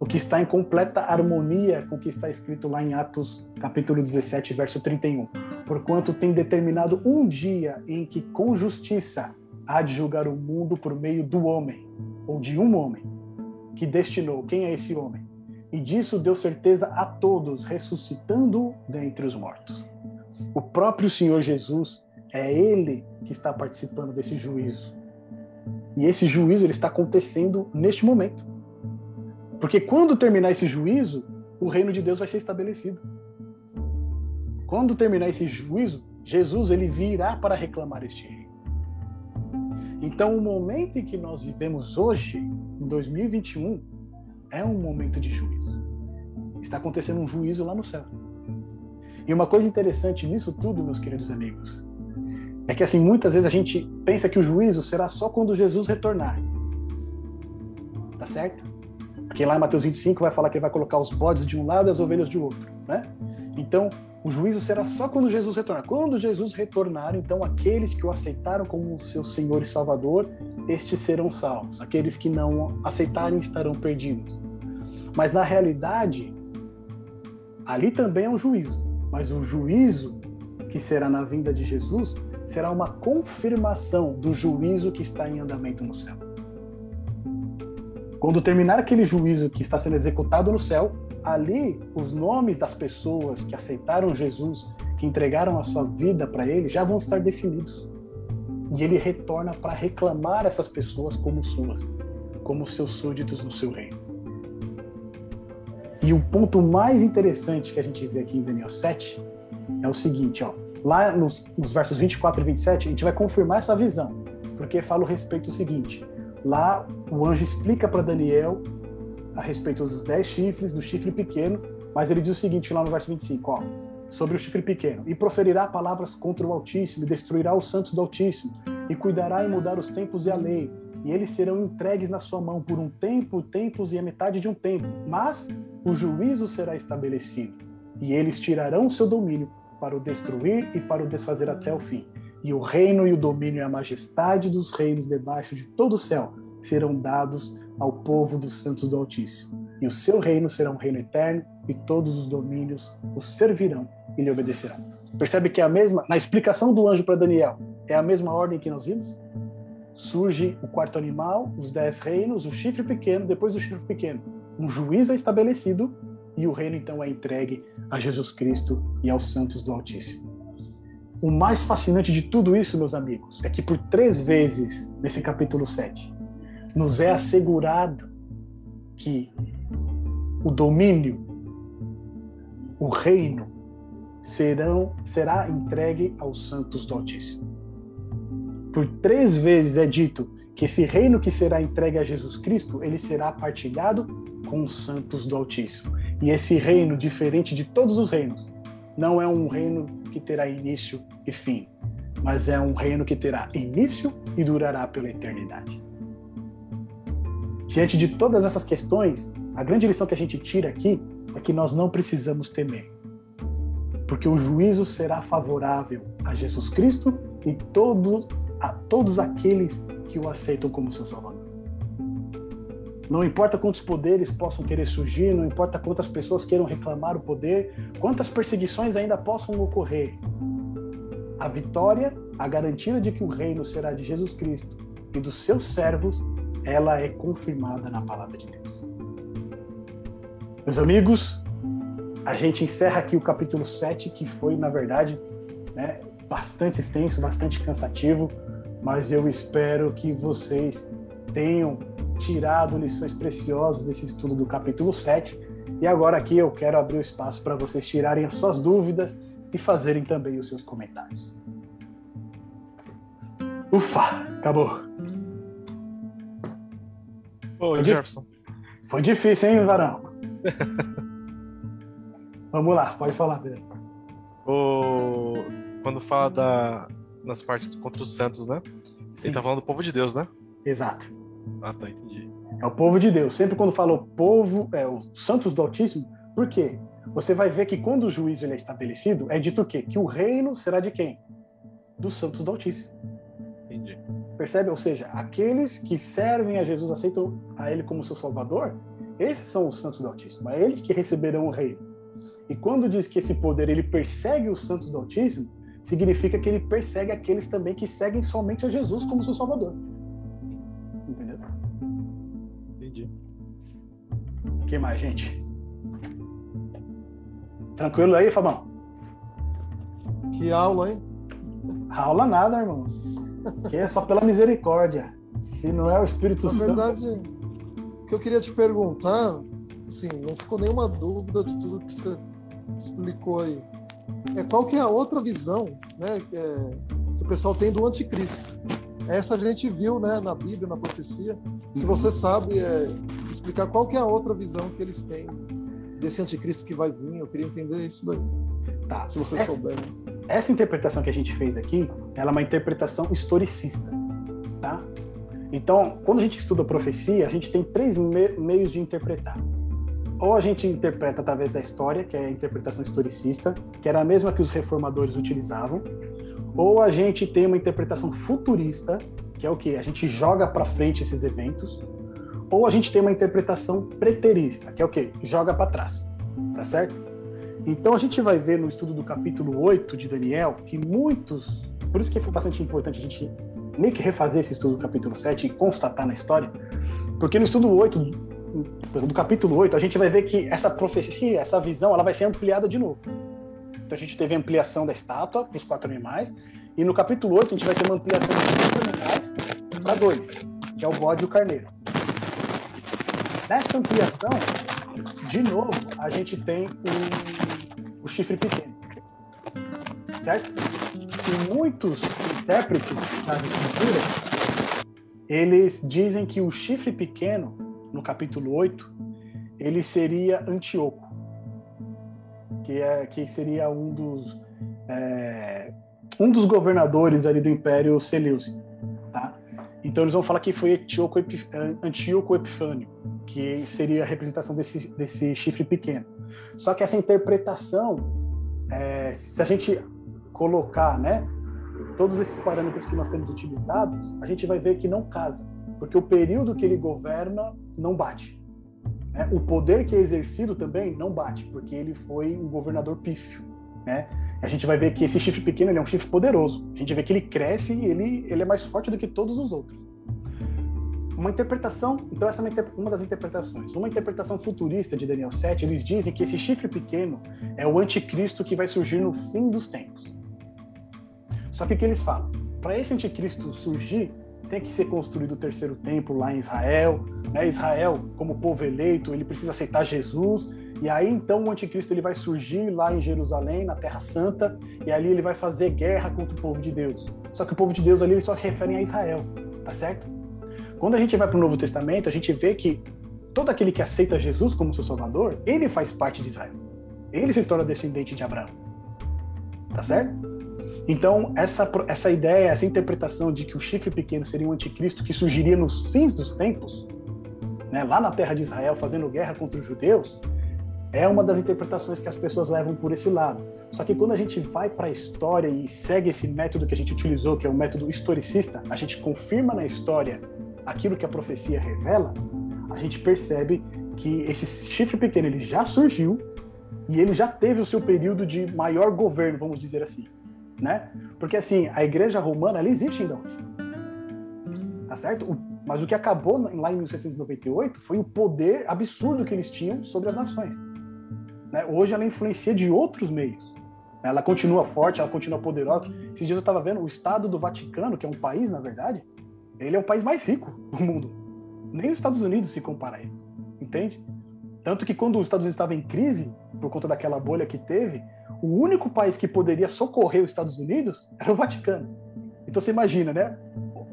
O que está em completa harmonia com o que está escrito lá em Atos, capítulo 17, verso 31. Porquanto tem determinado um dia em que com justiça há de julgar o mundo por meio do homem, ou de um homem, que destinou. Quem é esse homem? E disso deu certeza a todos, ressuscitando dentre os mortos. O próprio Senhor Jesus é ele que está participando desse juízo. E esse juízo ele está acontecendo neste momento. Porque quando terminar esse juízo, o reino de Deus vai ser estabelecido. Quando terminar esse juízo, Jesus ele virá para reclamar este reino. Então, o momento em que nós vivemos hoje, em 2021, é um momento de juízo. Está acontecendo um juízo lá no céu. E uma coisa interessante nisso tudo, meus queridos amigos, é que assim muitas vezes a gente pensa que o juízo será só quando Jesus retornar. Tá certo? Porque lá em Mateus 25 vai falar que ele vai colocar os bodes de um lado e as ovelhas de outro, né? Então, o juízo será só quando Jesus retornar. Quando Jesus retornar, então aqueles que o aceitaram como seu Senhor e Salvador, estes serão salvos. Aqueles que não aceitarem estarão perdidos. Mas na realidade, ali também é um juízo. Mas o juízo que será na vinda de Jesus será uma confirmação do juízo que está em andamento no céu. Quando terminar aquele juízo que está sendo executado no céu, ali os nomes das pessoas que aceitaram Jesus, que entregaram a sua vida para ele, já vão estar definidos. E ele retorna para reclamar essas pessoas como suas, como seus súditos no seu reino. E o ponto mais interessante que a gente vê aqui em Daniel 7 é o seguinte, ó. Lá nos, nos versos 24 e 27, a gente vai confirmar essa visão, porque fala o respeito do seguinte: lá o anjo explica para Daniel a respeito dos dez chifres, do chifre pequeno, mas ele diz o seguinte lá no verso 25, ó, sobre o chifre pequeno: E proferirá palavras contra o Altíssimo, e destruirá os santos do Altíssimo, e cuidará em mudar os tempos e a lei, e eles serão entregues na sua mão por um tempo, tempos e a metade de um tempo, mas o juízo será estabelecido, e eles tirarão o seu domínio para o destruir e para o desfazer até o fim. E o reino e o domínio e a majestade dos reinos debaixo de todo o céu serão dados ao povo dos santos do Altíssimo. E o seu reino será um reino eterno, e todos os domínios o servirão e lhe obedecerão. Percebe que é a mesma, na explicação do anjo para Daniel, é a mesma ordem que nós vimos? Surge o quarto animal, os dez reinos, o chifre pequeno, depois do chifre pequeno. Um juízo é estabelecido e o reino então é entregue a Jesus Cristo e aos santos do Altíssimo. O mais fascinante de tudo isso, meus amigos, é que por três vezes nesse capítulo 7 nos é assegurado que o domínio, o reino, serão, será entregue aos santos do Altíssimo. Por três vezes é dito que esse reino que será entregue a Jesus Cristo, ele será partilhado com os santos do Altíssimo. E esse reino, diferente de todos os reinos, não é um reino que terá início e fim, mas é um reino que terá início e durará pela eternidade. Diante de todas essas questões, a grande lição que a gente tira aqui é que nós não precisamos temer, porque o juízo será favorável a Jesus Cristo e todos, a todos aqueles que o aceitam como seu Salvador. Não importa quantos poderes possam querer surgir, não importa quantas pessoas queiram reclamar o poder, quantas perseguições ainda possam ocorrer. A vitória, a garantia de que o reino será de Jesus Cristo e dos seus servos ela é confirmada na palavra de Deus. Meus amigos, a gente encerra aqui o capítulo 7, que foi, na verdade, né, bastante extenso, bastante cansativo, mas eu espero que vocês tenham tirado lições preciosas desse estudo do capítulo 7. E agora aqui eu quero abrir o espaço para vocês tirarem as suas dúvidas e fazerem também os seus comentários. Ufa, acabou. Oi, Jefferson. Foi difícil, hein, Varão? Vamos lá, pode falar, Pedro. O... Quando fala da... nas partes contra os santos, né? Sim. Ele tá falando do povo de Deus, né? Exato. Ah, tá, entendi. É o povo de Deus. Sempre quando fala o povo, é os santos do Altíssimo, por quê? Você vai ver que quando o juízo ele é estabelecido, é dito o quê? Que o reino será de quem? Dos santos do Altíssimo. Percebe? Ou seja, aqueles que servem a Jesus, aceitam a Ele como seu Salvador, esses são os santos do Altíssimo. É eles que receberão o reino. E quando diz que esse poder ele persegue os santos do Altíssimo, significa que ele persegue aqueles também que seguem somente a Jesus como seu Salvador. Entendeu? Entendi. O que mais, gente? Tranquilo aí, Fabão? Que aula, hein? Aula nada, irmão. Que é só pela misericórdia. Se não é o Espírito Na Santo. verdade, o que eu queria te perguntar, assim, não ficou nenhuma dúvida de tudo que você explicou aí. É qual que é a outra visão, né, que, é, que o pessoal tem do anticristo? Essa a gente viu, né, na Bíblia, na profecia. Se Uhum. você sabe é, explicar qual que é a outra visão que eles têm desse anticristo que vai vir, eu queria entender isso daí. Tá. Se você É, souber. né? essa interpretação que a gente fez aqui, ela é uma interpretação historicista, tá? Então, quando a gente estuda profecia, a gente tem três me- meios de interpretar. Ou a gente interpreta através da história, que é a interpretação historicista, que era a mesma que os reformadores utilizavam, ou a gente tem uma interpretação futurista, que é o que a gente joga para frente esses eventos, ou a gente tem uma interpretação preterista, que é o que joga para trás, tá certo? Então a gente vai ver no estudo do capítulo 8 de Daniel que muitos, por isso que foi bastante importante a gente meio que refazer esse estudo do capítulo 7 e constatar na história, porque no estudo 8 do capítulo 8 a gente vai ver que essa profecia, essa visão, ela vai ser ampliada de novo. Então a gente teve a ampliação da estátua para os quatro animais e no capítulo 8 a gente vai ter uma ampliação dos quatro animais para dois, que é o bode e o carneiro. Nessa ampliação, de novo, a gente tem o, o chifre pequeno. Certo? E muitos intérpretes das escrituras, eles dizem que o chifre pequeno, no capítulo 8, ele seria Antíoco, que, é, que seria um dos, é, um dos governadores ali do Império Seleucida. Tá? Então eles vão falar que foi Antíoco Epifânio, que seria a representação desse, desse chifre pequeno. Só que essa interpretação, é, se a gente colocar né, todos esses parâmetros que nós temos utilizados, a gente vai ver que não casa. Porque o período que ele governa não bate. Né? O poder que é exercido também não bate, porque ele foi um governador pífio. Né? A gente vai ver que esse chifre pequeno é um chifre poderoso. A gente vê que ele cresce e ele, ele é mais forte do que todos os outros. Uma interpretação, então essa é uma, das interpretações. Uma interpretação futurista de Daniel 7, eles dizem que esse chifre pequeno é o anticristo que vai surgir no fim dos tempos. Só que o que eles falam? Para esse anticristo surgir, tem que ser construído o terceiro templo lá em Israel. Né? Israel, como povo eleito, ele precisa aceitar Jesus. E aí então o anticristo ele vai surgir lá em Jerusalém, na Terra Santa, e ali ele vai fazer guerra contra o povo de Deus. Só que o povo de Deus ali eles só referem a Israel, tá certo? Quando a gente vai para o Novo Testamento, a gente vê que todo aquele que aceita Jesus como seu Salvador, ele faz parte de Israel. Ele se torna descendente de Abraão. Tá certo? Então, essa, essa ideia, essa interpretação de que o chifre pequeno seria um anticristo que surgiria nos fins dos tempos, né, lá na terra de Israel, fazendo guerra contra os judeus, é uma das interpretações que as pessoas levam por esse lado. Só que quando a gente vai para a história e segue esse método que a gente utilizou, que é o método historicista, a gente confirma na história aquilo que a profecia revela, a gente percebe que esse chifre pequeno ele já surgiu e ele já teve o seu período de maior governo, vamos dizer assim, né? Porque assim, a igreja romana ela existe ainda hoje. Tá certo? mas o que acabou lá em 1798 foi o poder absurdo que eles tinham sobre as nações. Né? Hoje ela influencia de outros meios. Ela continua forte, ela continua poderosa. Esses dias eu estava vendo o Estado do Vaticano, que é um país, na verdade, ele é o país mais rico do mundo. Nem os Estados Unidos se compara a ele, entende? Tanto que quando os Estados Unidos estava em crise, por conta daquela bolha que teve, o único país que poderia socorrer os Estados Unidos era o Vaticano. Então você imagina, né?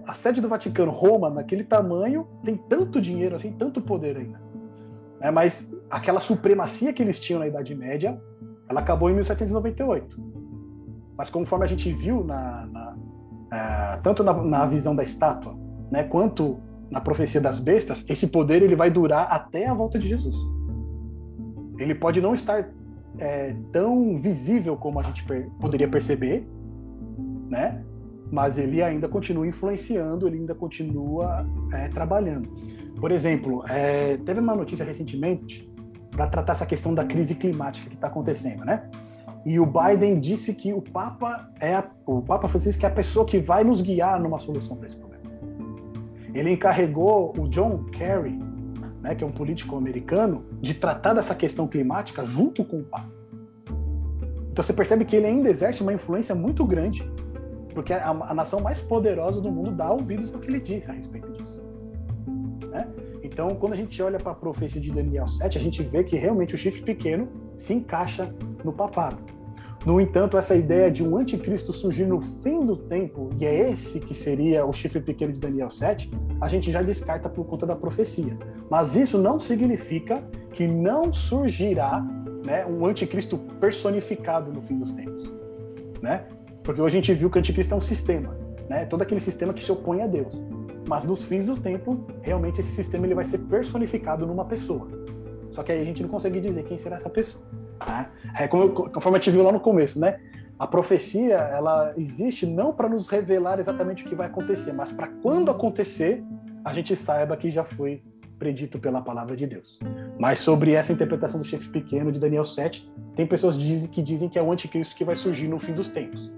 A sede do Vaticano, Roma, naquele tamanho, tem tanto dinheiro assim, tanto poder ainda. É, mas aquela supremacia que eles tinham na Idade Média, ela acabou em 1798. Mas conforme a gente viu na, na, é, tanto na, na, visão da estátua, né, quanto na profecia das bestas, esse poder ele vai durar até a volta de Jesus. Ele pode não estar é, tão visível como a gente per poderia perceber, né? Mas ele ainda continua influenciando, ele ainda continua é, trabalhando. Por exemplo, é, teve uma notícia recentemente para tratar essa questão da crise climática que está acontecendo, né? E o Biden disse que o Papa é a, o Papa Francisco é a pessoa que vai nos guiar numa solução para esse problema. Ele encarregou o John Kerry, né, que é um político americano, de tratar dessa questão climática junto com o Papa. Então você percebe que ele ainda exerce uma influência muito grande, porque a, a nação mais poderosa do mundo dá ouvidos ao que ele diz a respeito disso. Né? Então, quando a gente olha para a profecia de Daniel 7, a gente vê que realmente o chifre pequeno se encaixa no papado. No entanto, essa ideia de um anticristo surgir no fim do tempo, e é esse que seria o chifre pequeno de Daniel 7, a gente já descarta por conta da profecia. Mas isso não significa que não surgirá né, um anticristo personificado no fim dos tempos. Né? Porque hoje a gente viu que o anticristo é um sistema, né? todo aquele sistema que se opõe a Deus. Mas nos fins do tempo, realmente esse sistema ele vai ser personificado numa pessoa. Só que aí a gente não consegue dizer quem será essa pessoa. Né? É como, conforme a gente viu lá no começo, né? A profecia ela existe não para nos revelar exatamente o que vai acontecer, mas para quando acontecer a gente saiba que já foi predito pela palavra de Deus. Mas sobre essa interpretação do chefe pequeno de Daniel 7, tem pessoas que dizem que é o anticristo que vai surgir no fim dos tempos.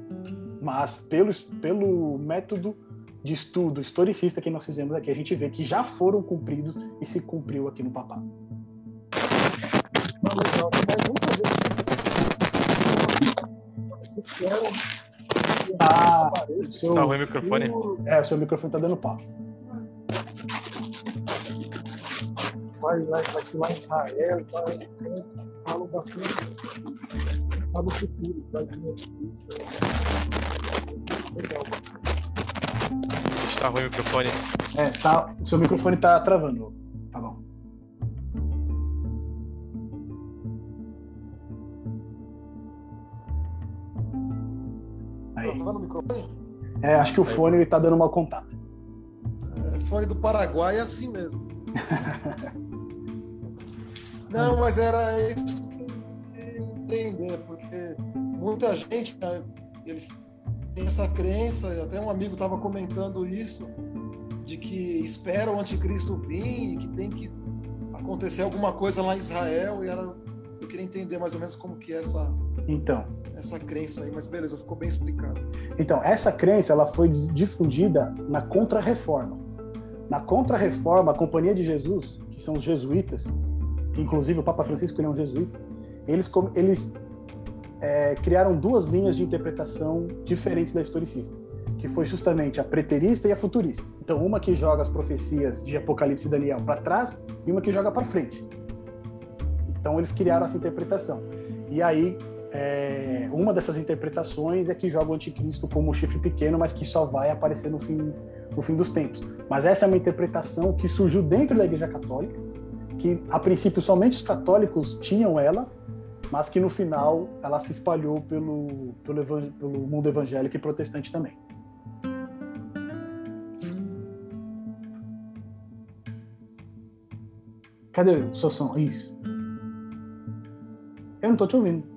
Mas pelo, pelo método de estudo historicista que nós fizemos aqui, a gente vê que já foram cumpridos e se cumpriu aqui no papado. Ah, seu, tá ruim o microfone? É, o seu microfone tá dando pau. Vai, vai, vai ser lá em Israel, vai, falo bastante. Tá no futuro, vai vir Legal. Está ruim o microfone? É, tá, o seu microfone tá travando. Aí. Tá microfone? É, acho que o fone ele tá dando mau contato. É, fone do Paraguai é assim mesmo. Não, mas era isso que entender, porque muita gente, né, eles têm essa crença, até um amigo estava comentando isso, de que espera o anticristo vir e que tem que acontecer alguma coisa lá em Israel e era eu queria entender mais ou menos como que é essa Então, essa crença aí, mas beleza, ficou bem explicado. então essa crença ela foi difundida na Contra-Reforma. Na Contra-Reforma, a Companhia de Jesus, que são os jesuítas, que inclusive o Papa Francisco ele é um jesuíta, eles eles é, criaram duas linhas de interpretação diferentes da historicista, que foi justamente a preterista e a futurista. Então, uma que joga as profecias de Apocalipse e Daniel para trás e uma que joga para frente. Então, eles criaram essa interpretação. E aí, é, uma dessas interpretações é que joga o anticristo como um chifre pequeno, mas que só vai aparecer no fim, no fim dos tempos. Mas essa é uma interpretação que surgiu dentro da Igreja Católica, que a princípio somente os católicos tinham ela, mas que no final ela se espalhou pelo, pelo, pelo mundo evangélico e protestante também. Cadê o seu som? Isso. Eu não tô te ouvindo.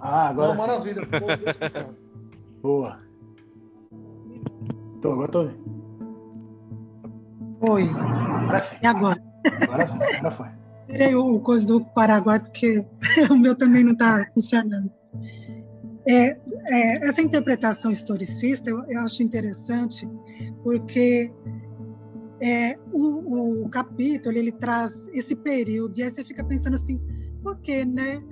Ah, agora. Não, maravilha, ficou explicado. Boa. Tô, agora tô ouvindo. Oi. Agora sim. E agora? Agora foi. Agora foi. Tirei o o coisa do Paraguai, porque o meu também não está funcionando. É, é, essa interpretação historicista eu, eu acho interessante, porque é, o, o capítulo ele traz esse período, e aí você fica pensando assim, por que, né?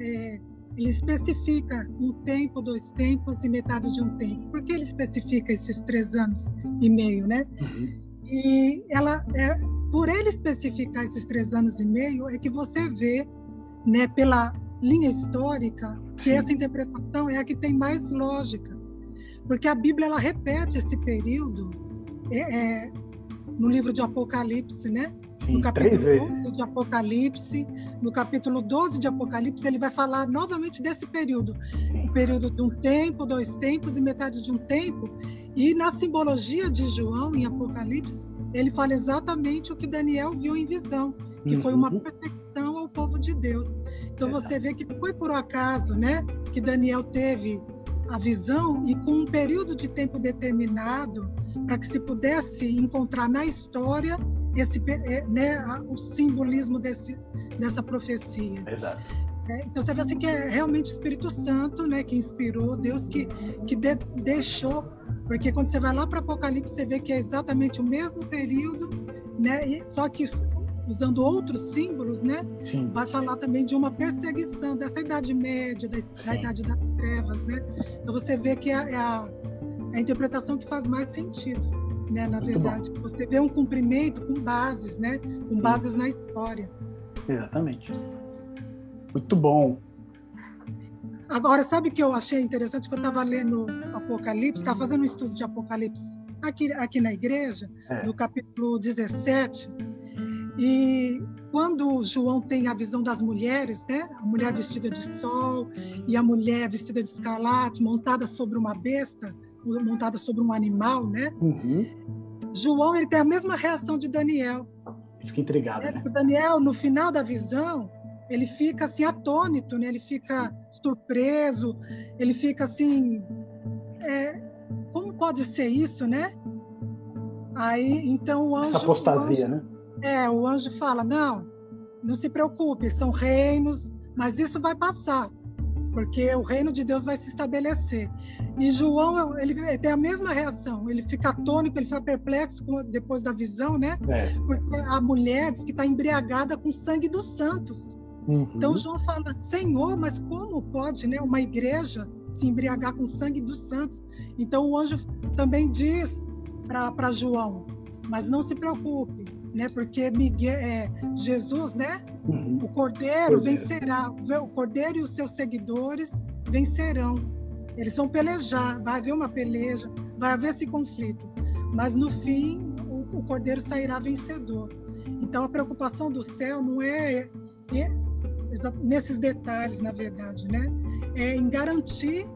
Ele especifica um tempo, dois tempos e metade de um tempo. Por que ele especifica esses três anos e meio, né? Uhum. E ela, é, por ele especificar esses três anos e meio, é que você vê, né, pela linha histórica, que Sim. essa interpretação é a que tem mais lógica, porque a Bíblia ela repete esse período é, é, no livro de Apocalipse, né? Sim, no capítulo três vezes. 11 de Apocalipse, no capítulo 12 de Apocalipse, ele vai falar novamente desse período, Sim. o período de um tempo, dois tempos e metade de um tempo. E na simbologia de João, em Apocalipse, ele fala exatamente o que Daniel viu em visão, que foi uma Uhum. perseguição ao povo de Deus. Então Exato. você vê que foi por acaso, né, que Daniel teve a visão e com um período de tempo determinado para que se pudesse encontrar na história esse, eh, né, o simbolismo desse, dessa profecia. Exato. né? Então você vê assim que é realmente o Espírito Santo, né, que inspirou, Deus que que de- deixou, porque quando você vai lá para Apocalipse você vê que é exatamente o mesmo período, né, e- só que usando outros símbolos, né, Sim. vai falar também de uma perseguição dessa idade média, da, da idade das trevas, né? Então você vê que é, é a, é a interpretação que faz mais sentido, né? Na Muito verdade, você vê um cumprimento com bases, né? Com Sim. bases na história. Exatamente. Muito bom. Agora, sabe o que eu achei interessante? Que eu estava lendo Apocalipse, estava fazendo um estudo de Apocalipse aqui, aqui na igreja, É. no capítulo 17. E quando João tem a visão das mulheres, né? A mulher vestida de sol e a mulher vestida de escarlate, montada sobre uma besta, montada sobre um animal, né? Uhum. João ele tem a mesma reação de Daniel. Fica intrigado, né? né? O Daniel, no final da visão, ele fica assim atônito, né? Ele fica surpreso, ele fica assim, é, como pode ser isso, né? Aí, então o anjo, Essa apostasia, né? é, o anjo fala: não, não se preocupe, são reinos, mas isso vai passar, porque o reino de Deus vai se estabelecer. E João, ele, tem a mesma reação, ele fica atônico, ele fica perplexo depois da visão, né? É. Porque a mulher diz que está embriagada com o sangue dos santos. Uhum. Então João fala: Senhor, mas como pode, né, uma igreja se embriagar com o sangue dos santos? Então o anjo também diz para João: mas não se preocupe, né, porque Miguel, é, Jesus, né, Uhum. o Cordeiro Cordeiro. vencerá, o Cordeiro e os seus seguidores vencerão. Eles vão pelejar, vai haver uma peleja, vai haver esse conflito, mas no fim o, o Cordeiro sairá vencedor. Então a preocupação do céu não é, é nesses detalhes, na verdade, né? É em garantir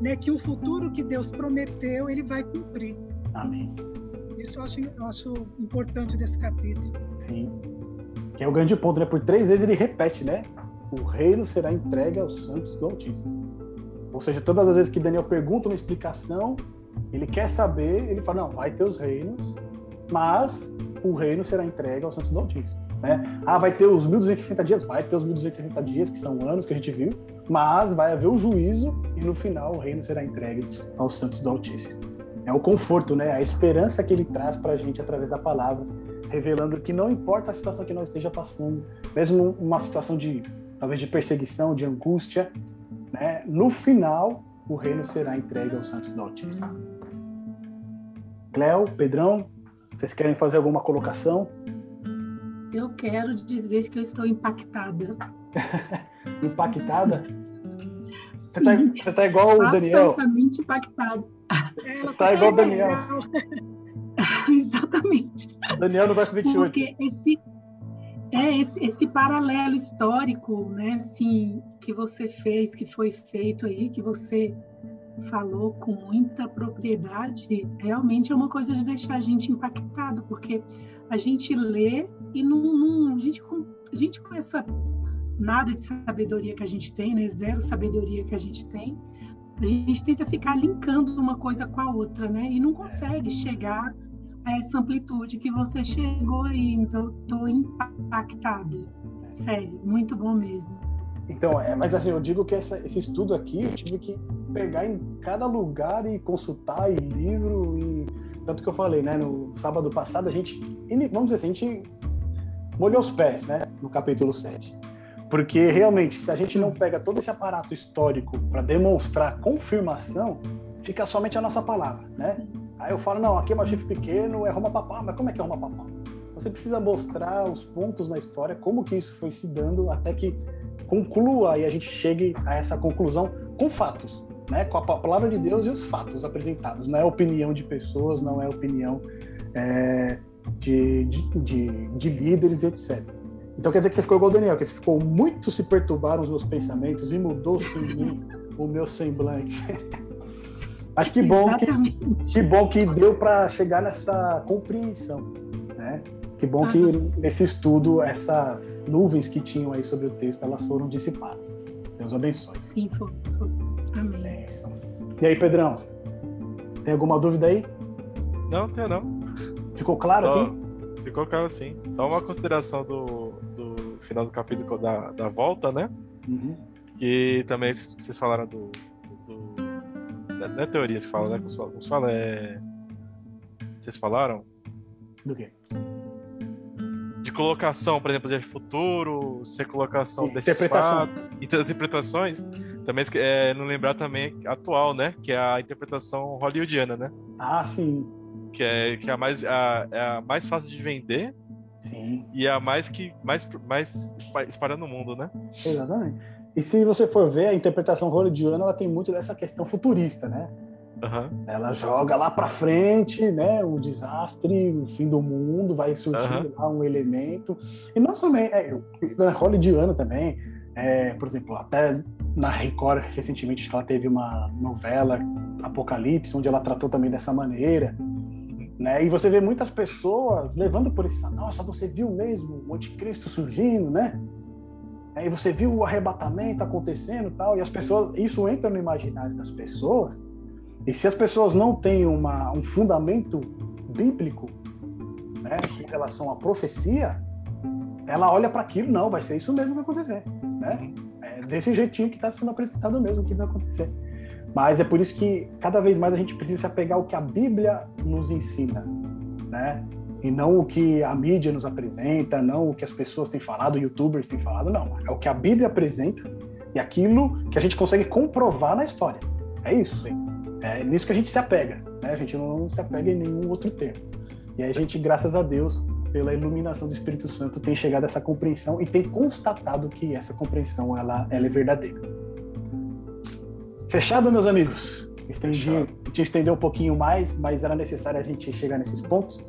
né, que o futuro que Deus prometeu ele vai cumprir. Amém. Isso eu acho, eu acho importante desse capítulo. Sim. Que é o grande ponto, né? Por três vezes ele repete, né? O reino será entregue aos santos do Altíssimo. Ou seja, todas as vezes que Daniel pergunta uma explicação, Ele quer saber, ele fala, não, vai ter os reinos, mas o reino será entregue aos santos do Altíssimo. Né? Ah, vai ter os 1260 dias? Vai ter os 1260 dias, que são anos que a gente viu, mas vai haver o juízo e no final o reino será entregue aos santos do Altíssimo. É o conforto, né? A esperança que ele traz para a gente através da palavra, revelando que não importa a situação que nós esteja passando, mesmo uma situação de talvez de perseguição, de angústia, né? No final o reino será entregue aos santos do Altíssimo. Cléo, Pedrão, vocês querem fazer alguma colocação? Eu quero dizer que eu estou impactada. impactada? Você tá, você tá igual o Daniel. Absolutamente impactada. Tá igual o Daniel. Exatamente. Daniel no verso 28. Porque esse, é esse, esse paralelo histórico, né, assim, que você fez, que foi feito aí, que você falou com muita propriedade, realmente é uma coisa de deixar a gente impactado, porque a gente lê e não, não a, gente, a gente com essa nada de sabedoria que a gente tem, né? Zero sabedoria que a gente tem. A gente tenta ficar linkando uma coisa com a outra, né? E não consegue chegar a essa amplitude que você chegou aí. Então, estou impactada. Sério, muito bom mesmo. Então, é, mas assim, eu digo que essa, esse estudo aqui eu tive que pegar em cada lugar e consultar e livro e tanto que eu falei, né, no sábado passado a gente, vamos dizer assim, a gente molhou os pés, né, no capítulo 7. Porque realmente, se a gente não pega todo esse aparato histórico para demonstrar confirmação, fica somente a nossa palavra, né? Aí eu falo, não, aqui é chifre pequeno, é Roma Papal, mas como é que é Roma Papal? Você precisa mostrar os pontos na história, como que isso foi se dando até que conclua e a gente chegue a essa conclusão com fatos, né? Com a palavra de Deus e os fatos apresentados. Não é opinião de pessoas, não é opinião é, de, de, de, de líderes, etc. Então quer dizer que você ficou igual o Daniel, que você ficou muito se perturbar os meus pensamentos e mudou-se em mim o meu semblante. Mas que bom que, que bom que deu para chegar nessa compreensão, né? Que bom que nesse estudo essas nuvens que tinham aí sobre o texto elas foram dissipadas. Deus abençoe. Sim, foi. foi. Amém. É, e aí, Pedrão? Tem alguma dúvida aí? Não, tem não. Ficou claro Só... aqui? Ficou claro sim. Só uma consideração do, do final do capítulo da, da volta, né? Uhum. Que também vocês falaram do. do, do não é teorias que falam, né? Como fala, é. Vocês falaram? Do quê? De colocação, por exemplo, de futuro, ser colocação desses fatos, interpretações. Também é, não lembrar também atual, né? Que é a interpretação hollywoodiana, né? Ah, sim que é, que é, a, mais, a, é a mais fácil de vender. Sim. E é a mais que mais, mais espalha no mundo, né? Exatamente. E se você for ver, a interpretação hollywoodiana ela tem muito dessa questão futurista, né? Uhum. Ela joga lá para frente, né? O desastre, o fim do mundo, vai surgir uhum. lá um elemento. E não somente, é, na hollywoodiana também, é, por exemplo, até na Record recentemente ela teve uma novela Apocalipse, onde ela tratou também dessa maneira. Né? E você vê muitas pessoas levando por esse nossa, você viu mesmo o anticristo surgindo, né? Aí você viu o arrebatamento acontecendo tal, e as pessoas, isso entra no imaginário das pessoas, e se as pessoas não têm uma, um fundamento bíblico né, em relação à profecia, ela olha para aquilo, não, vai ser isso mesmo que vai acontecer. Né? É desse jeitinho que está sendo apresentado mesmo que vai acontecer. Mas é por isso que cada vez mais a gente precisa se apegar ao que a Bíblia nos ensina, né? E não o que a mídia nos apresenta, não o que as pessoas têm falado, youtubers têm falado, não. É o que a Bíblia apresenta e aquilo que a gente consegue comprovar na história. É isso. É nisso que a gente se apega, né? A gente não se apega em nenhum outro termo. E a gente, graças a Deus, pela iluminação do Espírito Santo, tem chegado a essa compreensão e tem constatado que essa compreensão ela, ela é verdadeira. Fechado, meus amigos? Estendi, a gente estendeu um pouquinho mais, mas era necessário a gente chegar nesses pontos.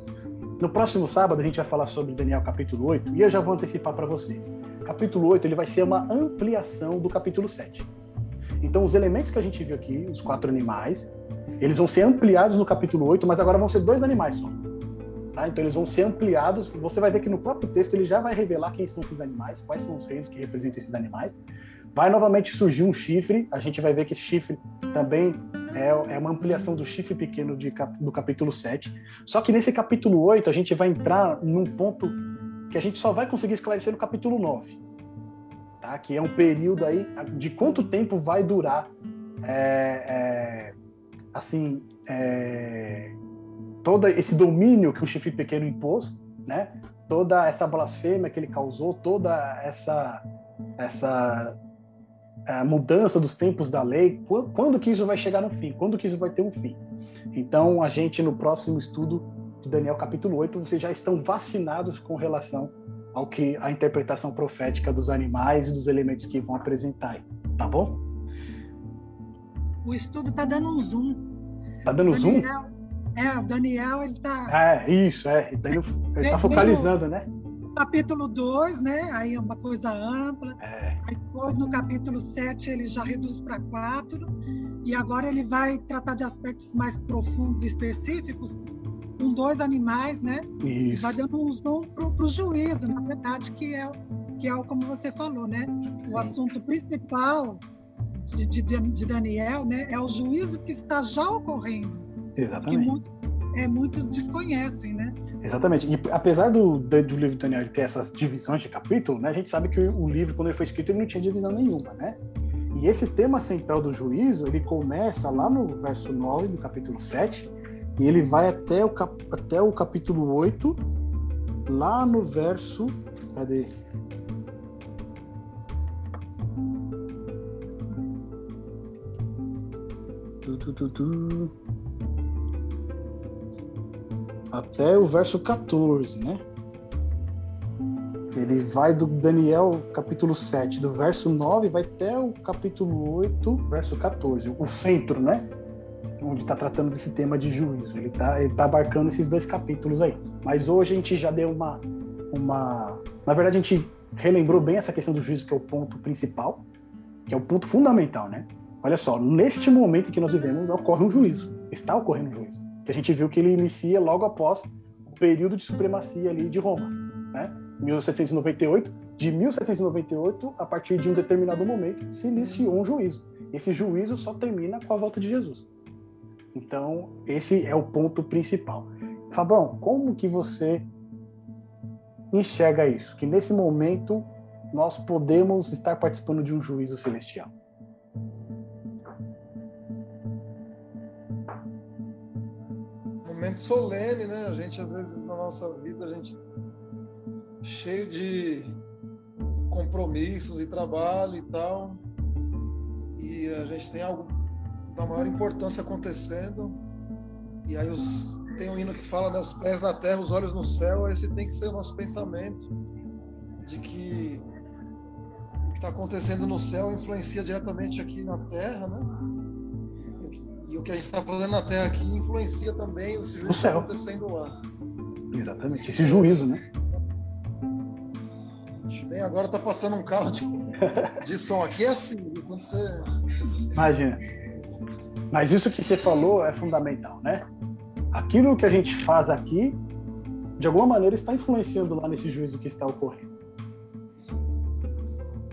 No próximo sábado a gente vai falar sobre Daniel capítulo 8 e eu já vou antecipar para vocês. Capítulo 8 ele vai ser uma ampliação do capítulo 7. Então os elementos que a gente viu aqui, os quatro animais, eles vão ser ampliados no capítulo 8, mas agora vão ser dois animais só. Tá? Então eles vão ser ampliados. Você vai ver que no próprio texto ele já vai revelar quem são esses animais, quais são os reinos que representam esses animais. Vai novamente surgir um chifre, a gente vai ver que esse chifre também é, é uma ampliação do chifre pequeno de, do capítulo 7. Só que nesse capítulo 8 a gente vai entrar num ponto que a gente só vai conseguir esclarecer no capítulo 9. Tá? Que é um período aí de quanto tempo vai durar é, é, assim é, todo esse domínio que o chifre pequeno impôs, né? toda essa blasfêmia que ele causou, toda essa essa a mudança dos tempos da lei, quando que isso vai chegar no fim? Quando que isso vai ter um fim? Então, a gente, no próximo estudo de Daniel capítulo 8, vocês já estão vacinados com relação ao que a interpretação profética dos animais e dos elementos que vão apresentar aí, tá bom? O estudo está dando um zoom. Tá dando Daniel, zoom? É, o Daniel, ele tá... É, isso, é. Ele está focalizando, né? Capítulo 2, né? Aí é uma coisa ampla. É. Aí depois, no capítulo 7, ele já reduz para 4. E agora ele vai tratar de aspectos mais profundos e específicos com dois animais, né? Isso. Vai dando um zoom para o juízo, na verdade, que é, que é como você falou, né? Sim. O assunto principal de, de, de, Daniel né, é o juízo que está já ocorrendo. Exatamente. Que muito, é, muitos desconhecem, né? Exatamente. E apesar do, do, do, livro de Daniel ter essas divisões de capítulo, né, a gente sabe que o, livro, quando ele foi escrito, ele não tinha divisão nenhuma, né? E esse tema central do juízo, ele começa lá no verso 9 do capítulo 7, e ele vai até o, cap, até o capítulo 8, lá no verso. Cadê? Tu, tu, tu até o verso 14, né? Ele vai do Daniel capítulo 7, do verso 9, vai até o capítulo 8, verso 14, o centro, né? Onde está tratando desse tema de juízo. Ele está ele tá abarcando esses dois capítulos aí. Mas hoje a gente já deu uma, uma. Na verdade, a gente relembrou bem essa questão do juízo, que é o ponto principal, que é o ponto fundamental, né? Olha só, neste momento que nós vivemos, ocorre um juízo. Está ocorrendo um juízo a gente viu que ele inicia logo após o período de supremacia ali de Roma, né? 1798, de 1798, a partir de um determinado momento, se iniciou um juízo. Esse juízo só termina com a volta de Jesus. Então, esse é o ponto principal. Fabão, como que você enxerga isso? Que nesse momento nós podemos estar participando de um juízo celestial? Momento solene, né? A gente, às vezes, na nossa vida, a gente cheio de compromissos e trabalho e tal, e a gente tem algo da maior importância acontecendo, e aí os, tem um hino que fala, né, os pés na terra, os olhos no céu, esse tem que ser o nosso pensamento, de que o que está acontecendo no céu influencia diretamente aqui na terra, né? E o que a gente está fazendo na Terra aqui influencia também esse juízo que está acontecendo lá. Exatamente, esse juízo, né? Bem, agora está passando um carro de, de som aqui, é assim, quando você... Imagina. Mas isso que você falou é fundamental, né? Aquilo que a gente faz aqui, de alguma maneira, está influenciando lá nesse juízo que está ocorrendo.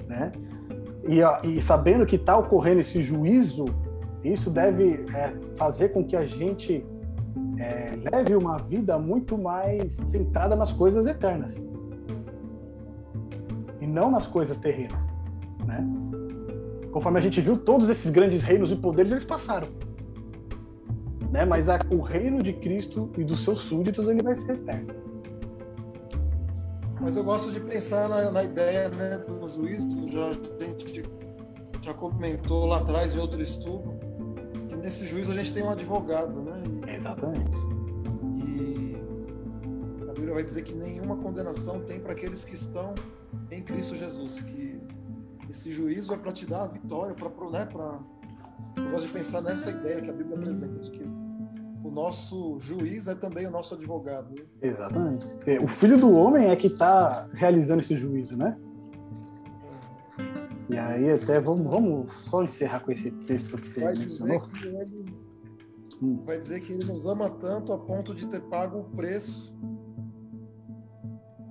Né? E, e sabendo que está ocorrendo esse juízo, isso deve é, fazer com que a gente é, leve uma vida muito mais centrada nas coisas eternas e não nas coisas terrenas, né? Conforme a gente viu, todos esses grandes reinos e poderes eles passaram, né? Mas a, o reino de Cristo e dos seus súditos ele vai ser eterno. Mas eu gosto de pensar na, na ideia né, do juízo, já, a gente já comentou lá atrás em outro estudo, nesse juízo a gente tem um advogado, né? E, Exatamente. E a Bíblia vai dizer que nenhuma condenação tem para aqueles que estão em Cristo Jesus, que esse juízo é para te dar a vitória, para né, pra... eu gosto de pensar nessa ideia que a Bíblia apresenta de que o nosso juiz é também o nosso advogado. Né? Exatamente. É, o filho do homem é que está realizando esse juízo, né? E aí até vamos, vamos só encerrar com esse texto que você vai mencionou. Dizer que ele, hum. Vai dizer que ele nos ama tanto a ponto de ter pago o preço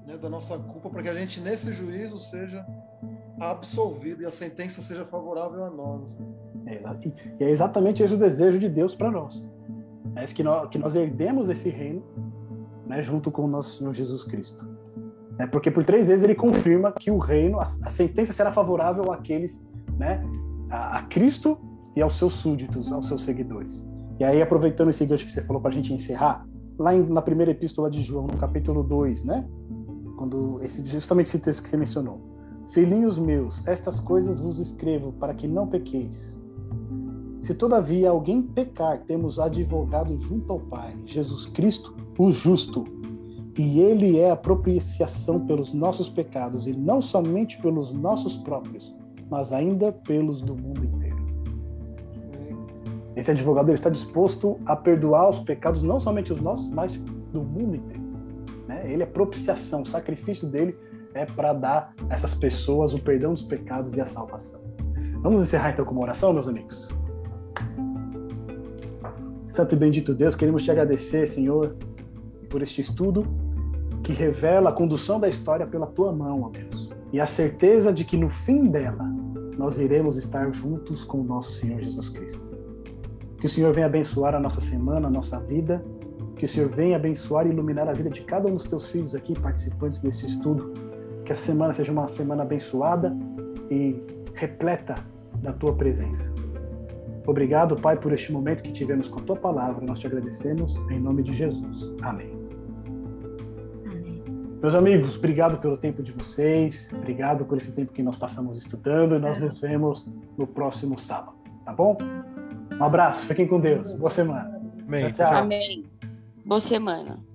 né, da nossa culpa para que a gente nesse juízo seja absolvido e a sentença seja favorável a nós. É, e é exatamente esse o desejo de Deus para nós. É que nós, que nós herdemos esse reino né, junto com o nosso Senhor Jesus Cristo. É porque por três vezes ele confirma que o reino, a, a sentença será favorável àqueles, né, a, a, Cristo e aos seus súditos, aos seus seguidores. E aí, aproveitando esse gancho que você falou para a gente encerrar, lá em, na primeira epístola de João, no capítulo 2, né, quando esse, justamente esse texto que você mencionou. Filhinhos meus, estas coisas vos escrevo para que não pequeis. Se todavia alguém pecar, temos advogado junto ao Pai, Jesus Cristo, o justo. E ele é a propiciação pelos nossos pecados, e não somente pelos nossos próprios, mas ainda pelos do mundo inteiro. Esse advogado está disposto a perdoar os pecados, não somente os nossos, mas do mundo inteiro. Né? Ele é propiciação, o sacrifício dele é para dar a essas pessoas o perdão dos pecados e a salvação. Vamos encerrar então com uma oração, meus amigos? Santo e bendito Deus, queremos te agradecer, Senhor, por este estudo que revela a condução da história pela tua mão, ó Deus, e a certeza de que no fim dela nós iremos estar juntos com o nosso Senhor Jesus Cristo. Que o Senhor venha abençoar a nossa semana, a nossa vida, que o Senhor venha abençoar e iluminar a vida de cada um dos teus filhos aqui, participantes desse estudo. Que essa semana seja uma semana abençoada e repleta da tua presença. Obrigado, Pai, por este momento que tivemos com a tua palavra. Nós te agradecemos em nome de Jesus. Amém. Meus amigos, obrigado pelo tempo de vocês, obrigado por esse tempo que nós passamos estudando e nós nos vemos no próximo sábado, tá bom? Um abraço, fiquem com Deus. Boa semana. Amém. Tchau, tchau. Amém. Boa semana.